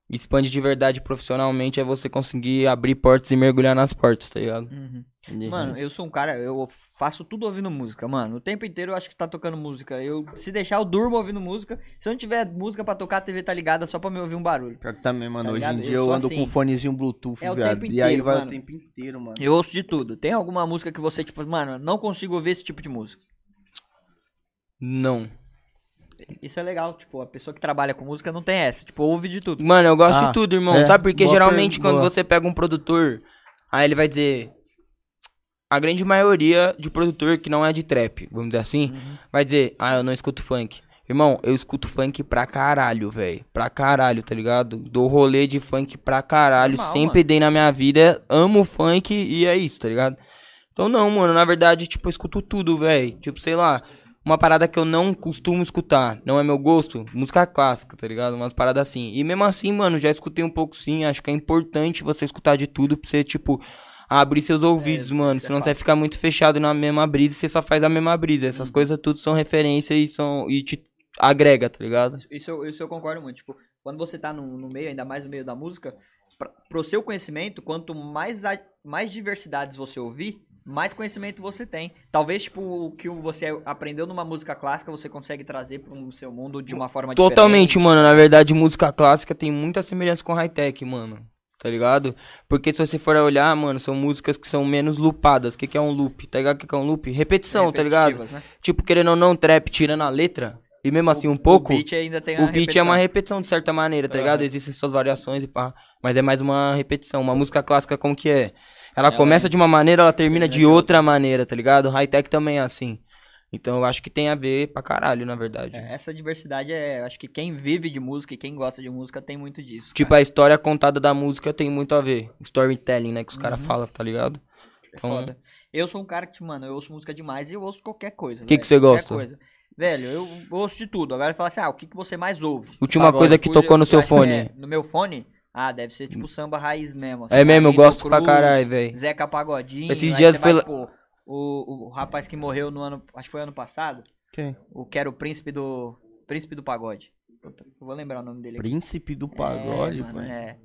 expande de verdade profissionalmente é você conseguir abrir portas e mergulhar nas portas, tá ligado? Uhum. E- Mano, eu sou um cara, eu faço tudo ouvindo música, mano. O tempo inteiro eu acho que tá tocando música. Eu, se deixar, eu durmo ouvindo música. Se eu não tiver música pra tocar, a TV tá ligada só pra me ouvir um barulho. Pior que também, mano. Tá hoje em dia Eu eu, ando assim. com fonezinho Bluetooth, É viado. tempo e aí inteiro, vai mano. o tempo inteiro, mano. Eu ouço de tudo. Tem alguma música que você, tipo, mano, não consigo ouvir esse tipo de música? Não. Isso é legal, tipo, a pessoa que trabalha com música não tem essa. Tipo, ouve de tudo. Mano, eu gosto Ah, de tudo, irmão. é, Sabe porque boa geralmente pergunta, quando boa. você pega um produtor, aí ele vai dizer. A grande maioria de produtor que não é de trap, vamos dizer assim, Uhum. vai dizer, ah, eu não escuto funk. Irmão, eu escuto funk pra caralho, velho. Pra caralho, tá ligado? Dou rolê de funk pra caralho. Normal, sempre dei na minha vida. Amo funk e é isso, tá ligado? Então não, mano, na verdade, tipo, eu escuto tudo, velho. Tipo, sei lá, uma parada que eu não costumo escutar, não é meu gosto, música clássica, tá ligado? Umas paradas assim. E mesmo assim, mano, já escutei um pouco sim, acho que é importante você escutar de tudo pra você, tipo, abrir seus ouvidos, mano. isso é Senão você vai ficar muito fechado na mesma brisa e você só faz a mesma brisa. Essas coisas tudo são referência e são. e te agrega, tá ligado? Isso, eu- isso eu concordo muito. Tipo, quando você tá no, no meio, ainda mais no meio da música, pra, pro seu conhecimento, quanto mais, a- mais diversidades você ouvir, mais conhecimento você tem. Talvez, tipo, o que você aprendeu numa música clássica, você consegue trazer pro seu mundo de uma forma Totalmente, diferente. mano. Na verdade, música clássica tem muita semelhança com high-tech, mano. Tá ligado? Porque se você for olhar, mano, são músicas que são menos loopadas. O que, que é um loop? Tá ligado? O que, que é um loop? Repetição, tá ligado? Né? Tipo, querendo ou não, trap tirando a letra. E mesmo assim, um pouco. O beat ainda tem O beat é uma repetição. repetição de certa maneira, tá ligado? Existem suas variações e pá. Mas é mais uma repetição. Uma música clássica, como que é? Ela começa de uma maneira, ela termina de outra maneira, tá ligado? High-tech também é assim. Então eu acho que tem a ver pra caralho, na verdade. É, essa diversidade é. Acho que quem vive de música e quem gosta de música tem muito disso. Tipo, cara. a história contada da música tem muito a ver. Storytelling, né? Que os Uhum. caras falam, tá ligado? É Então, foda. Eu sou um cara que, mano, eu ouço música demais e eu ouço qualquer coisa. Que velho, que você gosta? Coisa. Velho, eu ouço de tudo. Agora fala assim, ah, o que, que você mais ouve? Última Pagode. coisa que tocou no eu seu que fone. é- no meu fone? Ah, deve ser tipo samba raiz mesmo. assim, É mesmo, eu gosto pra Cruz, caralho, velho. Zeca Pagodinho. Esses dias você vai, foi- tipo, o, o rapaz que morreu no ano. Acho que foi ano passado. Quem? O que era o príncipe do. Príncipe do pagode. Puta, vou lembrar o nome dele aqui. Príncipe do pagode, é, mano, é.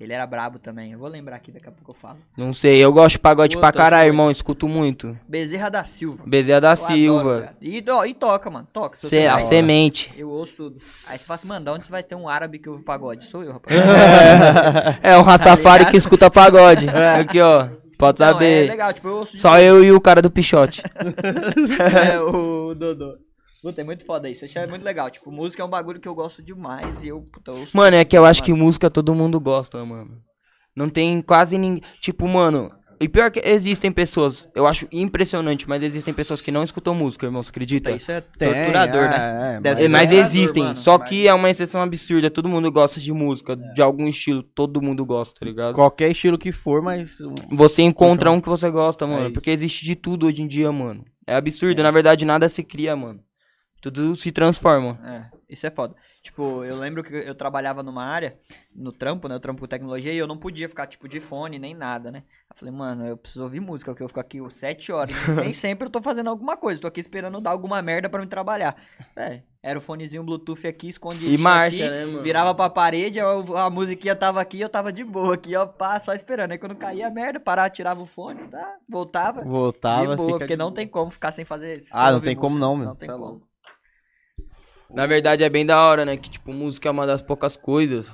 Ele era brabo também. Eu vou lembrar aqui, daqui a pouco eu falo. Não sei, eu gosto de pagode Puta, pra caralho, irmão. Escuto muito. Bezerra da Silva. Bezerra da Eu adoro, Silva. cara. e, ó, e toca, mano. Toca. Se Cê, a semente. Eu ouço tudo. Aí você fala assim, mano, de onde você vai ter um árabe que ouve pagode? Sou eu, rapaz. É, um Rastafari ligado? que escuta pagode. Aqui, ó. Pode Não, é saber. legal, tipo, eu ouço de Só eu e o cara do Pichote. é, o Dodô. Puta, é muito foda isso. É muito legal. Tipo, música é um bagulho que eu gosto demais e eu, puta, ouço. Mano, é que eu acho que música todo mundo gosta, mano. Não tem quase ninguém. Tipo, mano. E pior que existem pessoas, eu acho impressionante, mas existem pessoas que não escutam música, irmão, você acredita? Isso é Tem, torturador, é, né? é, É, mas torturador, existem, mano. só que é uma exceção absurda. Todo mundo gosta de música, de algum estilo, todo mundo gosta, tá ligado? Qualquer estilo que for, mas. Você encontra um que você gosta, mano. porque existe de tudo hoje em dia, mano. É absurdo, na verdade nada se cria, mano. Tudo se transforma. É, isso é foda. Tipo, eu lembro que eu trabalhava numa área, no trampo, né? Eu trampo com tecnologia e eu não podia ficar, tipo, de fone nem nada, né? Eu falei, mano, eu preciso ouvir música, porque eu fico aqui sete horas. Nem sempre eu tô fazendo alguma coisa, tô aqui esperando dar alguma merda pra me trabalhar. É, era o fonezinho Bluetooth aqui, escondido. E marcha, né, mano? Virava pra parede, a, a musiquinha tava aqui, eu tava de boa aqui, ó, pá, só esperando. Aí quando caía a merda, parava, tirava o fone, tá? Voltava. Voltava. de boa, porque de não boa. tem como ficar sem fazer. Ah, não tem como não, meu. Não tem é como. louco. Na verdade é bem da hora, né? Que tipo, música é uma das poucas coisas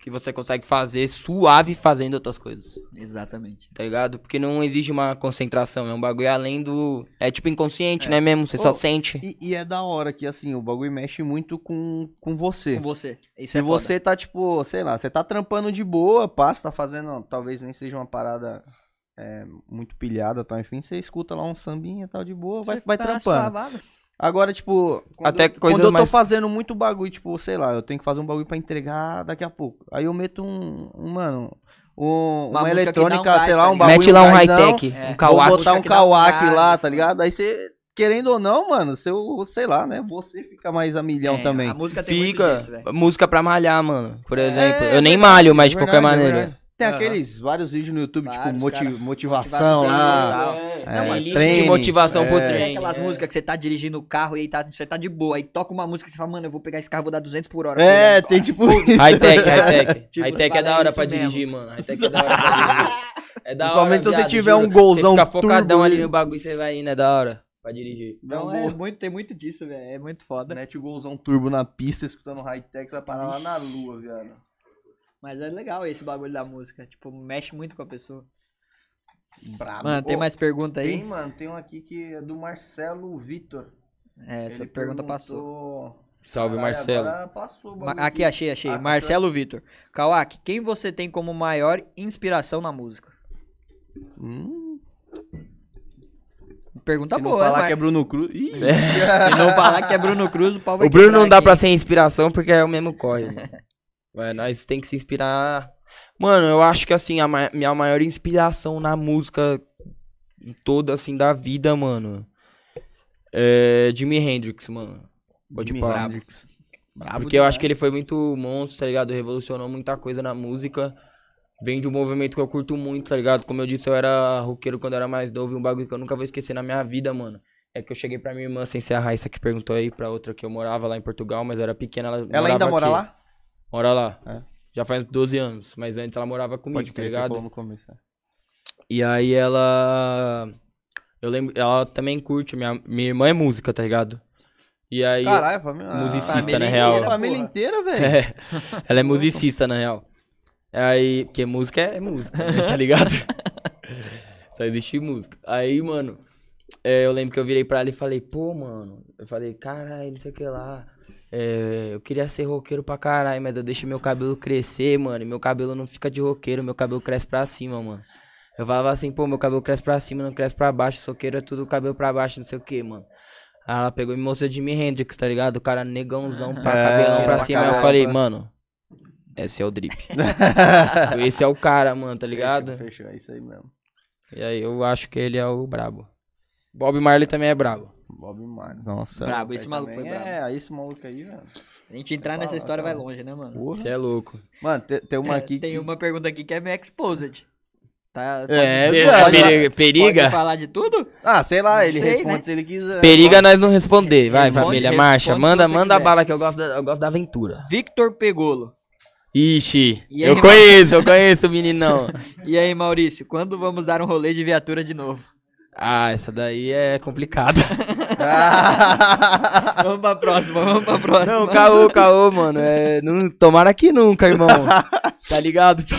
que você consegue fazer suave fazendo outras coisas. Exatamente. Tá ligado? Porque não exige uma concentração, é um bagulho além do. É tipo inconsciente, né mesmo? Você só Ô, sente. E, e é da hora que, assim, o bagulho mexe muito com, com você. Com você. Isso Se é foda. você tá, tipo, sei lá, você tá trampando de boa, passa, tá fazendo, talvez nem seja uma parada é, muito pilhada, tal, enfim, você escuta lá um sambinha e tal, de boa, vai, Você vai tá trampando. suavado. Agora, tipo, quando, Até eu, quando eu tô mais- fazendo muito bagulho, tipo, sei lá, eu tenho que fazer um bagulho pra entregar daqui a pouco. Aí eu meto um, um mano, um- Uma uma, eletrônica, um gás, sei lá, um bagulho Mete lá um high-tech, É. um Vou kawak. botar um música que dá um kawak gás, lá, assim. tá ligado? Aí você, querendo ou não, mano, seu, sei lá, né, você fica mais a milhão É, também. A música tem muito Fica. disso, velho. música pra malhar, mano. Por exemplo. É, eu nem malho, mas de verdade, qualquer é maneira. Tem Aham. aqueles vários vídeos no YouTube, tipo, Vários, moti- cara. motivação Motivação, lá. tal. É, mas lista treine, de motivação pro é. treino. Tem aquelas é. músicas que você tá dirigindo o carro e aí tá, você tá de boa. Aí toca uma música que você fala, mano, eu vou pegar esse carro, vou dar 200 por hora. É, tem tipo isso. High-tech, high-tech. Tipo, high-tech é da hora pra mesmo. dirigir, mano. High-tech é da hora pra dirigir. É da hora. Principalmente se você tiver um golzão Você fica focadão ali no bagulho, você vai indo, é da hora pra dirigir. Não, é muito, tem muito disso, velho. É muito foda. Mete o golzão turbo na pista, escutando high-tech, você vai parar lá na lua, viado. Mas é legal esse bagulho da música. Tipo, mexe muito com a pessoa. Brabo. Mano, tem Ô, mais pergunta aí? Tem, mano, tem um aqui que é do Marcelo Vitor. É, essa Ele pergunta passou. perguntou- Salve, Caralho, Marcelo. passou Ma- Aqui, achei, achei. Ah, Marcelo Vitor. Kawak, quem você tem como maior inspiração na música? Hum, Pergunta se não boa, falar Mar- que é Bruno Cruz. Ih, Se não falar que é Bruno Cruz, o pau vai O Bruno não dá aqui. pra ser inspiração porque é o mesmo corre. Vai, nós tem que se inspirar. Mano, eu acho que assim, a ma- minha maior inspiração na música toda, assim, da vida, mano. É Jimi Hendrix, mano. Pode Jimi parar. Hendrix. Brabo Porque eu acho que ele foi muito monstro, tá ligado? Revolucionou muita coisa na música. Vem de um movimento que eu curto muito, tá ligado? Como eu disse, eu era roqueiro quando eu era mais novo e um bagulho que eu nunca vou esquecer na minha vida, mano. É que eu cheguei pra minha irmã, sem ser a Raíssa que perguntou aí, pra outra que eu morava lá em Portugal, mas eu era pequena, ela Ela ainda mora aqui. lá? Mora lá. É. Já faz 12 anos, mas antes ela morava comigo, Pode tá crer, você ligado? falou no começo. é. E aí ela. Eu lembro. Ela também curte. Minha, minha irmã é música, tá ligado? E aí. Caralho, família. musicista, família na real. inteira, família porra. inteira, velho. É, ela é musicista, na real. Aí, porque música é música, né, tá ligado? Só existe música. Aí, mano, é, eu lembro que eu virei pra ela e falei, pô, mano, eu falei, caralho, não sei o que lá. É, eu queria ser roqueiro pra caralho, mas eu deixo meu cabelo crescer, mano. E meu cabelo não fica de roqueiro, meu cabelo cresce pra cima, mano. Eu falava assim, pô, meu cabelo cresce pra cima, não cresce pra baixo. Soqueiro é tudo cabelo pra baixo, não sei o que, mano. Aí ela pegou e me mostrou Jimi Hendrix, tá ligado? O cara negãozão, pra É, cabelão pra cima. Aí eu falei, mano, esse é o drip. esse é o cara, mano, tá ligado? Fechou, fechou, é isso aí mesmo. E aí eu acho que ele é o brabo. Bob Marley também é brabo. Bob Marley. Nossa. Brabo, esse maluco foi brabo. É, aí esse maluco aí, velho. A gente entrar nessa história vai longe, né, mano? Você é louco. Mano, tem, tem uma É, aqui Tem que... uma pergunta aqui que é meio exposed. Tá, É, pode- velho. pode- Periga? periga? Pode falar de tudo? Ah, sei lá, Não ele sei, responde né? se ele quiser. Periga nós não responder. Vai, Responde- família, responde marcha. se Manda, você manda a quiser. bala que eu gosto da, eu gosto da aventura. Victor Pegolo. Ixi, E aí, eu conheço, eu conheço o meninão. E aí, Maurício, quando vamos dar um rolê de viatura de novo? Ah, essa daí é complicada. vamos pra próxima, vamos pra próxima. Não, caô, caô, mano. É, não, tomara que nunca, irmão. Tá ligado?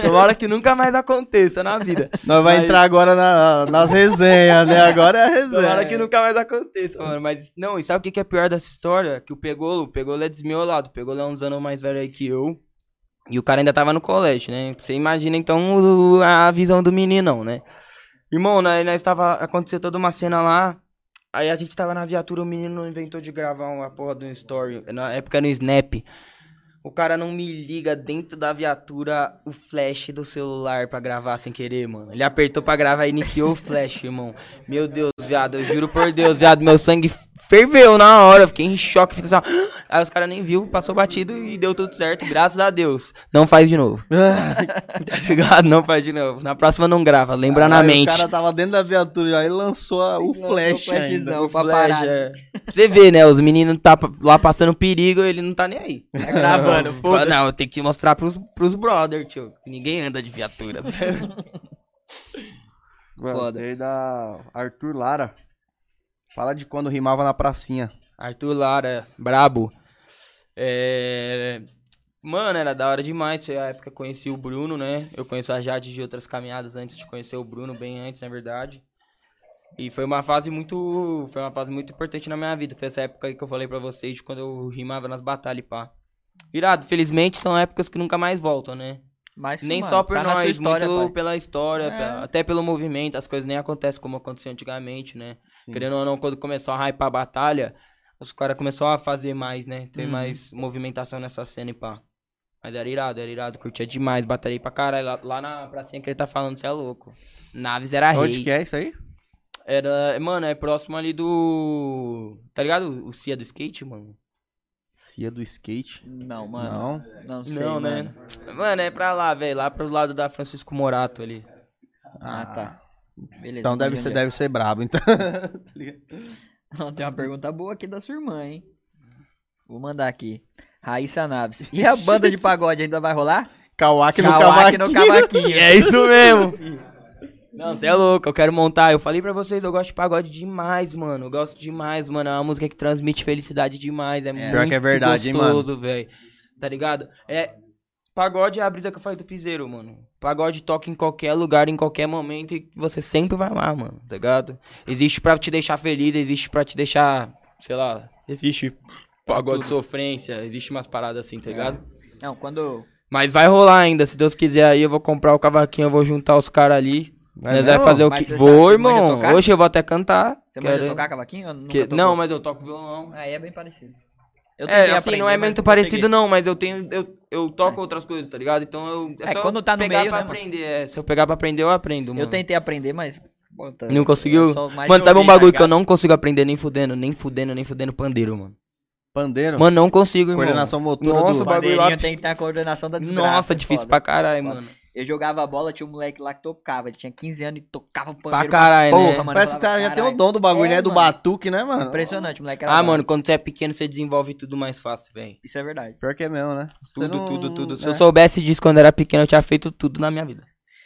Tomara que nunca mais aconteça na vida. Nós vai Mas- entrar agora na- nas resenhas, né? Agora é a resenha. Tomara que nunca mais aconteça, mano. Mas, não, e sabe o que, que é pior dessa história? Que o Pegolo, o Pegolo é desmiolado. O Pegolo é uns anos mais velho aí que eu. E o cara ainda tava no colégio, né? Você imagina, então, a visão do meninão, né? Irmão, né, nós tava... Aconteceu toda uma cena lá. Aí a gente tava na viatura, o menino inventou de gravar uma porra um story. Na época no Snap. O cara não me liga dentro da viatura o flash do celular pra gravar sem querer, mano. Ele apertou pra gravar e iniciou o flash, irmão. Meu Deus, viado, eu juro por Deus, viado, meu sangue ferveu na hora. Eu fiquei em choque, fiz assim. Aí os caras nem viu, passou batido e deu tudo certo, graças a Deus. Não faz de novo. Tá ligado? Não faz de novo. Na próxima não grava, lembra na Aí mente. O cara tava dentro da viatura, aí lançou a- o Lançou o flash ainda. flashzão. O flash, é. Você vê, né? Os meninos tá lá passando perigo, ele não tá nem aí. Tá gravando, foda-se. Não, eu tenho que mostrar pros, pros brother, tio. Ninguém anda de viaturas. Mano, Foda. Veio da Arthur Lara. Fala de quando rimava na pracinha. Arthur Lara, brabo. É... Mano, era da hora demais. Foi a época que conheci o Bruno, né? Eu conheço a Jade de outras caminhadas antes de conhecer o Bruno, bem antes, na verdade. E foi uma fase muito. Foi uma fase muito importante na minha vida. Foi essa época aí que eu falei pra vocês de quando eu rimava nas batalhas, pá. Irado, felizmente são épocas que nunca mais voltam, né? Mas, nem mano, só por tá na sua nós, história, muito pai. pela história, pela- até pelo movimento, as coisas nem acontecem como aconteceu antigamente, né? Sim. Querendo ou não, quando começou a hypar a batalha, os caras começaram a fazer mais, né? Ter Uhum. mais movimentação nessa cena e pá. Mas era irado, era irado, curtia demais, batalhei pra caralho. Lá, lá na pracinha que ele tá falando, você é louco. Naves era Onde rei. que é isso aí? Era, mano, é próximo ali do. Tá ligado? O Cia do skate, mano? Cia do skate. Não, mano. Não. Não, sei, não, né? mano. Mano, é pra lá, velho. Lá pro lado da Francisco Morato ali. Ah, tá. Beleza. Então deve ser, deve ser brabo, então. Não, tem uma pergunta boa aqui da sua irmã, hein? Vou mandar aqui. Raíssa Naves. E a banda de pagode ainda vai rolar? Kawaki no Kawaki no cavaquinho. É isso mesmo. Não, você é louco, eu quero montar. Eu falei pra vocês, eu gosto de pagode demais, mano. Eu gosto demais, mano. É uma música que transmite felicidade demais. É, muito Pior que é verdade, gostoso, velho. Tá ligado? É. Pagode é a brisa que eu falei do piseiro, mano. Pagode toca em qualquer lugar, em qualquer momento e você sempre vai amar, mano. Tá ligado? Existe pra te deixar feliz, existe pra te deixar, sei lá, existe pagode sofrência, existe umas paradas assim, tá ligado? Não, quando. Mas vai rolar ainda, se Deus quiser aí, eu vou comprar o cavaquinho, eu vou juntar os caras ali. É Nós vai fazer o Mas que. Vou, irmão. Hoje eu vou até cantar. Você Quero- manja tocar cavaquinho? que-? Não, mas eu toco violão. Aí é bem parecido. Eu É, assim, aprender, não é mas muito parecido não, mas eu tenho, eu, eu toco outras coisas, tá ligado? Então eu, É, só quando tá no pegar meio, pra né, aprender, é. Se eu pegar pra aprender, eu aprendo, mano. Eu tentei aprender, mas. pô, tá- Não conseguiu? Mano, sabe um bagulho que eu não consigo aprender nem fudendo, nem fudendo, nem fudendo pandeiro, mano. Pandeiro? Mano, não consigo, irmão. Coordenação motora Nossa, do- o bagulho lá... Tem que ter a coordenação da desgraça. Nossa, difícil foda. pra caralho, mano. Eu jogava bola, tinha um moleque lá que tocava. Ele tinha 15 anos e tocava Pra pandeiro caralho, porra, né? mano. Parece que o cara já tem o dom do bagulho, É, né? Do mano. batuque, né, mano? Impressionante, o moleque era Ah, mano, quando você é pequeno, você desenvolve tudo mais fácil, velho. Isso é verdade. Pior que é mesmo, né? Tudo, não- tudo, tudo. Se é. eu soubesse disso quando era pequeno, eu tinha feito tudo na minha vida.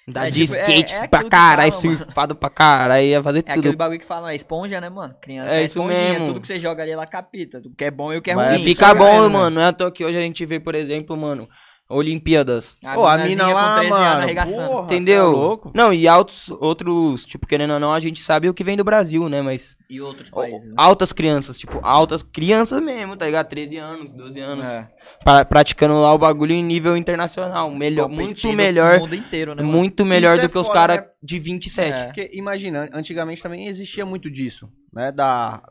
Andar É, de tipo, é- skate é aquilo pra caralho, mano. surfado pra caralho, ia fazer É aquele tudo. bagulho que falam, é esponja, né, mano? Criança É é, isso esponjinha, mesmo. tudo que você joga ali, ela capita. O que é bom e o que é Vai ruim. Fica é bom, né? mano. Não é à toa que hoje a gente vê, por exemplo, mano, Olimpíadas. Pô, a mina lá, com 13 anos mano. arregaçando. porra, Entendeu? é louco? Não, e altos, outros, tipo, querendo ou não, a gente sabe o que vem do Brasil, né? Mas E outros países. né? altas crianças, tipo, altas crianças mesmo, tá ligado? 13 anos, 12 anos. É. pra- praticando lá o bagulho em nível internacional. Melhor, muito melhor. mundo inteiro, né, mano? Muito melhor Isso é do que os caras né? de 27. É. Porque, imagina, antigamente também existia muito disso, né? Da...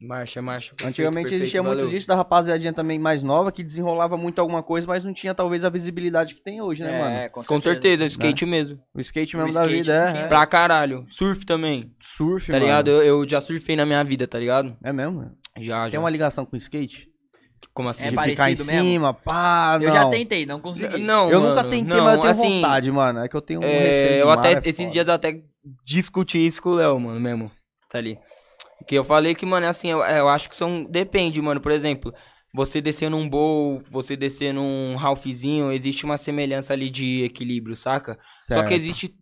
Marcha, marcha. perfeito, Antigamente perfeito, existia valeu. muito disso da rapaziadinha também mais nova, que desenrolava muito alguma coisa, mas não tinha talvez a visibilidade que tem hoje, né, mano? É, Com certeza, skate mesmo. O skate O mesmo da skate vida não é, tinha. é. Pra caralho. Surf também, surf, tá mano. ligado? Eu, eu já surfei na minha vida, tá ligado? É mesmo? mano? Já, Tem já. uma ligação com o skate? Como assim? É de ficar em mesmo? cima, pá, Eu não. já tentei, não consegui. Não, Eu mano, nunca tentei, não, mas eu tenho assim, vontade, mano. É que eu tenho um É, receio eu até, é esses foda. dias eu até discuti isso com o Léo, mano, mesmo. Tá ali. Que eu falei que, mano, é assim, eu, eu acho que são. Depende, mano. Por exemplo, você descer num bowl, você descer num Ralphzinho, existe uma semelhança ali de equilíbrio, saca? Só Certo. que existe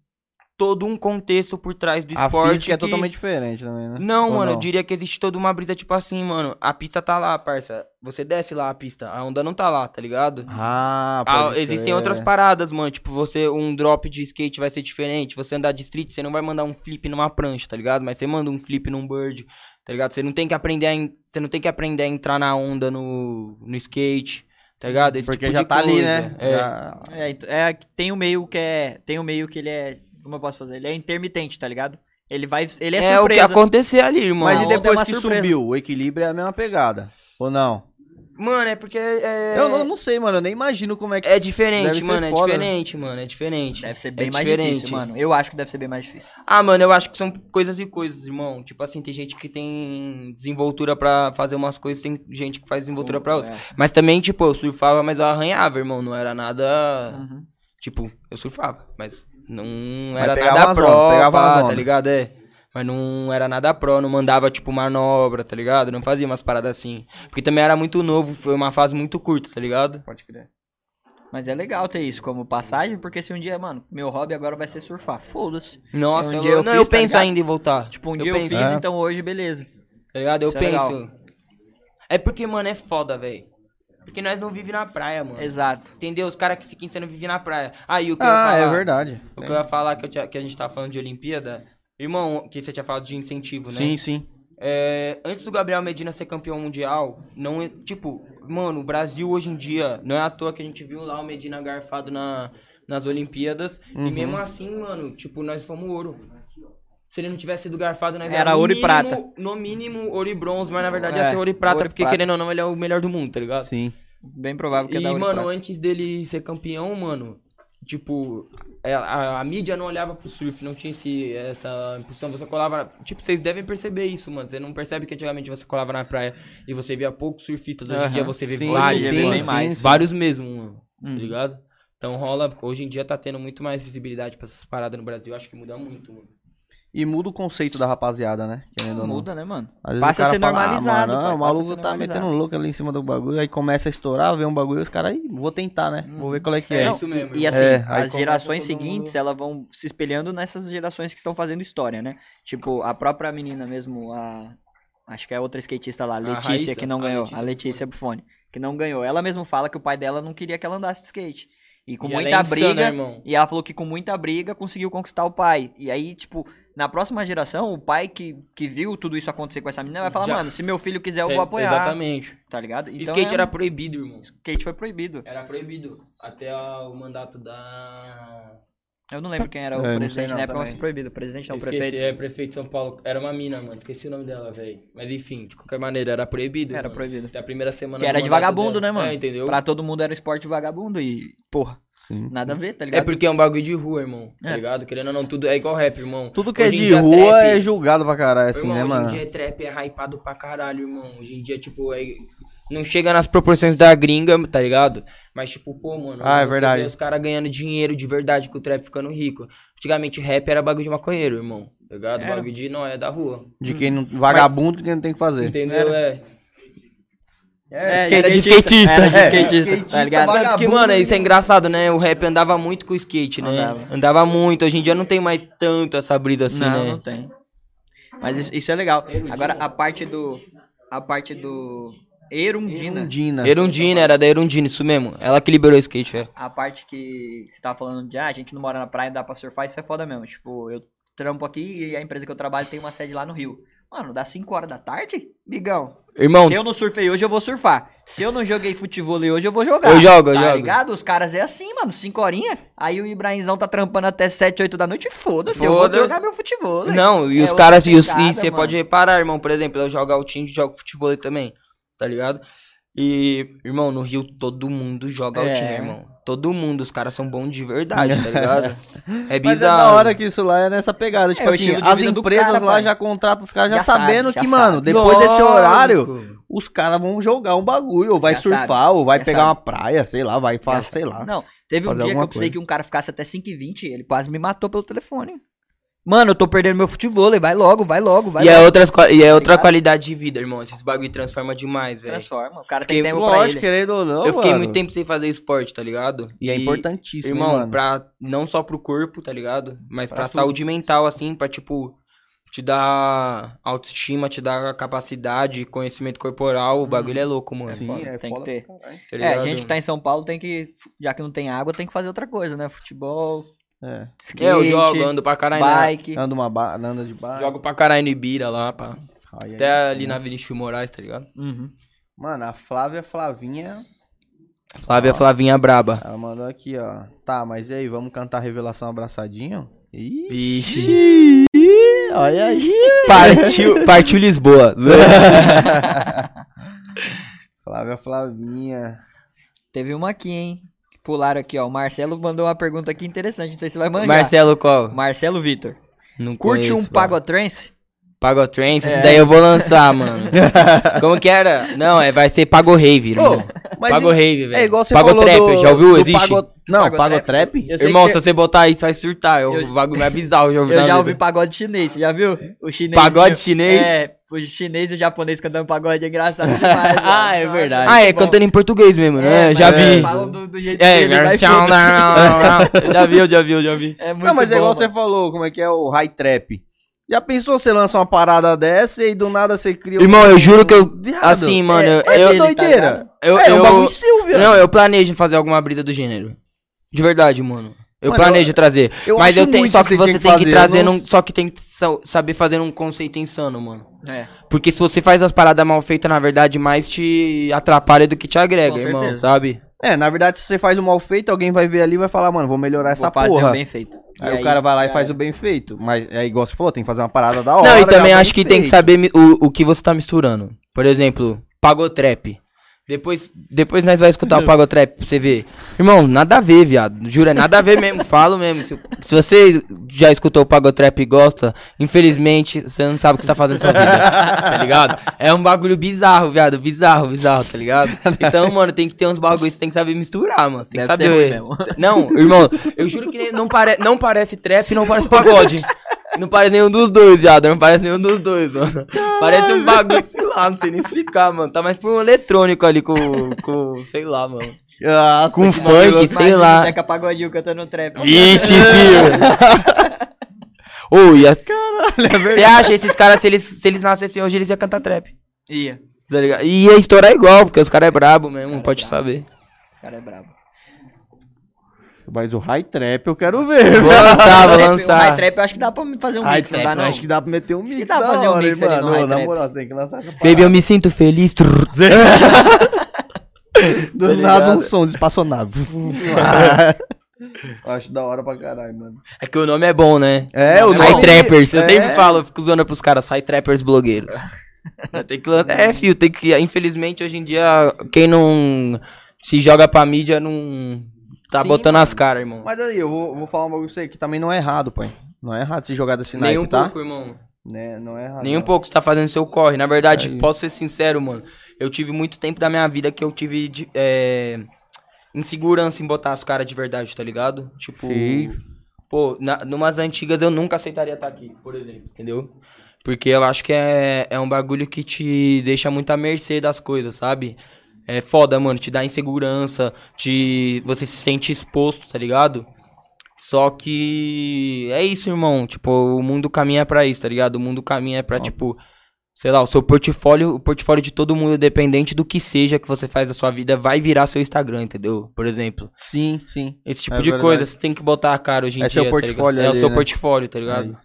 todo um contexto por trás do A esporte. física é que- totalmente diferente também, né? Não, Ou mano, eu diria que existe toda uma brisa, tipo assim, mano. A pista tá lá, parça. Você desce lá a pista, a onda não tá lá, tá ligado? Ah, Ah, existem outras paradas, mano. Tipo, você, um drop de skate vai ser diferente. Você andar de street, você não vai mandar um flip numa prancha, tá ligado? Mas você manda um flip num bird, tá ligado? Você não tem que aprender a, en- você não tem que aprender a entrar na onda no, no skate, tá ligado? Esse Porque tipo já de tá ali, coisa. né? É. Já- É, ent- é, tem o meio que é. Tem o meio que ele é. Como eu posso fazer? Ele é intermitente, tá ligado? Ele vai. Ele é, É, o que surpresa. acontecer ali, irmão. Mas e é depois uma que surpresa. subiu, o equilíbrio é a mesma pegada? Ou não? Mano, é porque é... Eu não, não sei, mano. Eu nem imagino como é que É diferente, deve ser mano, é foda, né? diferente, mano, é diferente. Deve ser É bem mais diferente. difícil, mano. Eu acho que deve ser bem mais difícil. Ah, mano, eu acho que são coisas e coisas, irmão. Tipo assim, tem gente que tem desenvoltura pra fazer umas coisas, tem gente que faz desenvoltura pra outras. É. Mas também, tipo, eu surfava, mas eu arranhava, irmão. Não era nada. Uhum. Tipo, eu surfava, mas não era nada zona, pegava uma pá, tá ligado? É. Mas não era nada pro, não mandava, tipo, manobra, tá ligado? Não fazia umas paradas assim. Porque também era muito novo, foi uma fase muito curta, tá ligado? Pode crer. Mas é legal ter isso como passagem, porque se um dia, mano, meu hobby agora vai ser surfar. Foda-se. Nossa, Um eu, dia eu não, fiz, eu tá penso ligado? ainda em voltar. Tipo, um dia eu penso, fiz, É. então hoje, beleza. Tá ligado? Eu Isso é penso. legal. É porque, mano, é foda, velho. Porque nós não vivemos na praia, mano. Exato. Entendeu? Os caras que ficam sendo vivem na praia. Aí o que eu ia Ah, falar, é verdade. O que eu ia falar que, eu tinha- que a gente tava falando de Olimpíada. Irmão, que você tinha falado de incentivo, né? Sim, sim. É, antes do Gabriel Medina ser campeão mundial, não é- tipo, mano, o Brasil hoje em dia, não é à toa que a gente viu lá o Medina garfado na, nas Olimpíadas. Uhum. E mesmo assim, mano, tipo, nós fomos ouro. Se ele não tivesse sido garfado, nós Era ouro e prata. No mínimo, ouro e bronze, mas na verdade É, ia ser ouro e prata, ouro e porque prata. querendo ou não, ele é o melhor do mundo, tá ligado? Sim. Bem provável que é E, da Ouro e mano, Prata. antes dele ser campeão, mano, tipo, é, a, a mídia não olhava pro surf, não tinha esse, essa impulsão. Você colava. Tipo, vocês devem perceber isso, mano. Você não percebe que antigamente você colava na praia e você via poucos surfistas. Hoje em dia você vê Sim, vários, sim, bem mais. Vários mesmo, mano. Uhum. Tá ligado? Então rola. Hoje em dia tá tendo muito mais visibilidade pra essas paradas no Brasil. Acho que muda muito, mano. E muda o conceito da rapaziada, né? Querendo ou não. Muda, né, mano? Às Passa a ser fala, normalizado, Ah, mano, pai, o maluco tá metendo louco ali em cima do bagulho. Aí começa a estourar, vê um bagulho e os caras, "Ih, vou tentar, né? Vou ver qual é que é. É isso mesmo, E, e assim, É, as gerações todo mundo- seguintes, elas vão se espelhando nessas gerações que estão fazendo história, né? Tipo, a própria menina mesmo, a... Acho que é outra skatista lá, Letícia, Raíssa? que não A ganhou. Letícia a Letícia Buffoni, que não ganhou. Ela mesma fala que o pai dela não queria que ela andasse de skate. E com E ela muita é insana, briga. irmão. E ela falou que com muita briga conseguiu conquistar o pai. E aí, tipo, na próxima geração, o pai que, que viu tudo isso acontecer com essa menina vai falar, Já- mano, se meu filho quiser, eu É, vou apoiar. Exatamente. Tá ligado? Então, skate é- era proibido, irmão. skate foi proibido. Era proibido. Até o mandato da. Eu não lembro quem era o É, presidente na época, foi proibido. Presidente não, Esqueci, prefeito. É, prefeito de São Paulo. Era uma mina, mano. Esqueci o nome dela, velho. Mas enfim, de qualquer maneira, era proibido. Era mano. proibido. Até a primeira semana. Que era de vagabundo, dela. né, mano? É, entendeu? Pra todo mundo era esporte vagabundo e, porra, Sim. nada a ver, tá ligado? É porque é um bagulho de rua, irmão. Tá É. ligado? Querendo ou não, tudo é igual rap, irmão. Tudo que é Hoje em de rua trap- é julgado pra caralho, assim, irmão, né, hoje mano? em dia trap é hypado pra caralho, irmão. Hoje em dia, tipo, é... não chega nas proporções da gringa, tá ligado? Mas, tipo, pô, mano. Ah, é verdade. os caras ganhando dinheiro de verdade com o trap ficando rico. Antigamente, rap era bagulho de maconheiro, irmão. Tá ligado? Era. Bagulho de não é da rua. De quem não. Vagabundo que não tem que fazer. Entendeu? É. É, skate- era de skatista. Era de É, skatista, skatista tá ligado? vagabundo. Tanto que, mano, isso é engraçado, né? O rap andava muito com o skate, né? Andava. Andava muito. Hoje em dia não tem mais tanto essa brisa assim, não, né? não tem. Mas isso, isso é legal. Agora, a parte do... A parte do... Erundina. Erundina. Erundina, era da Erundina, isso mesmo. Ela que liberou o skate, é. A parte que você tava falando de, ah, a gente não mora na praia, dá pra surfar, isso é foda mesmo. Tipo, eu trampo aqui e a empresa que eu trabalho tem uma sede lá no Rio. Mano, dá 5 horas da tarde? Bigão, Irmão, se eu não surfei hoje, eu vou surfar. Se eu não joguei futebol hoje, eu vou jogar. Eu jogo, eu tá jogo. ligado? Os caras é assim, mano, 5 horinhas. Aí o Ibrahimzão tá trampando até 7, 8 da noite, foda-se, eu vou jogar meu futebol. não, e É os caras, e e você pode reparar, irmão, por exemplo, eu jogo altinho e jogo futebol também, tá ligado? E, irmão, no Rio todo mundo joga É. altinho, irmão. Todo mundo, os caras são bons de verdade, tá ligado? É Mas é bizarro. da hora que isso lá é nessa pegada. Tipo o assim, as empresas cara, lá pai. já contratam os caras já, Já sabe, sabendo já que, sabe. mano, depois desse Lógico. horário, os caras vão jogar um bagulho, ou vai Já surfar, sabe, ou vai pegar sabe. uma praia, sei lá, vai fazer, sei lá. Não, teve um dia que eu precisei coisa. que um cara ficasse até 5h20, ele quase me matou pelo telefone. Mano, eu tô perdendo meu futebol, vai logo, vai logo, vai E é, logo. outras, qua- e é outra ligado? qualidade de vida, irmão. Esses bagulho transforma demais, velho. Transforma, o cara Fiquei- tem tempo pra Lógico, ele. querendo ou não, Eu fiquei mano. muito tempo sem fazer esporte, tá ligado? E é importantíssimo, hein, Irmão, mano. pra não só pro corpo, tá ligado? Mas Pra pra, saúde mental, assim, pra, tipo, te dar autoestima, te dar capacidade, conhecimento corporal. O bagulho é louco, mano. Sim, foda, é tem que ter. pra. Tá É, a gente que tá em São Paulo tem que, já que não tem água, tem que fazer outra coisa, né? Futebol, É. skate, É, eu jogo, ando pra caralho. na- bike. Anda, uma ba... anda de bar. Jogo pra caralho no Ibira lá, pá. Ai, ai, Até ai. ali na Vinícius Moraes, tá ligado? Uhum. Mano, a Flávia Flavinha, Flávia Flavinha Braba. ela mandou aqui, ó. Tá, mas e aí, vamos cantar Revelação Abraçadinho? Ih, Vixe. olha aí. Partiu, partiu Lisboa. Flávia Flavinha. Teve uma aqui, hein? Que Pularam aqui, ó. O Marcelo mandou uma pergunta aqui interessante, não sei se você vai manjar. Marcelo qual? Marcelo Vitor. Não Curte conheço, um. Pagotrance? Pagotrance, esse É. daí eu vou lançar, mano. Como que era? Não, é, vai ser Pago Rave, irmão. mas Pago e- Rave, velho. É igual você Pago Trap, do, já ouviu? Existe? Pago... Não? Pagotrap? Eu sei Irmão, que se você botar isso, vai surtar. Eu, Eu- O bagulho mais bizarro, Eu na já vida. ouvi pagode chinês, você já viu? O chinês. Pagode chinês? É, o chinês e o japonês cantando pagode é engraçado demais. Ah, é verdade. Ah, é bom. cantando em português mesmo, né? É, já vi. falam do, do jeito É, deles, já vi, eu já vi, eu já vi. É muito Não, mas é bom, igual você mano. falou, como é que é o high trap. Já pensou você lança uma parada dessa e do nada você cria um- Irmão, eu juro que eu. Viado, Assim, mano, eu. É, eu, é doideira. eu, é, é um eu- bagulho seu, viado. Não, eu planejo fazer alguma brisa do gênero. De verdade, mano. Eu Mano, planejo eu- trazer. eu mas eu tenho. Só que que você tem que tem que trazer. não- num- só que tem que sa- saber fazer um conceito insano, mano. É. Porque se você faz as paradas mal feitas, na verdade, mais te atrapalha do que te agrega, Com irmão, certeza. sabe? É, na verdade, se você faz o mal feito, alguém vai ver ali e vai falar, mano, vou melhorar essa Vou fazer porra. bem feito. Aí, E o cara vai lá e faz o bem feito. Mas é igual você falou, tem que fazer uma parada da hora. Não, e também acho que tem que feito. saber o, o que você tá misturando. Por exemplo, pagotrap. Depois, depois nós vai escutar o pagotrap pra você ver. Irmão, nada a ver, viado. Jura, nada a ver mesmo. Falo mesmo. Se, se você já escutou o pagotrap e gosta, infelizmente, você não sabe o que você tá fazendo na sua vida. tá ligado? É um bagulho bizarro, viado. Bizarro, bizarro, tá ligado? Então, mano, tem que ter uns bagulhos, você tem que saber misturar, mano. Você tem que Deve ser saber. ruim mesmo. Não, irmão, eu juro que não, pare... não parece trap, não parece pagode. Não parece nenhum dos dois, viado. Não parece nenhum dos dois, mano. Parece um bagulho, sei lá, não sei nem explicar, mano. Tá mais por um eletrônico ali com, com sei lá, mano. Nossa, Com funk, sei lá. Zeca Pagodinho cantando trap. Ixi, filho. Ô, ia... Você acha esses caras, se eles, se eles nascessem hoje, eles iam cantar trap. Ia. Tá ligado? E ia estourar igual, porque os caras é brabo mesmo, Cara é pode brabo. saber. O cara é brabo. Mas o high trap eu quero ver. Vou lançar, vou Trap- O lançar. high trap eu acho que dá pra fazer um High mix, não trap, dá eu não? acho que dá pra meter um mix. dá pra fazer um hora, mix hein, ali no mano? high Ô, Na trap. moral, tem que lançar essa Baby, eu me sinto feliz. Do Tá nada um som de espaçonave. Eu Acho da hora pra caralho, mano. É que o nome é bom, né? É, o High nome- Trappers. Eu é. sempre falo, eu fico zoando pros caras, High Trappers blogueiros. tem que lançar. É, fio, tem que. Infelizmente, hoje em dia, quem não se joga pra mídia não tá Sim, botando mano. as caras, irmão. Mas aí, eu vou, vou falar um bagulho pra você que também não é errado, pai. Não é errado se jogar desse Nem naipe, um tá? pouco, irmão. Né, não é errado. Nem um não. pouco, você tá fazendo seu corre. Na verdade, É posso ser sincero, mano. Eu tive muito tempo da minha vida que eu tive de- é, insegurança em botar as caras de verdade, tá ligado? Tipo, Sim. pô, na, numas antigas eu nunca aceitaria estar aqui, por exemplo, entendeu? Porque eu acho que é, é um bagulho que te deixa muito à mercê das coisas, sabe? É foda, mano, te dá insegurança, te, você se sente exposto, tá ligado? Só que é isso, irmão. Tipo, o mundo caminha pra isso, tá ligado? O mundo caminha pra, tipo, sei lá, o seu portfólio, o portfólio de todo mundo, dependente do que seja que você faz da sua vida, vai virar seu Instagram, entendeu? Por exemplo. Sim, sim. Esse tipo É de verdade. coisa, você tem que botar a cara hoje em É dia. seu tá portfólio É o ali, seu né? portfólio, tá É ligado? Não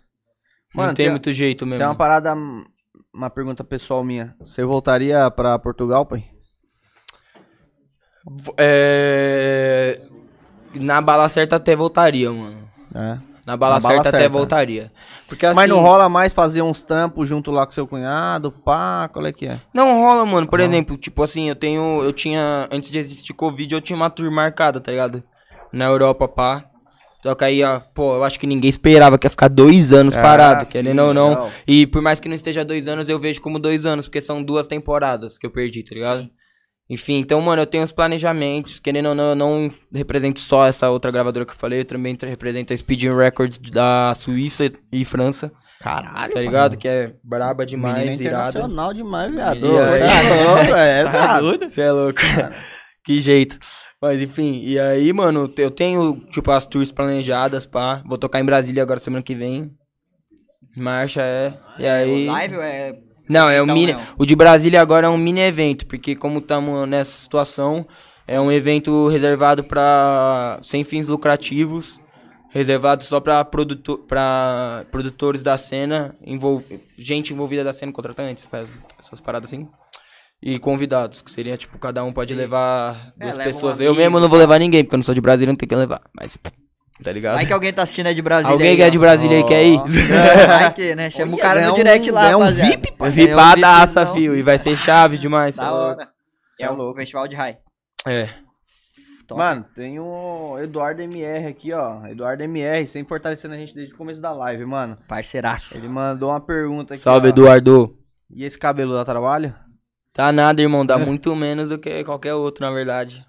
Mano, tem, tem- muito jeito mesmo. Tem uma parada, uma pergunta pessoal minha. Você voltaria pra Portugal, pai? É... Na bala certa até voltaria, mano. É. Na bala, Na bala certa, até certa. voltaria. Porque assim... Mas não rola mais fazer uns trampos junto lá com seu cunhado, pá, qual é que é? Não rola, mano. Por exemplo, tipo assim, eu tenho. Eu tinha. Antes de existir Covid, eu tinha uma tour marcada, tá ligado? Na Europa, pá. Só que aí, ó, pô, eu acho que ninguém esperava que ia ficar dois anos Ah, parado, sim, querendo ou não. legal. E por mais que não esteja dois anos, eu vejo como dois anos, porque são duas temporadas que eu perdi, tá ligado? Enfim, então, mano, eu tenho os planejamentos, querendo ou não, eu não represento só essa outra gravadora que eu falei, eu também represento a Speed Records da Suíça e França, Caralho, tá ligado? Que é braba demais, Menino irada. internacional demais, viado. E aí? É louco, é, Tá doido? Você é louco. que jeito. Mas enfim, e aí, mano, eu tenho, tipo, as tours planejadas, pá. Vou tocar em Brasília agora semana que vem. Marcha é. E aí. Live é... Não, é um Então, mini. não. O de Brasília agora é um mini evento, porque como estamos nessa situação, é um evento reservado para sem fins lucrativos, reservado só para produto, pra produtores da cena, envol, gente envolvida da cena, contratantes, essas paradas assim. E convidados, que seria tipo, cada um pode levar É, duas leva um pessoas. eu mesmo não vou levar ninguém, porque eu não sou de Brasília, não tenho que levar. Mas, tá ligado? Vai que alguém tá assistindo aí de Brasília Alguém aí, que é de Brasília aí quer ir? É, Vai que, né? Chama o cara no um- direct lá, ganhar um. VIP, Ganhar um Vipadaça, VIPzão. fio. E vai ser chave demais. Da é hora. É o festival de high. É. Top. Mano, tem o Eduardo MR aqui, ó. Eduardo MR, sempre fortalecendo a gente desde o começo da live, mano. Parceiraço. Ele mandou uma pergunta aqui. Salve, ó. Eduardo. E esse cabelo dá trabalho? Tá nada, irmão. Dá muito menos do que qualquer outro, na verdade.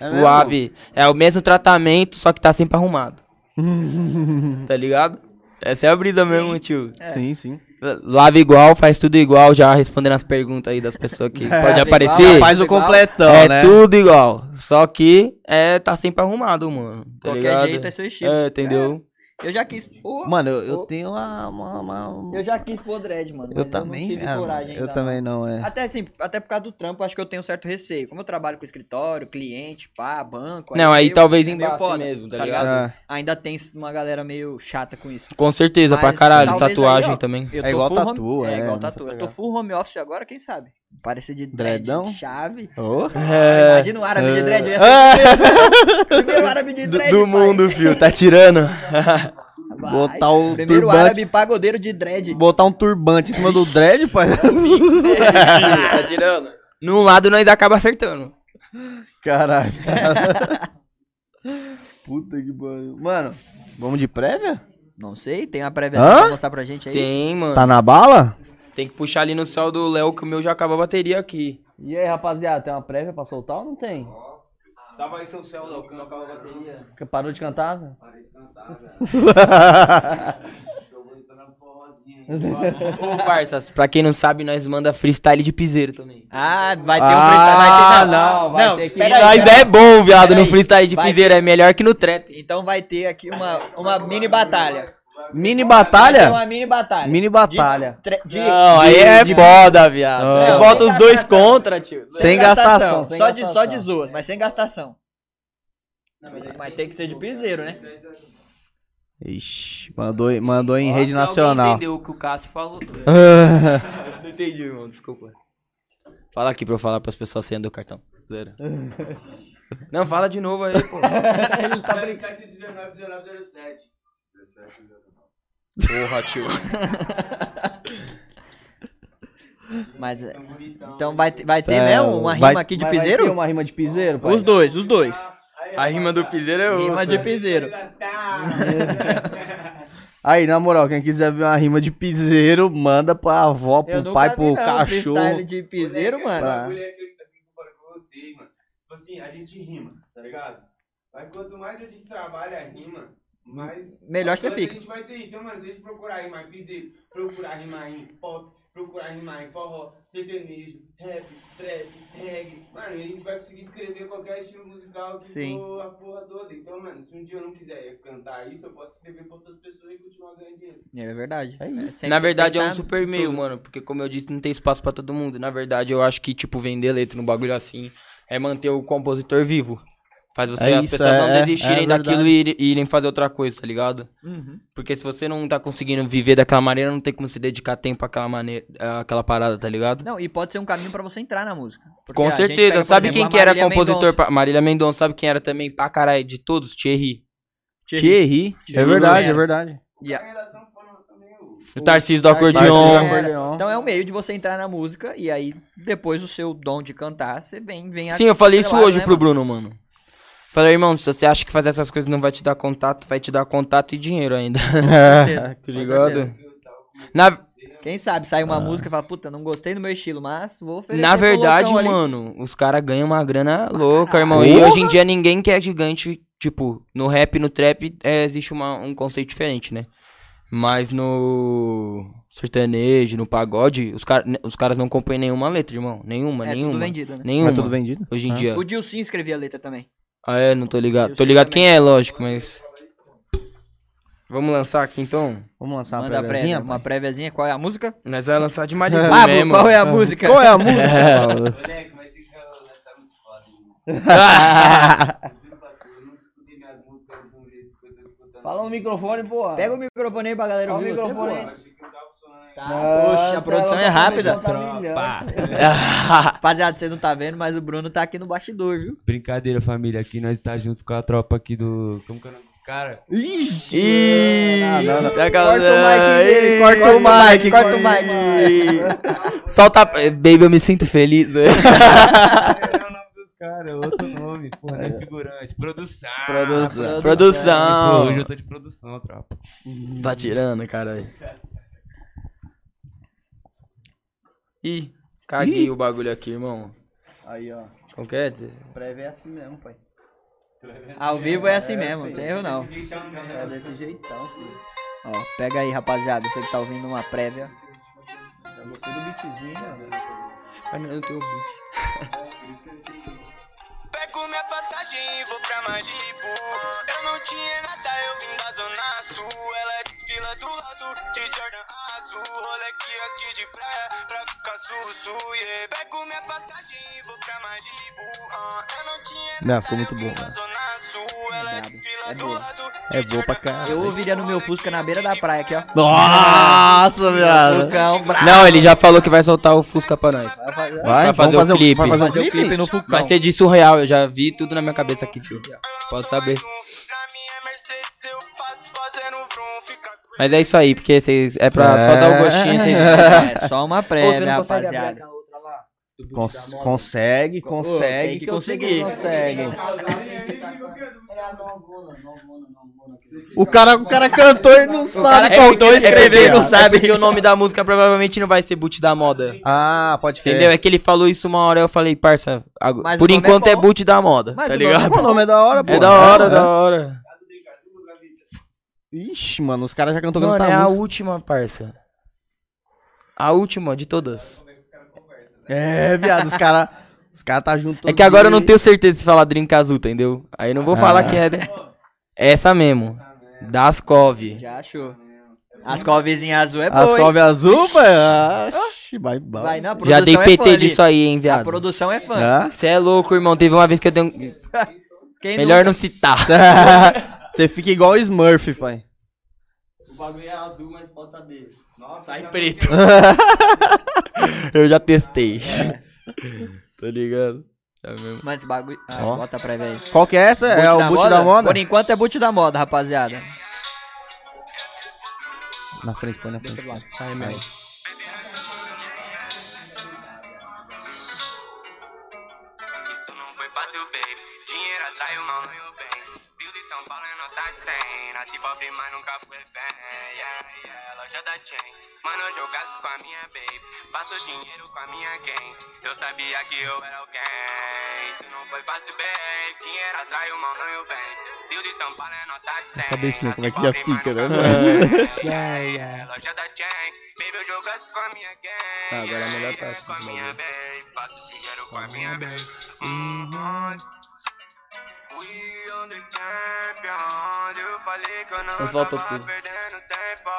É Suave. É o mesmo tratamento, só que tá sempre arrumado. tá ligado? Essa é a brisa mesmo, tio. Sim, sim. Lava igual, faz tudo igual, já respondendo as perguntas aí das pessoas que pode igual, aparecer. faz Faz o igual. completão, é né? tudo igual. Só que é, tá sempre arrumado, mano. Tá Qualquer ligado? jeito é seu estilo. É, entendeu? Eu já quis. Ô, Mano, eu, eu ô, tenho uma. uma- uma- Eu já quis pôr dread, mano. Eu mas também, Eu não coragem Eu ainda, também não, é. Até assim, até por causa do trampo, acho que eu tenho um certo receio. Como eu trabalho com escritório, cliente, pá, banco. Não, aí meio- talvez é meio embace foda, mesmo, tá ligado? É. Ainda tem uma galera meio chata com isso. Com certeza, pra Mas caralho. talvez Tatuagem aí, ó, também. Eu É igual tatu, home, é, É igual tatu. Eu tô full home office agora, quem sabe? Parecer de dread, Dreadão? chave. Ô. Ah, Imagina um árabe de dread. o primeiro, árabe de Do, dread. do pai. mundo, fio. Tá tirando. Vai. Botar o Primeiro turbante. árabe pagodeiro de dread. Botar um turbante em cima do dread, pai. tá tirando. Num lado nós acaba acertando. Caralho. Puta que pariu. Mano, vamos de prévia? Não sei, tem uma prévia pra mostrar pra gente aí? Tem, mano. Tá na bala? Tem que puxar ali no céu do Léo que o meu já acabou a bateria aqui. E aí, rapaziada, tem uma prévia pra soltar ou não tem? Salva aí seu céu, Léo, que o meu acabou a bateria. Que Parou de cantar, velho? Ô, parças, pra quem não sabe, nós manda freestyle de piseiro também. Ah, vai ter um Ah, freestyle. Vai ter, não, vai ter que- Nós é bom, viado, no freestyle de piseiro. É melhor que no trap. Então vai ter aqui uma, uma mini batalha. Mini batalha? uma mini batalha. Mini batalha. De, tre- de, Não, aí de- é de- foda, viado. Não, sem bota os dois gastação. contra, tio. Sem gastação, sem só, de, só gastação. de zoas, mas sem gastação. Mas tem que ser de piseiro, né? Ixi, mandou, mandou em rede Se alguém nacional. entendeu o que o Cássio falou? Não entendi, irmão, desculpa. Fala aqui pra eu falar pras pessoas saindo do cartão. Zero. Não, fala de novo aí, pô. 07, 19, 19, 07. Porra, tio. Mas, é- então vai, ter- vai ter É, mesmo uma vai- rima aqui de mas vai piseiro? ter uma rima de piseiro? pai? Os dois, os dois. A rima do piseiro é Rima outra. de piseiro. Aí, na moral, quem quiser ver uma rima de piseiro, manda pra avó, Eu pro nunca pai, vi, pro não, cachorro. freestyle de piseiro, mano. bagulho é que eu eu falo com vocês, mano. Tipo assim, a gente rima, tá ligado? Mas quanto mais a gente trabalha a rima, mais. Melhor você fica. A gente vai ter. Então, mano, se a gente procurar rimar em piseiro, procurar rimar em pop, procurar rimar em forró, sertanejo, rap, trap, reggae, mano, a gente vai conseguir escrever qualquer estilo musical que Sim. for a porra toda. Então, mano, se um dia eu não quiser cantar isso, eu posso escrever pra outras pessoas e continuar ganhando dinheiro. É verdade. É isso. sempre Na verdade é um super meio, tudo. mano. Porque como eu disse, não tem espaço pra todo mundo. Na verdade, eu acho que, tipo, vender letra no bagulho assim é manter o compositor vivo. Faz você, É as isso, pessoas é- não é- desistirem é daquilo e ir- irem fazer outra coisa, tá ligado? Uhum. Porque se você não tá conseguindo viver daquela maneira, não tem como se dedicar tempo àquela maneira, àquela parada, tá ligado? Não, e pode ser um caminho pra você entrar na música. Porque Com certeza. pega, sabe exemplo, quem que era compositor? Mendonça. pra- Marília Mendonça. Sabe quem era também pra caralho de todos? Thierry. Thierry. É Thierry verdade, era. é verdade. E redação foram também o. O Tarcísio do acordeon. Então é um meio de você entrar na música e aí depois o seu dom de cantar, você vem, vem Sim, eu falei isso hoje né, pro mano? Bruno, mano. Falei, irmão, se você acha que fazer essas coisas não vai te dar contato, vai te dar contato e dinheiro ainda. Tá com ligado? certeza. Na, Quem sabe sai uma música e fala, puta, não gostei do meu estilo, mas vou oferecer na verdade, ali. mano, os caras ganham uma grana louca, irmão. E hoje em dia ninguém quer gigante. Tipo, no rap, no trap, é, existe uma- um conceito diferente, né? Mas no sertanejo, no pagode, os, cara, os caras não compõem nenhuma letra, irmão. Nenhuma, É nenhuma. tudo vendido, né? Nenhuma. É tudo vendido? Hoje em Ah. dia. O Dilcinho escrevia a letra também. Ah, é? Não tô ligado. Eu Tô ligado também. quem é, lógico, mas. Vamos lançar aqui então? Vamos lançar uma Manda a préviazinha, prévia, uma préviazinha, qual é a música? Nós vamos lançar de Malibu Pablo, mesmo. qual é a música? Qual é a música? Moleque, mas esse cara vai estar muito foda. Fala no microfone, porra. Pega o microfone aí pra galera Olha o ouvir microfone pô. Tá, oxe, a produção é rápida. Tá Rapaziada, você não tá vendo, mas o Bruno tá aqui no bastidor, viu? Brincadeira, família. Aqui nós tá junto com a tropa aqui do. Como que é o nome dos caras? Ih, Não, não, não. tá Corta o galera. mic dele, Ih, corta o mic, corta o mic. Solta, baby, eu me sinto feliz. é o nome dos caras, é outro nome. Porra, não é figurante. Produção. Produção. Produção. hoje eu tô de produção, tropa. Tá tirando, caralho. Ih, caguei Ih. o bagulho aqui, irmão. Aí, ó. Como que é? Zé? Prévia é assim mesmo, pai. Ao vivo é assim mesmo, não tem erro não. É desse jeitão, filho. Ó, pega aí, rapaziada, você que tá ouvindo uma prévia. Já gostei do beatzinho, né? Ah, não, eu tenho o beat. Pego minha passagem e vou pra Malibu. Eu não tinha nada, eu vim da Zona Sul. Ela desfila do lado de Jordan Azul. De praia pra ficar sussu. Yeah. Pego minha passagem e vou pra Malibu. Ah, eu não tinha nada, Não, ficou muito bom, né? Zona Sul. Ela Brabo. desfila É do boa. lado É boa pra caralho. Eu ouviria no meu Fusca na beira da praia aqui, ó. Nossa, viado. Brabo. Não, ele já falou que vai soltar o Fusca pra nós. Vai fazer, Vai, fazer vamos o clipe. Vai fazer o fazer o clipe no Fucão. Vai ser de surreal, eu já vi tudo na minha cabeça aqui, filho. Pode saber. Na minha Mercedes eu passo fazendo Mas é isso aí, porque vocês, é pra só dar o gostinho, vocês É só uma prévia, consegue rapaziada. Cons- da moda? consegue, tem consegue. que conseguir. Consegue. É O cara, o cara cantou e não sabe É qual dois é escrever, é não É porque o nome da música provavelmente não vai ser boot da moda. Ah, pode crer. Entendeu? É que ele falou isso uma hora eu falei, parça, por enquanto é é, boot da moda, Mas tá ligado? O nome é da hora, pô. É da hora, É. da hora. Ixi, mano, os caras já cantou Mano, é a música. última, parça. A última de todas. É, viado, os caras os cara tá junto É que agora eu não tenho certeza se falar drink azul, entendeu? Aí eu não vou falar que é é essa mesmo. Das Cove. Já achou. As covezinhas azul é As boa, hein? cove azul, pai. Oxi, vai, vai. Vai, não, a Já produção dei é PT fã ali. disso aí, hein, A viado. produção é fã. Hã? Você é louco, irmão. Teve uma vez que eu dei um. Quem Melhor nunca? não citar. Você fica igual o Smurf, pai. O bagulho é azul, mas pode saber. Nossa, Sai preto. Eu já testei. Tá ligado? É mesmo. Mano, esse bagulho. Ah, Ó. bota pra ver aí. Qual que é essa? é Boot o da boot da moda? Por enquanto é boot da moda, rapaziada. Na frente, põe na frente. Sai mesmo. Isso não foi fácil, baby. Dinheiro atrai o São Paulo é nota de 100. Nasci pobre, mas nunca fui bem. Yeah, yeah, loja da chain. Mano, eu jogasse com a minha baby. Faço dinheiro com a minha gang. Eu sabia que eu era alguém. Isso não foi fácil, baby. Dinheiro atrai o mal no bem. Deus de São Paulo é nota de 100. cabecinha, como é que Nasci já pobre, fica, mas né? nunca fui bem. Yeah, yeah, loja da chain. Baby, eu jogasse com a minha gang. Agora é a melhor Yeah, parte Com a do minha bagulho. baby. Faço dinheiro com a minha baby. Uhum. We Mas volta tudo. perdendo tempo.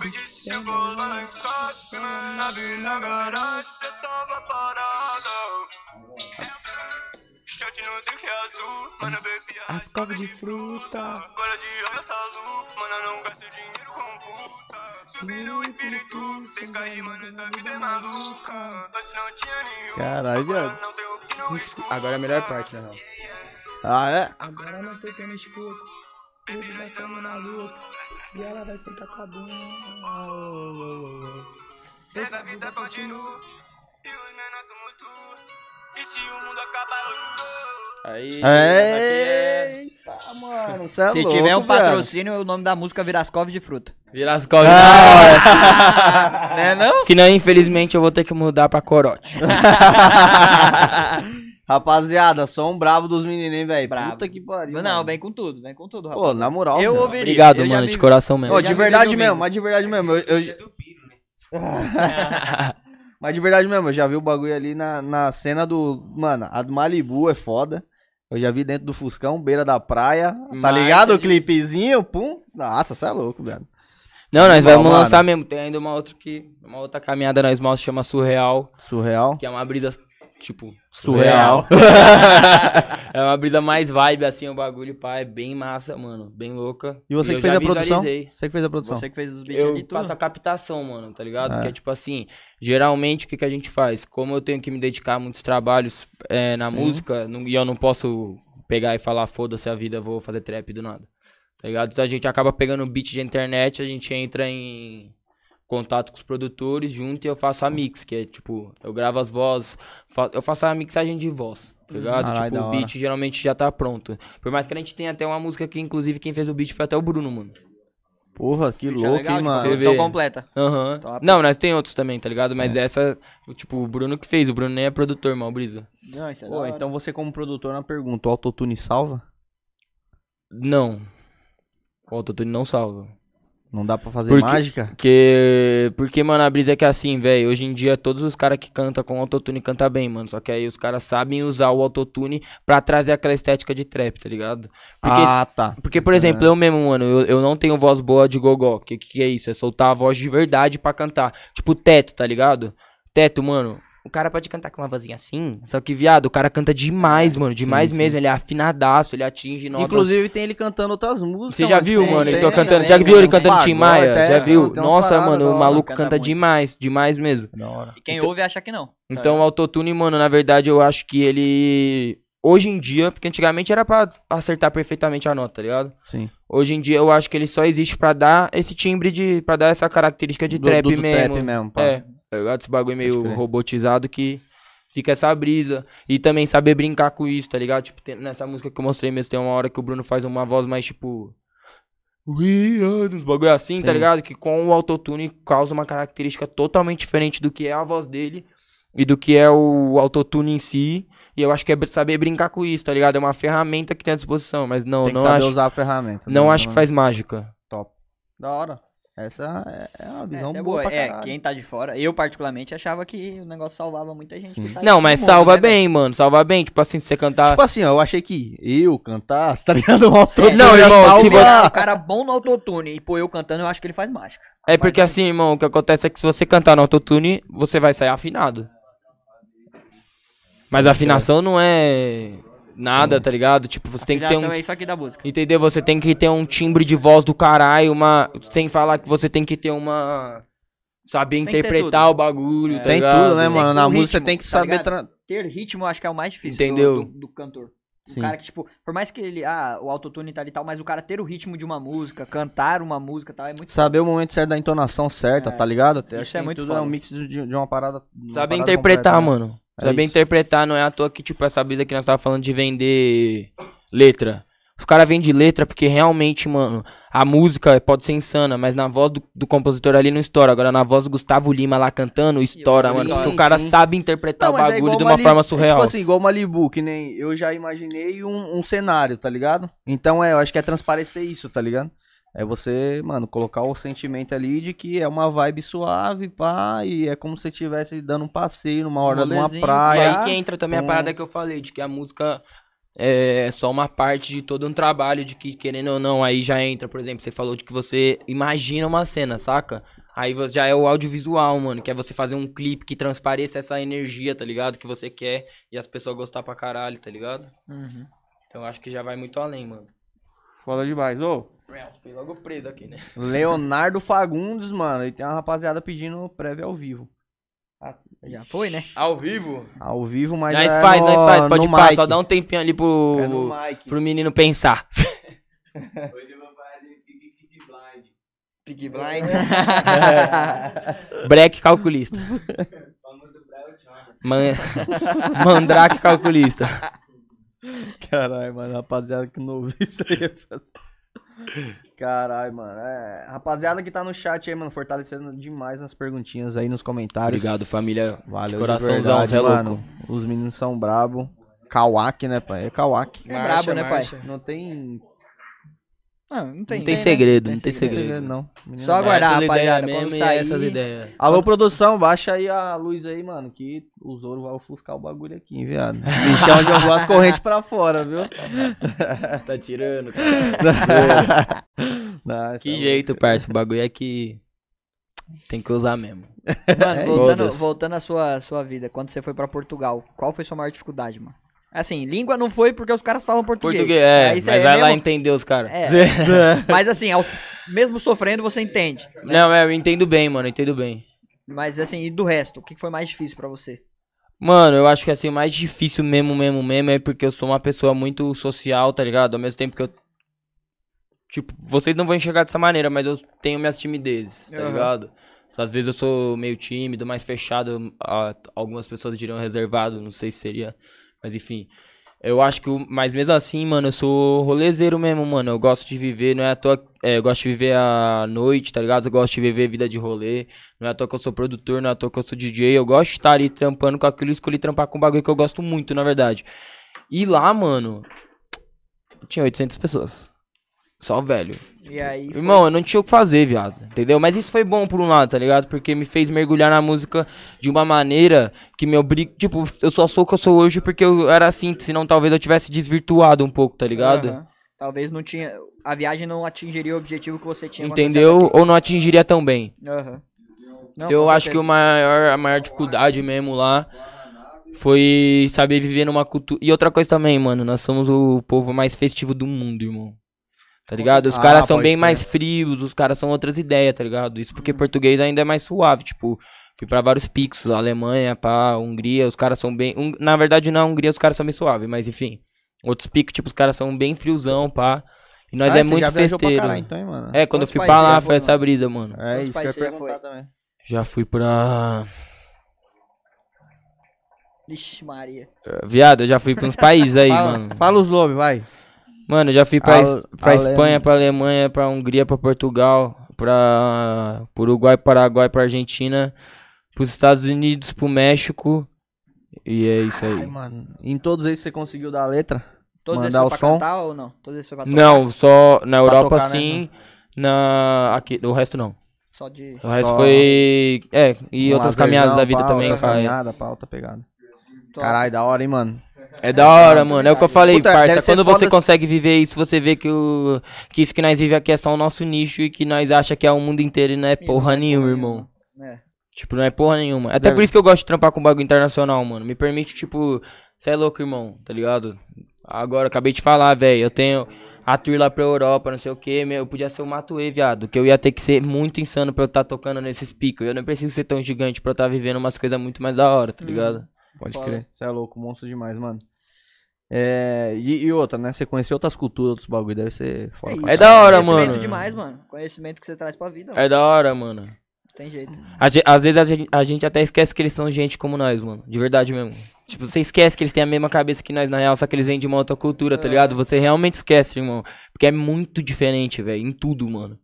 Me disse eu vou lá em casa. Minha nave na garagem. Eu tava parado. Shot no drink azul. Mano, eu bebi As covas de fruta. Cola de asa luz. Mano, eu não gasto dinheiro com puta. Subir o infinito. Sem cair, mano, essa vida é maluca. Antes não tinha nenhum. Caralho, Agora não não. Agora é a melhor parte, na real. Ah, é? Agora não tô tendo escuta. Ele vai estamos na luta. E ela vai sentar com a bunda. Pega a vida, continua. E os menores tumultuam. E se o mundo acabar, eu juro. Aí, Eita, mano, cê é Se louco, tiver um velho. patrocínio, o nome da música Virascov de fruta. Vira as covas. né não? Senão, infelizmente, eu vou ter que mudar pra corote. Rapaziada, só um bravo dos menininhos, velho. Bravo. Puta que pariu. Não, mano. vem com tudo, vem com tudo, Pô, rapaz. na moral. Eu velho. ouviria. Obrigado, eu mano, vi- de coração mesmo. Ô, já de verdade mesmo, mas de verdade mesmo. Eu, eu- mas de verdade mesmo, eu já vi o bagulho ali na, na cena do. Mano, a do Malibu é foda. Eu já vi dentro do Fuscão, beira da praia. Tá Mas ligado? a O clipezinho, pum. Nossa, você é louco, velho. Não, nós Mal, vamos mano. lançar mesmo. Tem ainda uma outra que. Uma outra caminhada nós mal se chama Surreal. Surreal. Que é uma brisa, tipo. Surreal. é uma brisa mais vibe, assim, o bagulho, pá. É bem massa, mano. Bem louca. E você eu que fez já a produção? visualizei. Você que fez a produção. Você que fez os beats Eu ali tudo. faço a captação, mano, tá ligado? É. Que é tipo assim, geralmente o que, que a gente faz? Como eu tenho que me dedicar a muitos trabalhos é, na Sim. música, não- e eu não posso pegar e falar, foda-se a vida, vou fazer trap do nada. Tá ligado? Então a gente acaba pegando beat de internet, a gente entra em contato com os produtores junto e eu faço a mix, que é tipo, eu gravo as vozes, fa- eu faço a mixagem de voz, tá ligado? Caralho, tipo, da o hora. beat geralmente já tá pronto. Por mais que a gente tenha até uma música que, inclusive, quem fez o beat foi até o Bruno, mano. Porra, que Isso é louco, legal, hein, tipo, mano. produção vê. completa. Aham. Top. Não, nós tem outros também, tá ligado? Mas essa, tipo, o Bruno que fez. O Bruno nem é produtor, mal brisa. Não, isso é da Pô, hora. então você como produtor, na pergunta, o autotune salva? Não. O autotune não salva. Não dá pra fazer Porque- mágica? Porque, porque, mano, a brisa é que é assim, velho. Hoje em dia, todos os caras que cantam com autotune cantam bem, mano. Só que aí os caras sabem usar o autotune pra trazer aquela estética de trap, tá ligado? Porque, ah, tá. porque por exemplo, eu mesmo, mano, eu, eu não tenho voz boa de gogó. Que que é isso? É soltar a voz de verdade pra cantar. Tipo, teto, tá ligado? Teto, mano. O cara pode cantar com uma vozinha assim, só que, viado, o cara canta demais, mano. Demais sim. mesmo. Ele é afinadaço, ele atinge notas. Inclusive tem ele cantando outras músicas. Você já mano, viu, tem- mano? Ele tem- tá cantando. tem, Já viu ele cantando Tim Maia? é, Já viu? tem umas Nossa, paradas mano, o maluco canta canta demais, demais mesmo. Da hora. E quem ouve acha que não. Então o autotune, mano, na verdade eu acho que ele. Hoje em dia, porque antigamente era pra acertar perfeitamente a nota, tá ligado? Sim. Hoje em dia eu acho que ele só existe pra dar esse timbre de. pra dar essa característica de Do- trap do- do mesmo. trap mesmo, pá. É, tá ligado? Esse bagulho meio robotizado que fica essa brisa. E também saber brincar com isso, tá ligado? Tipo, tem- nessa música que eu mostrei mesmo, tem uma hora que o Bruno faz uma voz mais tipo. We are, uns bagulho assim, tá Sim. ligado? Que com o autotune causa uma característica totalmente diferente do que é a voz dele e do que é o autotune em si. E eu acho que é saber brincar com isso, tá ligado? É uma ferramenta que tem à disposição, mas não, Tem que não saber acho, usar a ferramenta. não né? acho que faz mágica. Top. Da hora. Essa é, é uma visão Essa é boa, É, quem tá de fora, eu particularmente achava que o negócio salvava muita gente que tá Não, mas mundo, salva né, bem, mano. Salva bem. Tipo assim, se você cantar. Tipo assim, ó, eu achei que eu cantasse, tá ligado? Um autotune Não, irmão, salva- se velho? O cara bom no autotune e pô, eu cantando, eu acho que ele faz mágica. É porque assim, irmão, o que acontece é que se você cantar no autotune, você vai sair afinado. Mas a afinação não é. Nada, tá ligado? Tipo, você tem que ter um. É isso aqui da música. Entendeu? Você tem que ter um timbre de voz do caralho, uma. Sem falar que você tem que ter uma. Saber Tem interpretar o bagulho, tá Tem ligado? tudo, né, mano? Na música ritmo, você tem que tá saber. tra- Ter ritmo eu acho que é o mais difícil do- Entendeu? Do, do cantor. O Sim. cara que, tipo, por mais que ele. Ah, o autotune tá ali e tal, mas o cara ter o ritmo de uma música, cantar uma música e tal, é muito. Saber o momento certo da entonação certa, tá ligado? Até isso é muito tudo é um foda. mix de, de uma parada. Saber interpretar, completa, né? mano. É Saber isso. interpretar não é à toa que, tipo, essa brisa que nós tava falando de vender letra. Os caras vendem letra porque realmente, mano, a música pode ser insana, mas na voz do, do compositor ali não estoura. Agora na voz do Gustavo Lima lá cantando, estoura, Sim, mano. Porque o cara sim. sabe interpretar Não, o é bagulho igual de uma Malibu- forma é surreal. tipo assim, igual Malibu, que nem eu já imaginei um, um cenário, tá ligado? Então é, eu acho que é transparecer isso, tá ligado? É você, mano, colocar o sentimento ali de que é uma vibe suave, pá, e é como se você estivesse dando um passeio numa hora de uma rolezinho, E praia. aí que entra também a parada que eu falei, de que a música é só uma parte de todo um trabalho, de que, querendo ou não, aí já entra, por exemplo, você falou de que você imagina uma cena, saca? Aí já é o audiovisual, mano, que é você fazer um clipe que transpareça essa energia, tá ligado? Que você quer e as pessoas gostar pra caralho, tá ligado? Uhum. Então eu acho que já vai muito além, mano. Foda demais, ô. Fiquei logo preso aqui, né? Leonardo Fagundes, mano, e tem uma rapaziada pedindo prévio ao vivo. Já foi, né? Ao vivo? Ao vivo, mas nós é faz, no, nós faz, pode passar, só dá um tempinho ali pro, É pro menino pensar. Hoje eu vou fazer Pique Kid Blind. Blind. Break calculista. Man... Mandrake calculista. Caralho, mano, rapaziada que não ouviu isso aí. É. Caralho, mano. É, rapaziada que tá no chat aí, mano, fortalecendo demais nas perguntinhas aí nos comentários. Obrigado, família. Valeu, de de coraçãozão, verdade, cê é mano. louco. Os meninos são brabo. Kawak, né, pai? É Kawak. É brabo, né, pai? Não tem. Não, não tem, Não tem né? segredo, não tem segredo. segredo. Não. Menino Só é aguardar, essas rapaziada, ideias quando mesmo sair- essas ideias. Alô, produção, baixa aí a luz aí, mano, que o Zoro vai ofuscar o bagulho aqui, hein, viado. Bichão jogou as correntes pra fora, viu? Tá tirando, cara. Não, Que essa- jeito, parça. O bagulho é que tem que usar mesmo. Mano, voltando, Foda-se. voltando à sua, sua vida, quando você foi pra Portugal, qual foi sua maior dificuldade, mano? Assim, língua não foi porque os caras falam português. Português, é, Aí mas você é vai lá mesmo- entender os caras. É. Mas assim, aos- mesmo sofrendo, você entende. Não, é, eu entendo bem, mano, eu entendo bem. Mas assim, e do resto, o que foi mais difícil pra você? Mano, eu acho que assim, o mais difícil mesmo, mesmo, mesmo é porque eu sou uma pessoa muito social, tá ligado? Ao mesmo tempo que eu. Tipo, vocês não vão enxergar dessa maneira, mas eu tenho minhas timidezes, tá Aham. ligado? Às vezes eu sou meio tímido, mais fechado, algumas pessoas diriam reservado, não sei se seria, mas enfim. Eu acho que, mas mesmo assim, mano, eu sou rolezeiro mesmo, mano. Eu gosto de viver, não é à toa, é, eu gosto de viver a noite, tá ligado? Eu gosto de viver vida de rolê. Não é à toa que eu sou produtor, não é à toa que eu sou DJ. Eu gosto de estar ali trampando com aquilo, escolhi trampar com um bagulho que eu gosto muito, na verdade. E lá, mano, tinha 800 pessoas. Só velho. E aí. foi- Irmão, eu não tinha o que fazer, viado. Entendeu? Mas isso foi bom por um lado, tá ligado? Porque me fez mergulhar na música de uma maneira que me obriga. Tipo, eu só sou o que eu sou hoje porque eu era assim, senão talvez eu tivesse desvirtuado um pouco, tá ligado? Aham. Talvez não tinha. A viagem não atingiria o objetivo que você tinha. Entendeu? Ou não atingiria tão bem. Não, Então eu acho que o maior, a maior dificuldade mesmo lá foi saber viver numa cultura. E outra coisa também, mano, nós somos o povo mais festivo do mundo, irmão. Tá ligado? Os Ah, caras são bem crer. mais frios, os caras são outras ideias, tá ligado? Isso porque português ainda é mais suave, tipo, fui pra vários picos, Alemanha, pá, Hungria, os caras são bem. Hun- Na verdade, na Hungria os caras são bem suaves, mas enfim. Outros picos, tipo, os caras são bem friozão, pá. E nós Ah, é você muito já viajou pra festeiro. caralho, então, hein, mano? É, quando eu Quantos fui países pra lá, foi foi, essa brisa, mano. É Quantos isso que eu ia perguntar foi? também. Já fui pra. Vixe, Maria. Viado, eu já fui pra uns países aí, Fala, mano. fala os lobos, vai. Mano, eu já fui pra, Es- pra Espanha, pra Alemanha, pra Hungria, pra Portugal, pra pro Uruguai, Paraguai, pra Argentina, pros Estados Unidos, pro México. E é isso Ai, aí. mano. Em todos esses você conseguiu dar a letra? Todos esses Mandar foi o pra som? cantar ou não? Todos esses foi pra tocar? Não, só na Europa tocar, né? sim, na aqui, o resto não. Só de. O resto Só- foi, é, e Um outras caminhadas da vida pá, também, cara. caminhada, pá, outra pegada. Caralho, da hora, hein, mano. É da hora, mano. É o que eu falei, Puta, parça. Quando você consegue viver isso, você vê que, o, que isso que nós vivemos aqui é só o nosso nicho e que nós acha que é o mundo inteiro e não é porra nenhuma, irmão. É. Tipo, não é porra nenhuma. Até Deve- por isso que eu gosto de trampar com bagulho internacional, mano. Me permite, tipo, você é louco, irmão, tá ligado? Agora, acabei de falar, velho. Eu tenho a tour lá pra Europa, não sei o que. Eu podia ser o Matuê, viado. Que eu ia ter que ser muito insano pra eu estar tocando nesses picos. Eu não preciso ser tão gigante pra eu estar vivendo umas coisas muito mais da hora, tá ligado? Pode Foda. crer. Você é louco, monstro demais, mano. É, e, e outra, né? Você conhecer outras culturas, outros bagulho, deve ser foda. pra É da hora, Conhecimento mano. demais, mano. Conhecimento que você traz pra vida, mano. É da hora, mano. Não tem jeito. Às vezes a gente, a gente até esquece que eles são gente como nós, mano. De verdade mesmo. Tipo, você esquece que eles têm a mesma cabeça que nós, na real, só que eles vêm de uma outra cultura, tá ligado? Você realmente esquece, irmão. Porque é muito diferente, velho, em tudo, mano.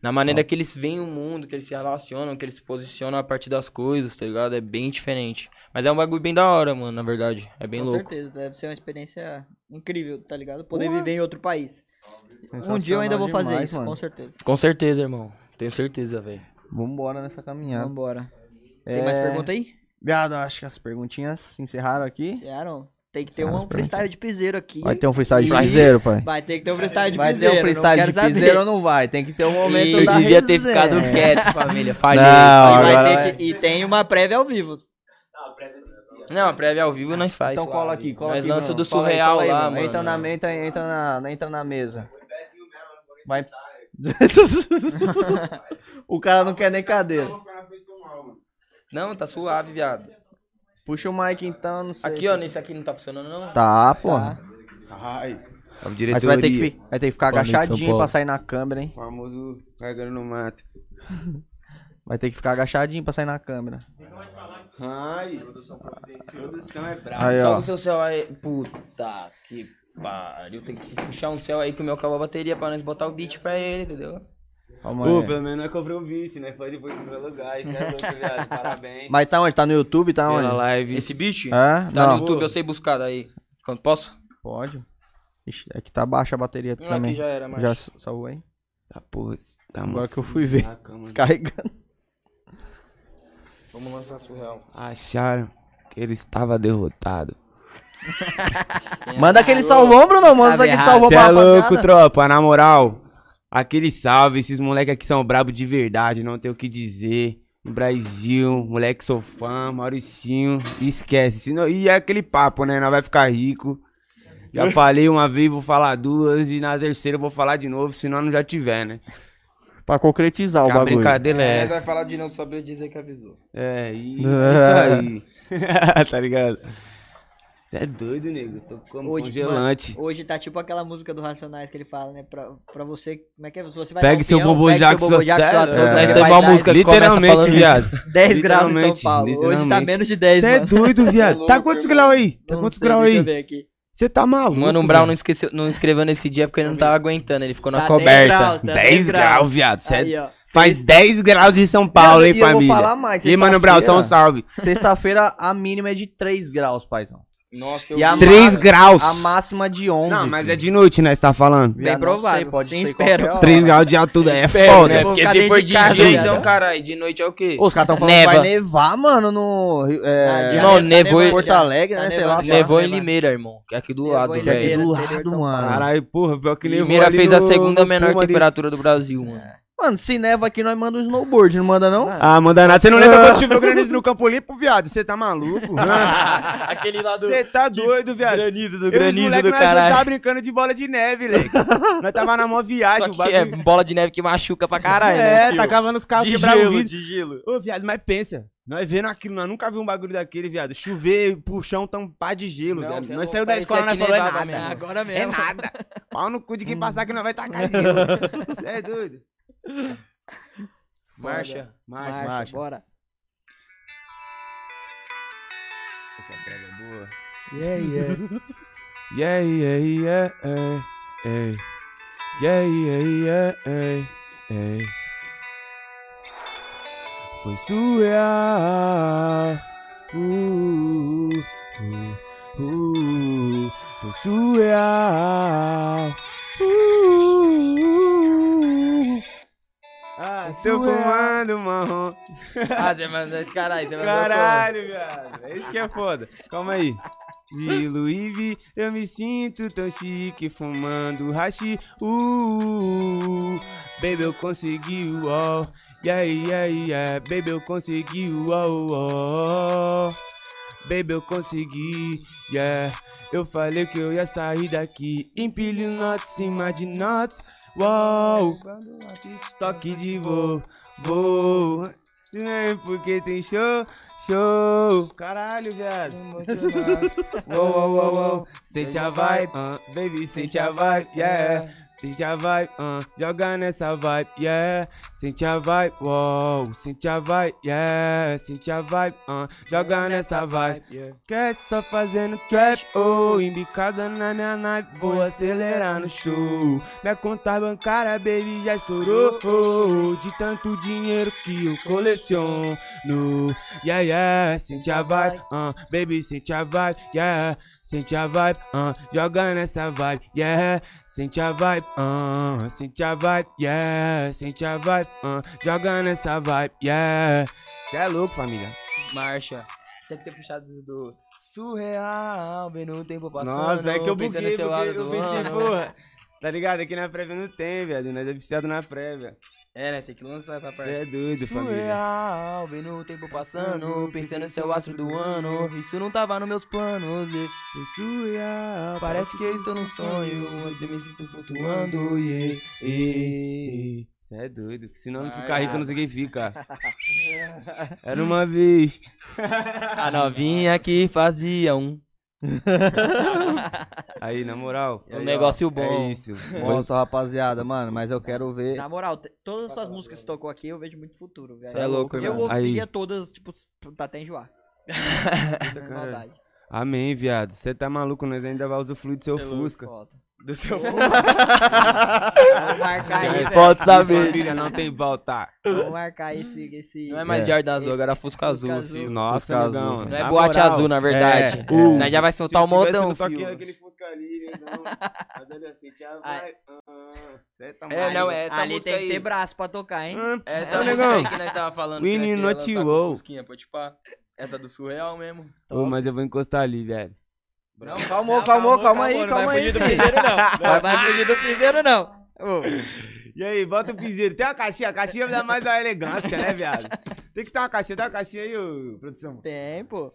Na maneira que eles veem o mundo, que eles se relacionam, que eles se posicionam a partir das coisas, tá ligado? É bem diferente. Mas é um bagulho bem da hora, mano, na verdade. É bem Com louco. certeza. Deve ser uma experiência incrível, tá ligado? Poder viver em outro país. Um dia eu ainda vou fazer demais, isso, mano. com certeza. Com certeza, irmão. Tenho certeza, velho. Vambora nessa caminhada. Vambora. Tem mais É, pergunta aí? Viado, acho que as perguntinhas se encerraram aqui. Aaron, tem que ter um freestyle de piseiro aqui. Vai ter um freestyle de Vai. piseiro, pai? Vai ter que ter um freestyle de Vai ter piseiro. um não freestyle quero de saber. piseiro ou não vai? Tem que ter um momento eu da devia ter resenha. ficado quieto, família. Falhei. Não, E, vai ter vai. que- e tem uma prévia ao vivo. Não, a prévia ao vivo nós faz. Então lá, cola aqui, cola Nós aqui. lança Bruno. do aí, surreal aí, lá, Bruno. mano. Entra na, entra, entra, na, entra na mesa. Vai. o cara não quer nem cadeira. Não, tá suave, viado. Puxa o mic então, não sei. Aqui, ó, nesse aqui não tá funcionando, não? Tá, porra. Ai. A Mas você vai ter que, fi- vai ter que ficar Boa noite, São agachadinho Paulo. pra sair na câmera, hein? famoso carregando no mato. Vai ter que ficar agachadinho pra sair na câmera. Ai. Produção é brava. Aí, Solta ó. o seu céu aí. Puta que pariu. Tem que puxar um céu aí que o meu acabou a bateria pra nós botar o beat pra ele, entendeu? Calma Pô, aí. pelo menos nós comprou um beat, né? Pode ir pro primeiro lugar. Isso é louco, viado. Parabéns. Mas tá onde? Tá no YouTube? Tá Pela onde? live. Esse beat? É? Tá Não. no YouTube, eu sei buscar daí. Quando posso? Pode. Ixi, é que tá baixa a bateria Não, também. aqui já era, mas. Já salvou aí? Tá, porra. Tá Agora que eu fui ver. na cama. Descarregando. Vamos lançar surreal. Acharam que ele estava derrotado. Manda aquele salvão, Bruno. Manda aquele salvão Cê pra é louco, tropa. Na moral, aquele salve. Esses moleques aqui são brabo de verdade. Não tem o que dizer. No Brasil, moleque sou fã, Mauricinho. Esquece. Senão, e é aquele papo, né? Nós vai ficar rico. Já falei uma vez, vou falar duas. E na terceira eu vou falar de novo, senão não já tiver, né? Pra concretizar o Que a bagulho. brincadeira é vai essa. falar de novo, eu dizer que avisou. É, e isso aí. tá ligado? Você é doido, nego. Tô como Hoje, congelante. mano, hoje tá tipo aquela música do Racionais que ele fala, né? Pra, pra você. Como é que é? Se você vai Pegue um seu Bobo Jackson, seu Bobo Jackson É. vai temos uma música Literalmente, viado. 10 graus em São Paulo. Hoje tá menos de 10, Você é doido, viado. Tá quantos graus aí? Tá Não quantos graus deixa eu aí? ver aqui. Você tá maluco? Mano, o Brown não, esqueceu, não escreveu nesse dia porque ele não tava aguentando. Ele ficou na Tá 10 coberta. graus, tá 10 graus, viado. Cê é- Aí, ó. Faz 10 graus em São Paulo, hein, E eu vou família? falar mais, E aí, mano, Brown, só um salve. Sexta-feira a mínima é de 3 graus, paizão. Nossa, E a vi. 3 ma- graus. A máxima de 11. Não, mas filho. é de noite, né? Você tá falando? Bem não provável, sei, pode sim, ser hora. 3 graus de altura é Espero, foda. né? Porque se for de casa, dia, então, caralho, de noite é o quê? Ô, os caras tão falando que Neva. vai nevar, mano, no. Rio- Ah, É, Irmão, Tá nevou em- Porto já. Alegre, Tá né? Sei nevando lá. já. Nevou em. Limeira, irmão. Que é aqui do lado, Que é aqui velho. do lado, mano. Caralho, porra, pior que nevou Limeira fez a segunda no menor temperatura do Brasil, mano. Mano, se neva aqui, nós manda um snowboard, não manda não? Ah, manda nada. Você não lembra quando choveu granizo no Campo Limpo, viado? Você tá maluco? Aquele lá do Você tá doido, viado? granizo, do Eu e os granizo moleque, do nós só caralho. tava brincando de bola de neve, leque. nós tava na mó viagem, Só o que é bola de neve que machuca pra caralho, né? É, filho? tacava nos carros, de quebrava o gelo, vidro. de gelo. Ô, viado, mas pensa. Nós vendo aquilo, nós nunca vimos um bagulho daquele, viado. Chover, puxão, tampar de gelo, Não, viado. é Nós saiu da escola, nós falou, é nada. mesmo. mano. Agora É mesmo. nada. Pau no cu de quem passar que nós vai tacar gelo. Você é doido. Marcha. Marcha, Marcha, marcha. bora. Essa prega é boa. Yeah, yeah. Yeah, yeah, yeah, eh. Yeah, yeah, yeah, eh, eh. Foi surreal. Uh, uh, uh. Foi surreal. Uh, ah, tô fumando marrom. Ah, Zé, mas caralho, você mandou Caralho, viado. É isso que é foda. Calma aí. De Louis V, eu me sinto tão chique fumando hashi. Uh, baby, eu consegui o ó. Yeah, yeah, yeah. Baby, eu consegui o ó, baby, eu consegui, yeah. Eu falei que eu ia sair daqui, empilho notas em cima de notas, uau. Toque de voo, voo. É porque tem show, show. Caralho, viado. Uou, uou, uou, uou. Sente a vibe, uh, baby, sente a vibe, yeah. Sente a vibe, uh, joga nessa vibe, yeah. Sente a vibe, wow. Sente a vibe, yeah. Sente a vibe, uh, joga nessa vibe. Cash só fazendo trap, oh. Embicada na minha nave, vou acelerar no show. Minha conta bancária, baby, já estourou. oh. De tanto dinheiro que eu coleciono. Yeah, yeah. Sente a vibe, uh, baby, sente a vibe, yeah. Sente a vibe, uh, joga nessa vibe, yeah. Sente a vibe, uh, sente a vibe, yeah. Sente a vibe, uh, joga nessa vibe, yeah. Cê é louco, família. Marcha. Tinha que ter puxado do surreal, vendo o tempo passando. Nossa, é que eu buguei, no seu buguei, eu do pensei, ano. porra. Tá ligado? Aqui na prévia não tem, viado. Nós é viciado na prévia. É, né? Você que lançar essa parte. é doido, família. Surreal, vendo o tempo passando, pensando no seu astro do ano. Isso não tava nos meus planos. e Foi surreal. Parece que eu estou num sonho, eu me sinto flutuando. Yeah, yeah. Cê é doido. Se não, ficar rico, eu não sei quem fica. Era uma vez. A novinha que fazia um, Aí, na moral. um negócio bom. É isso. Nossa, rapaziada, mano, mas eu quero ver. Na moral, te- todas as suas músicas que você tocou aqui, eu vejo muito futuro, velho. Cê é louco, Eu irmão. ouviria Aí. todas, tipo, pra até enjoar. Maldade. Amém, viado. Você tá maluco? Nós ainda vai usufruir do seu é louco, Fusca. foda. Do seu Vamos marcar velho. Pode saber. Família não tem volta. Vamos marcar esse, esse... Não é mais É. Jordan Azul, Esse- agora é Fusca Azul, Fusca filho. Nossa, Fusca azul. Não é Na boate moral, azul, na verdade. É, Uh, é. Nós já vai soltar o modão, filho. daquele Fusca ali. Mas olha assim, vai. Tá É, não, é essa Ali tem que aí. ter braço pra tocar, hein? Ah, Essa é, música negão. aí que nós tava falando We que nós need queria not lançar you, com oh. Fusquinha, tipo, essa do surreal mesmo. Ô, mas eu vou encostar ali, velho. Não, calmou, calmou, calma aí, não calma vai aí. fugir do piseiro, não. Não vai fugir do piseiro, não. E aí, bota o piseiro. Tem uma caixinha, a caixinha dá mais uma elegância, né, viado? Tem que ter uma caixinha, dá uma caixinha aí, ô, produção. Tem, pô.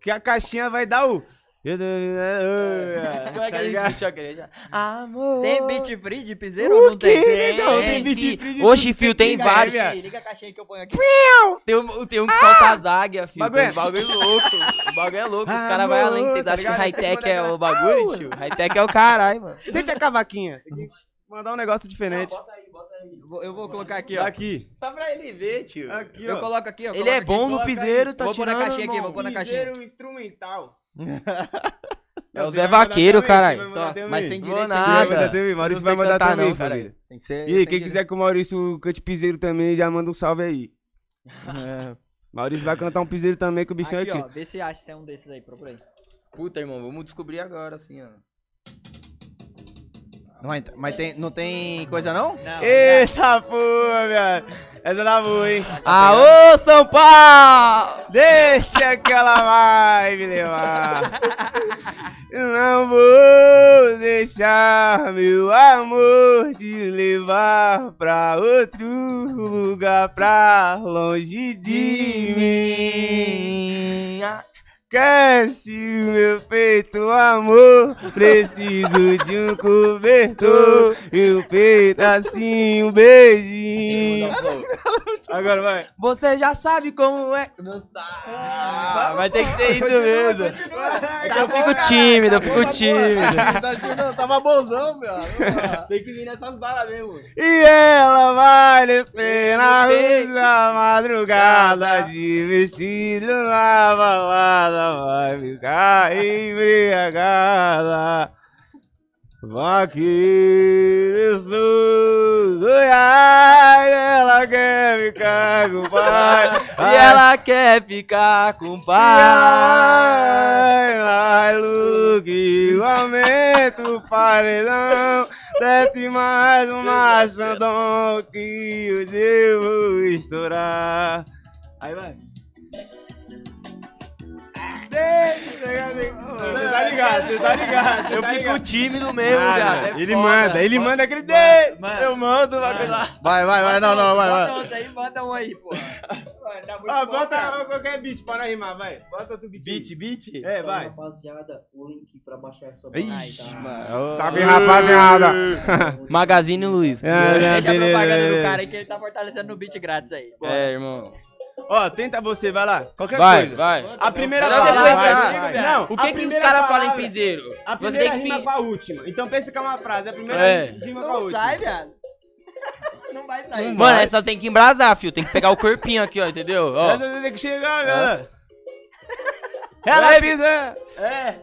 Que a caixinha vai dar o. Tô- Como é que Tá a gente puxou aquele já? Amor. Tem beat free de piseiro ou não tem? quê, negão? Tem beat free de Oxi, fio, tem Liga vários. aí, Liga a caixinha que eu ponho aqui. Tem um, tem um que solta as águias, filho. Bagulho é- Tem um bagulho louco. O bagulho é louco. Os Ah, caras vão além. Vocês tá acham que high-tech Tem é mandar o bagulho, tio? High-tech é o caralho, mano. Sente a cavaquinha. Tem que mandar um negócio diferente. Bota aí, bota aí. Eu vou- Eu vou colocar aqui, ó. Aqui. Só pra ele ver, tio. Aqui, Eu ó. coloco aqui, ó. Ele é aqui. bom no piseiro, tá Vou pôr na tirando, caixinha aqui, vou pôr na Piseiro caixinha. instrumental. É o Zé Vaqueiro, caralho. mas sem Vou direito. nada. Vai direito. Maurício Não vai mandar cantar também, não, família. Tem que ser. E quem que- quiser que o Maurício cante piseiro também, já manda um salve aí. É, Maurício vai cantar um piseiro também, que o bichinho Aqui, é ó. aqui. Vê se acha se é um desses aí. Procura aí. Puta, irmão, vamos descobrir agora, assim, ó. Não, ent- mas tem, não tem coisa não? Não. Eita porra, viado. Essa tá boa, hein? Aô, São Paulo! Deixa aquela vibe levar. Eu não vou deixar meu amor te levar pra outro lugar, pra longe de mim. Aquece o meu peito, amor. Preciso de um cobertor. E o peito assim, um beijinho. Agora vai. Você já sabe como é. Não Ah, vai ter que ser isso mesmo. É que eu fico tímido, eu fico tímido. Tava bonzão, meu. Tem que vir nessas balas mesmo. E ela vai descer na luz da madrugada De vestido na balada Vai ficar embriagada. Vaqueiro sou Goiás Ela quer ficar com o pai E ela quer ficar com o pai. ela vai Luke Aumenta o paredão. Desce mais um machandão Que hoje eu vou estourar Aí vai Você tá ligado, você tá ligado você Eu tá fico ligado. tímido mesmo, cara. É Ele foda. manda, ele manda aquele Mano, mano. Eu mando o bagulho lá. Vai, vai, vai, não, não, vai, Bota vai. outra aí, bota um aí, pô. Mano, na Ó, bota qualquer beat pra nós rimar, vai. Bota outro beat. Beat, beat? É, vai. Rapaziada, o link pra baixar essa Ixi, mano. Salve, rapaziada. Magazine Luiz. É, Deixa a beleza, propaganda do cara aí que ele tá fortalecendo no beat grátis aí. Bora. É, irmão. Ó, tenta você, vai lá. Qualquer Vai, coisa. vai. A primeira Melhor palavra. vai, vai, vai. Não, O que que os caras falam em piseiro? A Você primeira tem que rima fi- com a última. Então pensa que é uma frase. A primeira É. rima com a Não última. sai, viado. Não vai sair. Mano, essa tem que embrasar, fio. Tem que pegar o corpinho aqui, ó, entendeu? Ó. Essa tem que chegar, galera. Ela pisa. É.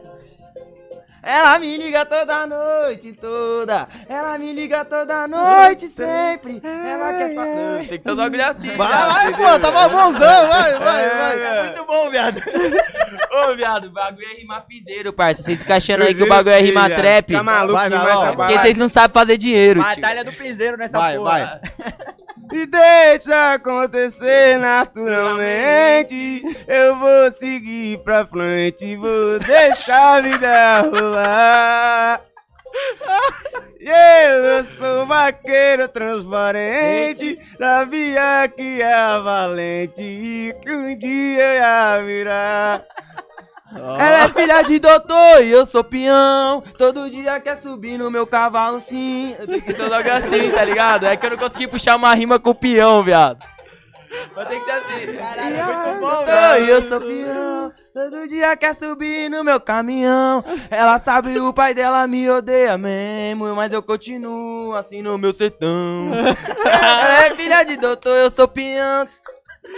Ela me liga toda noite, toda. Ela me liga toda noite, sempre. Ela quer. Não, Tem que ser um bagulho assim. Vai, viado, vai, pô, tava bonzão, vai, vai, É, vai. velho. Muito bom, viado. Ô, viado, o bagulho é rimar piseiro, parça. Vocês ficam achando aí que o bagulho é rimar trap. Tá maluco Vai, vai, essa Porque vocês não sabem fazer dinheiro, tio. Batalha do piseiro nessa Vai, porra. vai. E deixa acontecer naturalmente. Eu vou seguir pra frente, vou deixar a vida rolar. Eu sou vaqueiro transparente, sabia que é valente e que um dia ia virar. Ela é filha de doutor e eu sou peão. Todo dia quer subir no meu cavalo, sim. Eu tenho que ser logo assim, tá ligado? É que eu não consegui puxar uma rima com o peão, viado. Mas tem que ser assim. Caralho, é muito bom, Doutor, velho. e eu sou peão. Todo dia quer subir no meu caminhão. Ela sabe o pai dela me odeia mesmo, mas eu continuo assim no meu sertão. Ela é filha de doutor, eu sou peão.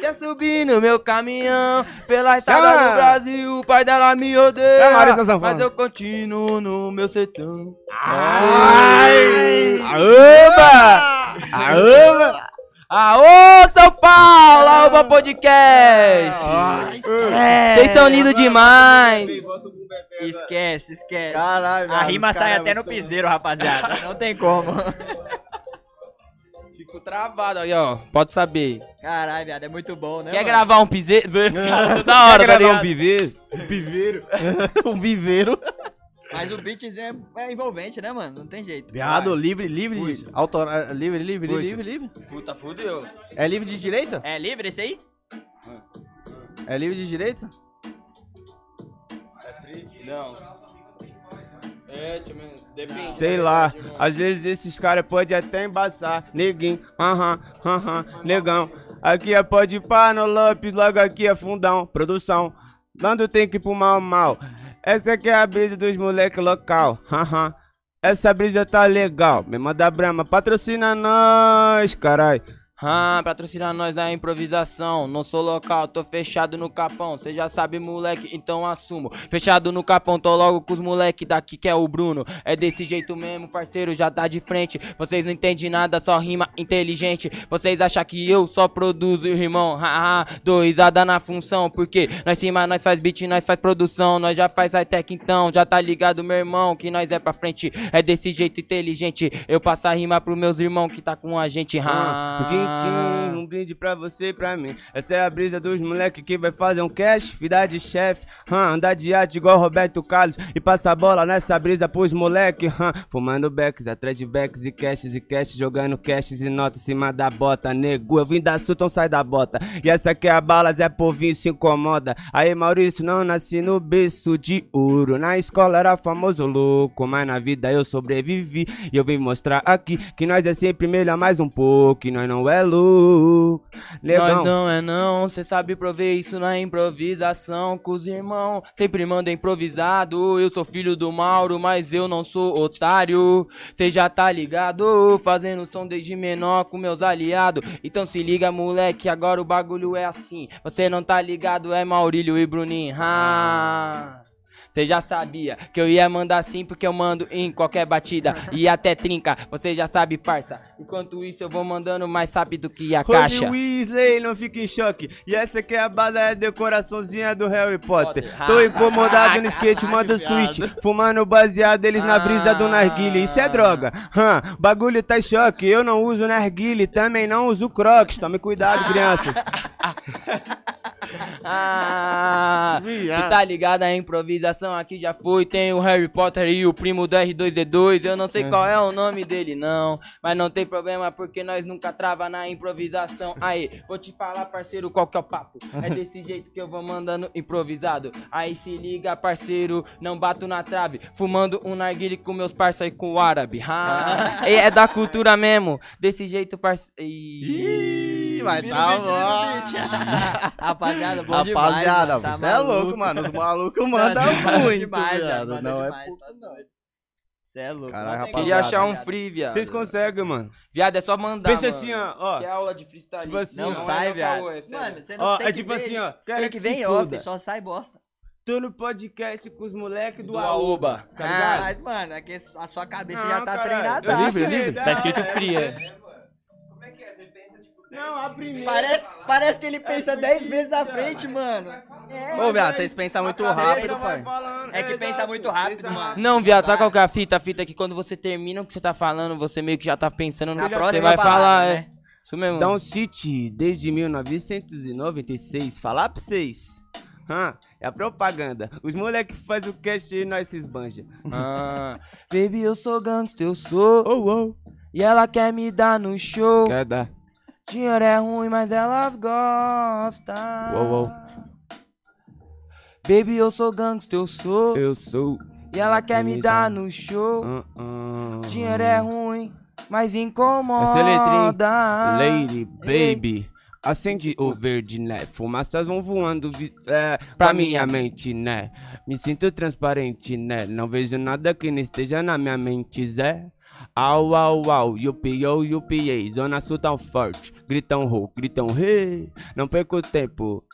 Quer subir no meu caminhão pela estrada do Brasil, o pai dela me odeia. É, Marisa mas eu continuo no meu sertão. Ai! Aoba! Aoba! Aô, São Paulo! Aoba Podcast! Vocês são lindos demais! Esquece, esquece. Caralho, A rima sai cara até é no piseiro, rapaziada. Não tem como. Fico travado aí, ó. Pode saber. Caralho, viado, é muito bom, né? Quer mano? gravar um piseiro? Cara, da hora, tá ligado? piveiro? Um piveiro. um viveiro. Mas o beatzinho é, é envolvente, né, mano? Não tem jeito. Viado, livre, livre. Autor... é, Livre, livre, Puxa. livre, livre. Puta, fudeu. É livre de direita? É livre esse aí? É livre de direita? Não. É, Depende. Sei lá, às vezes esses caras podem até embaçar. Neguinho, aham, aham, negão. Aqui é pode pá no Lopes, logo aqui é fundão, produção. Dando tem que ir pro mal, mal. Essa aqui é a brisa dos moleque local, aham. Essa brisa tá legal. Me manda brama, patrocina nós, carai. Ah, patrocina nós da improvisação. Não sou local, tô fechado no capão. Cê já sabe, moleque, então assumo. Fechado no capão, tô logo com os moleque daqui que é o Bruno. É desse jeito mesmo, parceiro, já tá de frente. Vocês não entendem nada, só rima inteligente. Vocês acham que eu só produzo, irmão? Haha, dou risada na função. Porque nós cima, nós faz beat, nós faz produção. Nós já faz high-tech então, já tá ligado, meu irmão? Que nós é pra frente, é desse jeito inteligente. Eu passo a rima pros meus irmãos que tá com a gente. Ah, Um brinde pra você e pra mim. Essa é a brisa dos moleque que vai fazer um cash, vida de chefe. andar de arte igual Roberto Carlos e passar bola nessa brisa pros moleque. hã, fumando backs, atrás de backs e caches e cash, jogando caches e notas em cima da bota. Nego, eu vim da Sultan, sai da bota. E essa aqui é a bala, Zé Povinho se incomoda. Aí, Maurício, não nasci no berço de ouro. Na escola era famoso louco, mas na vida eu sobrevivi. E eu vim mostrar aqui que nós é sempre melhor mais um pouco. Que nós não é louco. Negão. Nós não é não, cê sabe prover isso na improvisação Com os irmãos, sempre manda improvisado Eu sou filho do Mauro, mas eu não sou otário Cê já tá ligado, fazendo som desde menor com meus aliados Então se liga moleque, agora o bagulho é assim Você não tá ligado, é Maurílio e Bruninho ah. Cê já sabia que eu ia mandar sim porque eu mando em qualquer batida e até trinca, você já sabe, parça. Enquanto isso eu vou mandando mais rápido que a caixa. Holy Weasley, não fique em choque. E essa aqui é a bala, é a decoraçãozinha do Harry Potter. Potter. Tô incomodado no skate, manda o switch. Fumando baseado, eles na brisa do narguile. Isso é droga. Hã, bagulho tá em choque. Eu não uso narguile, também não uso crocs. Tome cuidado, crianças. Ah, tu tá ligado? A improvisação aqui já foi. Tem o Harry Potter e o primo do R2D2. Eu não sei qual é o nome dele, não. Mas não tem problema, porque nós nunca trava na improvisação. Aí, vou te falar, parceiro, qual que é o papo? É desse jeito que eu vou mandando improvisado. Aí se liga, parceiro, não bato na trave. Fumando um narguile com meus parceiros e com o árabe. Ah, é da cultura mesmo. Desse jeito, parceiro. Ih, vai tá bom. Rapaziada, bom demais. Rapaziada, mano, tá você é louco, mano. Os malucos Tá mandam demais, muito, demais, viado. Não é demais, pouco, tá não. doido. Cê é louco. Caralho, Não tem Queria achar um free, viado. Vocês conseguem, mano. Viado, é só mandar. Pensa mano. assim, ó, ó. Que é aula de freestyle. Tipo assim, Não ó. sai, é viado. caô, é. Mano, você não Ó, tem é que tipo ver- assim, ó. Cara Tem que vem off, só sai bosta. Tô no podcast com os moleques do, Do Aoba. Tá Ah, mas, mano, é que a sua cabeça Não, já tá treinada. Livre, livre. Tá escrito é, free, é. Como é que é? Você pensa, tipo, Não, a primeira. Parece, parece que ele pensa 10 vezes à frente, mano. É. Ô, viado, vocês pensam muito rápido, pai. É que pensa muito rápido, mano. Não, viado, sabe qual que é a fita? A fita é que quando você termina o que você tá falando, você meio que já tá pensando no Na que você próxima vai falar, né? é. Isso mesmo. Down City, desde 1996. Falar pra vocês. É a propaganda. Os moleques fazem o cast e nós se esbanja. Ah, baby, eu sou gangsta, eu sou. Oh, oh. E ela quer me dar no show. Quer dar. Dinheiro é ruim, mas elas gostam. Uou, uou. Baby, eu sou gangsta, eu sou. Eu sou. E ela quer me dar no show. Uh, uh. Dinheiro é ruim, mas Essa é incomoda. Lady, baby. Acende o verde, né? Fumaças vão voando é, Pra minha mente, né? Me sinto transparente, né? Não vejo nada que não esteja na minha mente, Zé. Au, au, au, UPO, UPA, zona sul tão forte. Gritam ho, gritam re. Não perco tempo.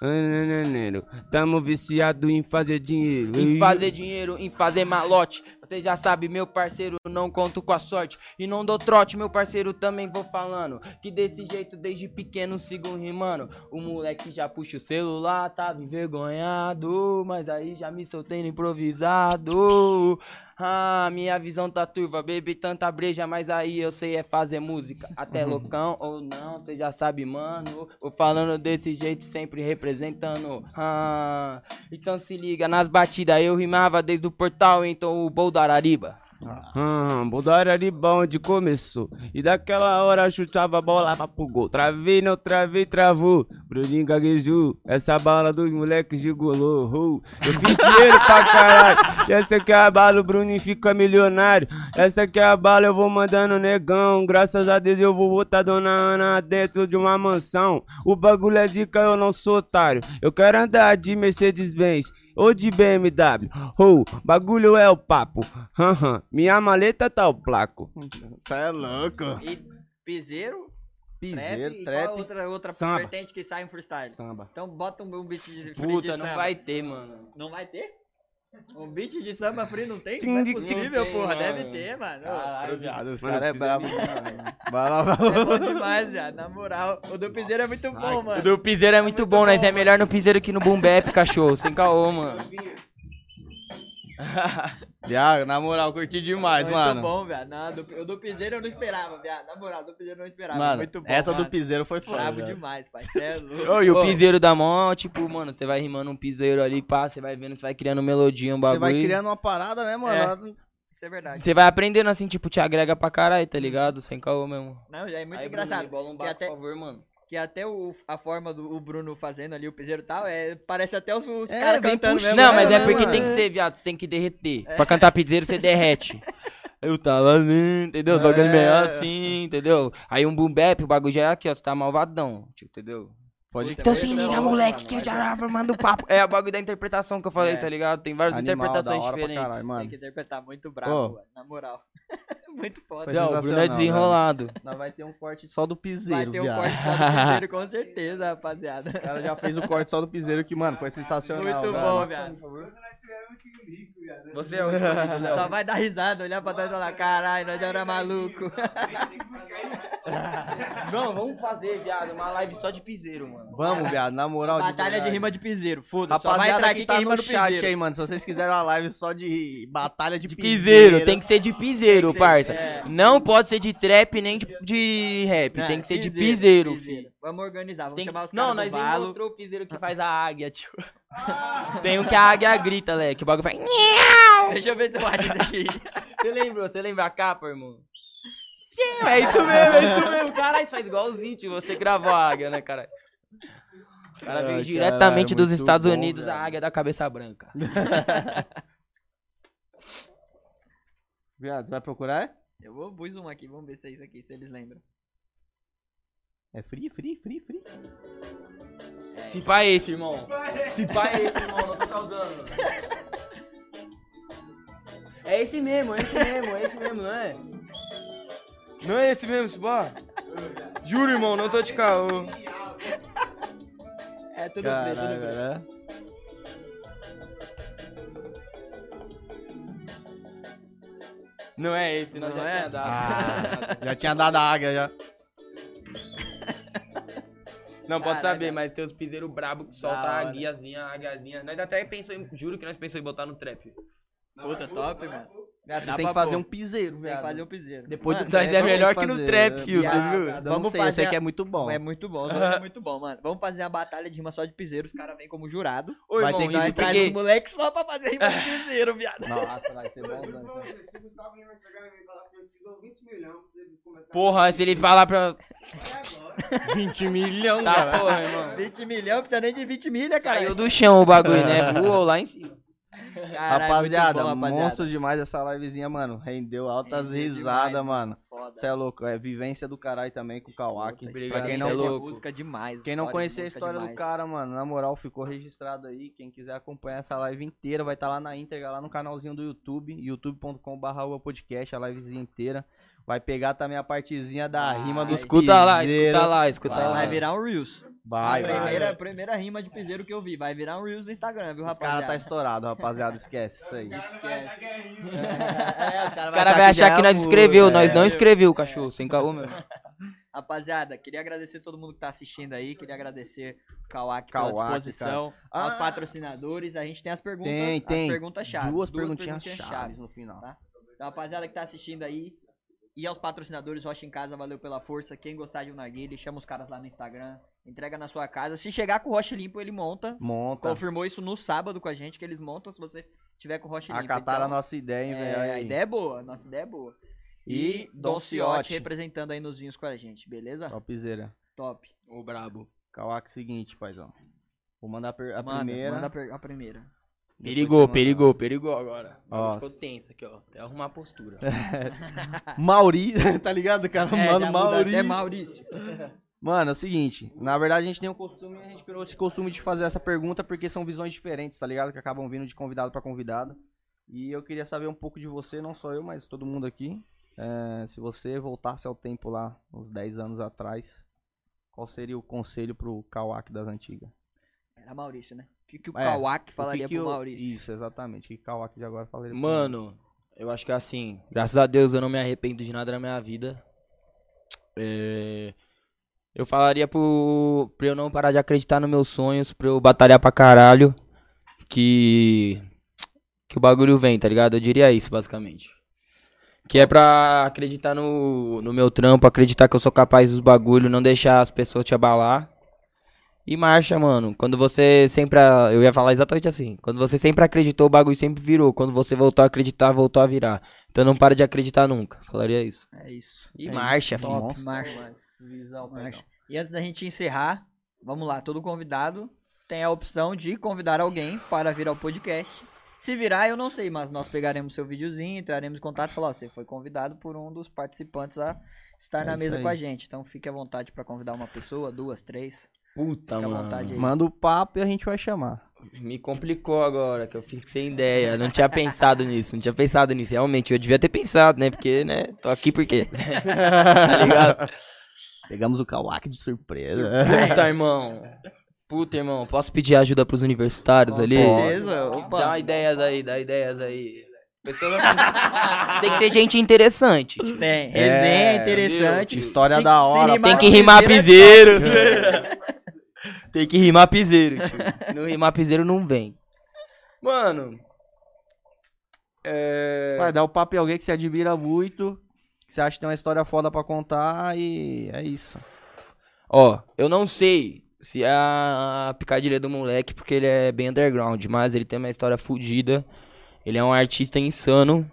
Tamo viciado em fazer dinheiro. Em fazer dinheiro, em fazer malote. Você já sabe, meu parceiro, não conto com a sorte. E não dou trote, meu parceiro, também vou falando. Que desse jeito, desde pequeno, sigo rimando. O moleque já puxa o celular, tava envergonhado. Mas aí já me soltei no improvisado. Ah, minha visão tá turva, bebi tanta breja, mas aí eu sei é fazer música. Até loucão ou não, você já sabe, mano. Vou falando desse jeito, sempre representando. Ah, então se liga, nas batidas eu rimava desde o portal, então o bol da Arariba. Hum, Bodora de onde começou. E daquela hora chutava a bola pra pro gol. Travei, não travei, travou. Bruninho gaguejou. Essa bala dos moleques gigolou. Eu fiz dinheiro pra caralho. E essa aqui é a bala, o Bruninho fica milionário. Essa aqui é a bala, eu vou mandando negão. Graças a Deus eu vou botar Dona Ana dentro de uma mansão. O bagulho é dica, eu não sou otário. Eu quero andar de Mercedes-Benz ou de BMW. Oh, bagulho é o papo. Minha maleta tá o placo. Você é louco. E piseiro, Piseiro, trap, trap. qual outra, outra Samba. vertente que sai em freestyle? Samba. Então bota um, um beat de free Puta, de não samba. vai ter, mano. Não vai ter? Um beat de samba free não tem? Não é possível, tim, porra. mano. Deve ter, mano. Caralho, viado, os Mano, caras é precisa brabo. Vai lá, vai É lá. bom demais, viado. Na moral. O do piseiro é muito bom, O mano. do piseiro é muito bom, nós é melhor no piseiro que no boom bap, cachorro. Sem caô, mano. Viado, na moral, curti demais, muito mano. bom, viado. Não, do, o do piseiro eu não esperava, viado. Na moral, do piseiro eu não esperava. Mano, muito bom. essa do mano. piseiro foi foda. Brabo demais, pai. Cê é louco. Ô, e o piseiro da mão, tipo, mano, você vai rimando um piseiro ali, pá, você vai vendo, você vai criando melodia, um Você bagulho. vai criando uma parada, né, mano? Isso é verdade. Você vai aprendendo assim, tipo, te agrega pra caralho, tá ligado? Sem caô mesmo. Não, já é muito Aí, engraçado. Bruno, bola um bar, até, por favor, mano. Que até o, a forma do o Bruno fazendo ali o piseiro e tal, é, parece até os, os É, caras cantando puxando. mesmo. Não, mas é né, porque mano? tem que ser, viado, você tem que derreter. Pra cantar piseiro, você derrete. Eu tava ali, entendeu? Os bagulho É. meio assim, entendeu? Aí um boom bap, o bagulho já é aqui, ó, você tá malvadão, tipo, entendeu? Pode Então se é liga, moleque, que eu vai já mando papo. É o bagulho da interpretação que eu falei, É. tá ligado? Tem várias Animal, interpretações da hora pra diferentes. caralho, mano. Tem que interpretar muito bravo, Ô. mano, na moral. muito foda. Foi Não, o Bruno é sensacional, desenrolado. Nós vai ter um corte só do Vai piseiro, ter um viado. corte só do piseiro, com certeza, rapaziada. O cara já fez o corte só do piseiro que, mano, foi sensacional. Muito velho. bom, viado. Você é o escolhido, Léo. Só vai dar risada, olhar pra trás e falar, caralho, nós era maluco. Não, vamos fazer, viado, uma live só de piseiro, mano. Vamos, viado, na moral. Batalha de verdade. rima de piseiro, foda-se. Só vai entrar que aqui tá quem rima no no chat piseiro. aí, mano. Se vocês quiserem uma live só de batalha de, De piseiro, tem que ser de piseiro, que ser, parça. é. Não pode ser de trap nem de, de rap, É, tem que ser de piseiro, filho. Vamos organizar, vamos Tem que- chamar os Não, caras nós do nem mostrou o piseiro que faz a águia, tio. Tem um que a águia grita, Lé, que o bagulho faz... Deixa eu ver se eu acho isso aqui. Você lembrou? Você lembra a capa, irmão? Sim, é isso mesmo, é isso mesmo. Caralho, faz igualzinho, tio. Você gravou a águia, né, cara? O cara veio Ai, diretamente dos Estados bom, Unidos, a velho. águia da cabeça branca. Viado, você vai procurar? Eu vou pus um aqui, vamos ver se é isso aqui, se eles lembram. É free, free, free, free. Se pá é esse, irmão. Se pá é esse, irmão. Não tô causando. É esse mesmo, é esse mesmo, é esse mesmo, não é? Não é esse mesmo, se pá? Juro, irmão, não tô de caô. É tudo preto, tudo preto. né? Não é esse, nós Não já é? tinha dado. Ah, já tinha dado a águia já. Não, pode saber, mas tem os piseiros brabo que soltam Da a hora. águiazinha, a águiazinha. Nós até pensou em, juro que nós pensou em botar no trap. Puta, top, mano. Viado, tem que pra fazer um piseiro, Tem viado. que fazer o piseiro. Depois Mano, do Nós é vamos melhor que no fazer, trap, filho, viado, você viu? viado, eu Vamos não sei, eu sei fazer que é a- muito bom. É muito bom, só que é muito bom, mano. Vamos fazer uma batalha de rima só de piseiro, os caras vêm como jurado. Ô, Vai irmão, ter que isso Nós traz porque... os moleques só pra fazer rima de piseiro, viado. Nossa, vai ser bom. Então. Se Gustavo Lima chegar em mim e falar assim, eu te dou 20 milhões pra você começar Porra, se ele falar pra... 20 milhões, Tá, porra, irmão. 20 milhões, precisa nem de 20 milha, cara. Caiu do chão o bagulho, né? Voou lá em cima. Caralho, rapaziada, bom, rapaziada. monstro demais essa livezinha, mano. Rendeu altas risadas, mano. Foda. Você é louco, é vivência do caralho também com o Kawaki. Obrigado, Pra quem cê não, é louco. música demais. quem não conhecia a música história do demais. cara, mano, na moral, ficou registrado aí. Quem quiser acompanhar essa live inteira, vai estar lá na íntegra, lá no canalzinho do YouTube, youtube.com.br podcast, a livezinha inteira. Vai pegar também a partezinha da Vai. rima dos Escuta lá, escuta lá, escuta Vai, lá. Vai virar um Reels. Vai, a vai. primeira, primeira rima de piseiro que eu vi. Vai virar um Reels no Instagram, viu, Os caras tá rapaziada? estourado, rapaziada, esquece isso aí. Esquece. É, os Os caras vão achar que nós escreveu, nós não escreveu, cachorro, sem caô mesmo. Rapaziada, queria agradecer todo mundo que tá assistindo aí. Queria agradecer o Kawak pela Kawaki, disposição. cara. Aos Ah. patrocinadores. A gente tem as perguntas. Tem, tem. As perguntas chaves. Duas, perguntinhas chaves chaves. no final. Tá? Então, rapaziada que tá assistindo aí. E aos patrocinadores, Rocha em Casa, valeu pela força. Quem gostar de um narguile, chama os caras lá no Instagram. Entrega na sua casa. Se chegar com o Rocha limpo, ele monta. Monta. Confirmou isso no sábado com a gente, que eles montam se você tiver com o Rocha limpo. Acataram a Então, nossa ideia, hein, é, velho. a ideia é boa, nossa ideia é boa. E Don Ciotti representando aí nos vinhos com a gente, beleza? Topzera. Top. Ô, brabo. Kawaki, seguinte, paizão. Vou mandar a, per- a Manda, primeira. Manda a, per- a primeira. Perigou, perigou, perigou agora. Ficou tenso aqui, ó. Até arrumar a postura. Maurício, tá ligado, cara? É, Mano, Maurício. Até Maurício. Mano, é o seguinte, na verdade a gente tem um costume, a gente criou esse costume de fazer essa pergunta porque são visões diferentes, tá ligado? Que acabam vindo de convidado pra convidado. E eu queria saber um pouco de você, não só eu, mas todo mundo aqui. É, se você voltasse ao tempo lá, uns 10 anos atrás, qual seria o conselho pro Kawaki das antigas? Era Maurício, né? O que, que o É, Kawak O falaria que que pro o- Maurício? Isso, exatamente. O que o Kawaki de agora falaria pro Mano, eu acho que assim, graças a Deus eu não me arrependo de nada na minha vida. É, Eu falaria pro... pra eu não parar de acreditar nos meus sonhos, pra eu batalhar pra caralho. Que. Que o bagulho vem, tá ligado? Eu diria isso, basicamente. Que é pra acreditar no, no meu trampo, acreditar que eu sou capaz dos bagulho, não deixar as pessoas te abalar. E marcha, mano. Quando você sempre. Eu ia falar exatamente assim. Quando você sempre acreditou, o bagulho sempre virou. Quando você voltou a acreditar, voltou a virar. Então não para de acreditar nunca. Falaria isso. É isso. E É marcha, isso. filho. Top, marcha. Visão, marcha. E antes da gente encerrar, vamos lá, todo convidado tem a opção de convidar alguém para vir ao podcast. Se virar, eu não sei, mas nós pegaremos seu videozinho, entraremos em contato e falar, ó, você foi convidado por um dos participantes a estar É na mesa aí. com a gente. Então fique à vontade para convidar uma pessoa, duas, três. Puta, Fica à mano. vontade aí. Manda o papo e a gente vai chamar. Me complicou agora, que eu fico sem ideia. Eu não tinha pensado nisso, não tinha pensado nisso. Realmente, eu devia ter pensado, né? Porque, né? Tô aqui por quê? tá ligado? Pegamos o Kawaki de surpresa. Puta, irmão. Puta, irmão, posso pedir ajuda pros universitários Com ali? certeza. Opa. Dá ideias aí, dá ideias aí. Pessoa vai- Tem que ser gente interessante. tio. Tem. Resenha É, interessante. História Se- da se hora, Tem que rimar piseiro piseiro. Tem que rimar piseiro, tio. Se não rimar piseiro, não vem. Mano. É. Vai dar o papo em alguém que você admira muito, que você acha que tem uma história foda pra contar e é isso. Ó, eu não sei se a picadilha do moleque, porque ele é bem underground, mas ele tem uma história fodida. Ele é um artista insano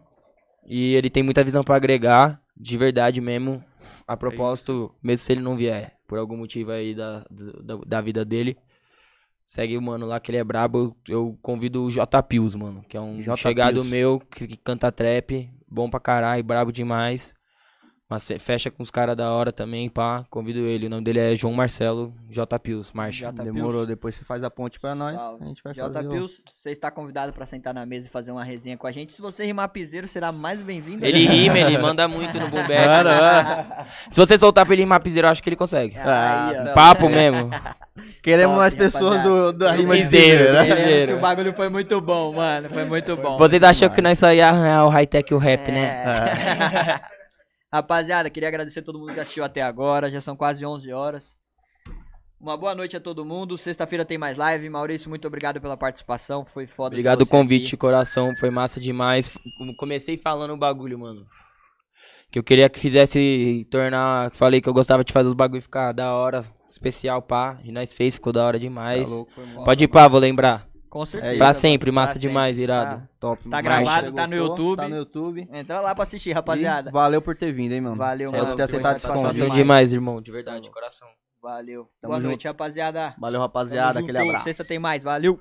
e ele tem muita visão pra agregar, de verdade mesmo. A propósito, mesmo se ele não vier, por algum motivo aí da, da, da vida dele. Segue o mano lá que ele é brabo. Eu, convido o J Pills, mano, que é um J. chegado Pills. meu que, que canta trap, bom pra caralho, brabo demais. Mas fe- fecha com os caras da hora também, pá. Convido ele. O nome dele é João Marcelo J. Pills, marcha. J. Demorou, Pills. depois você faz a ponte pra nós. A gente vai J. fazer. o- Pills, você está convidado pra sentar na mesa e fazer uma resenha com a gente. Se você rimar piseiro, será mais bem-vindo. Ele rima, ele manda muito no boom bap. Se você soltar pra ele rimar piseiro, eu acho que ele consegue. Ah, Aí, ó. Papo mesmo. Queremos Top, mais pessoas rapaziada. do, da rima Piseiro, piseiro, né? o bagulho foi muito bom, mano. Foi muito bom. Vocês acham que nós só ia arranhar o high-tech e o rap, né? É. Rapaziada, queria agradecer a todo mundo que assistiu até agora. Já são quase 11 horas. Uma boa noite a todo mundo. Sexta-feira tem mais live. Maurício, muito obrigado pela participação. Foi foda. Obrigado o convite, aqui. de coração. Foi massa demais. Comecei falando o bagulho, mano. Que eu queria que fizesse tornar. Falei que eu gostava de fazer os bagulho ficar da hora, especial, pá. E nós fez, ficou da hora demais. Tá louco, Pode ir, pá, vou lembrar. Com certeza. Pra mano. sempre, Pra massa sempre. demais, irado. Tá. Top. Tá gravado, tá no? YouTube. Tá no YouTube. Entra lá pra assistir, E rapaziada. valeu por ter vindo, hein, mano. Valeu, Cê é mano. ter Foi aceitado esse satisfação convite. Satisfação demais, irmão. De verdade, de coração. Valeu. Tamo boa junto. noite, rapaziada. Valeu, rapaziada. Tamo Aquele junto. abraço. Sexta tem mais. Valeu.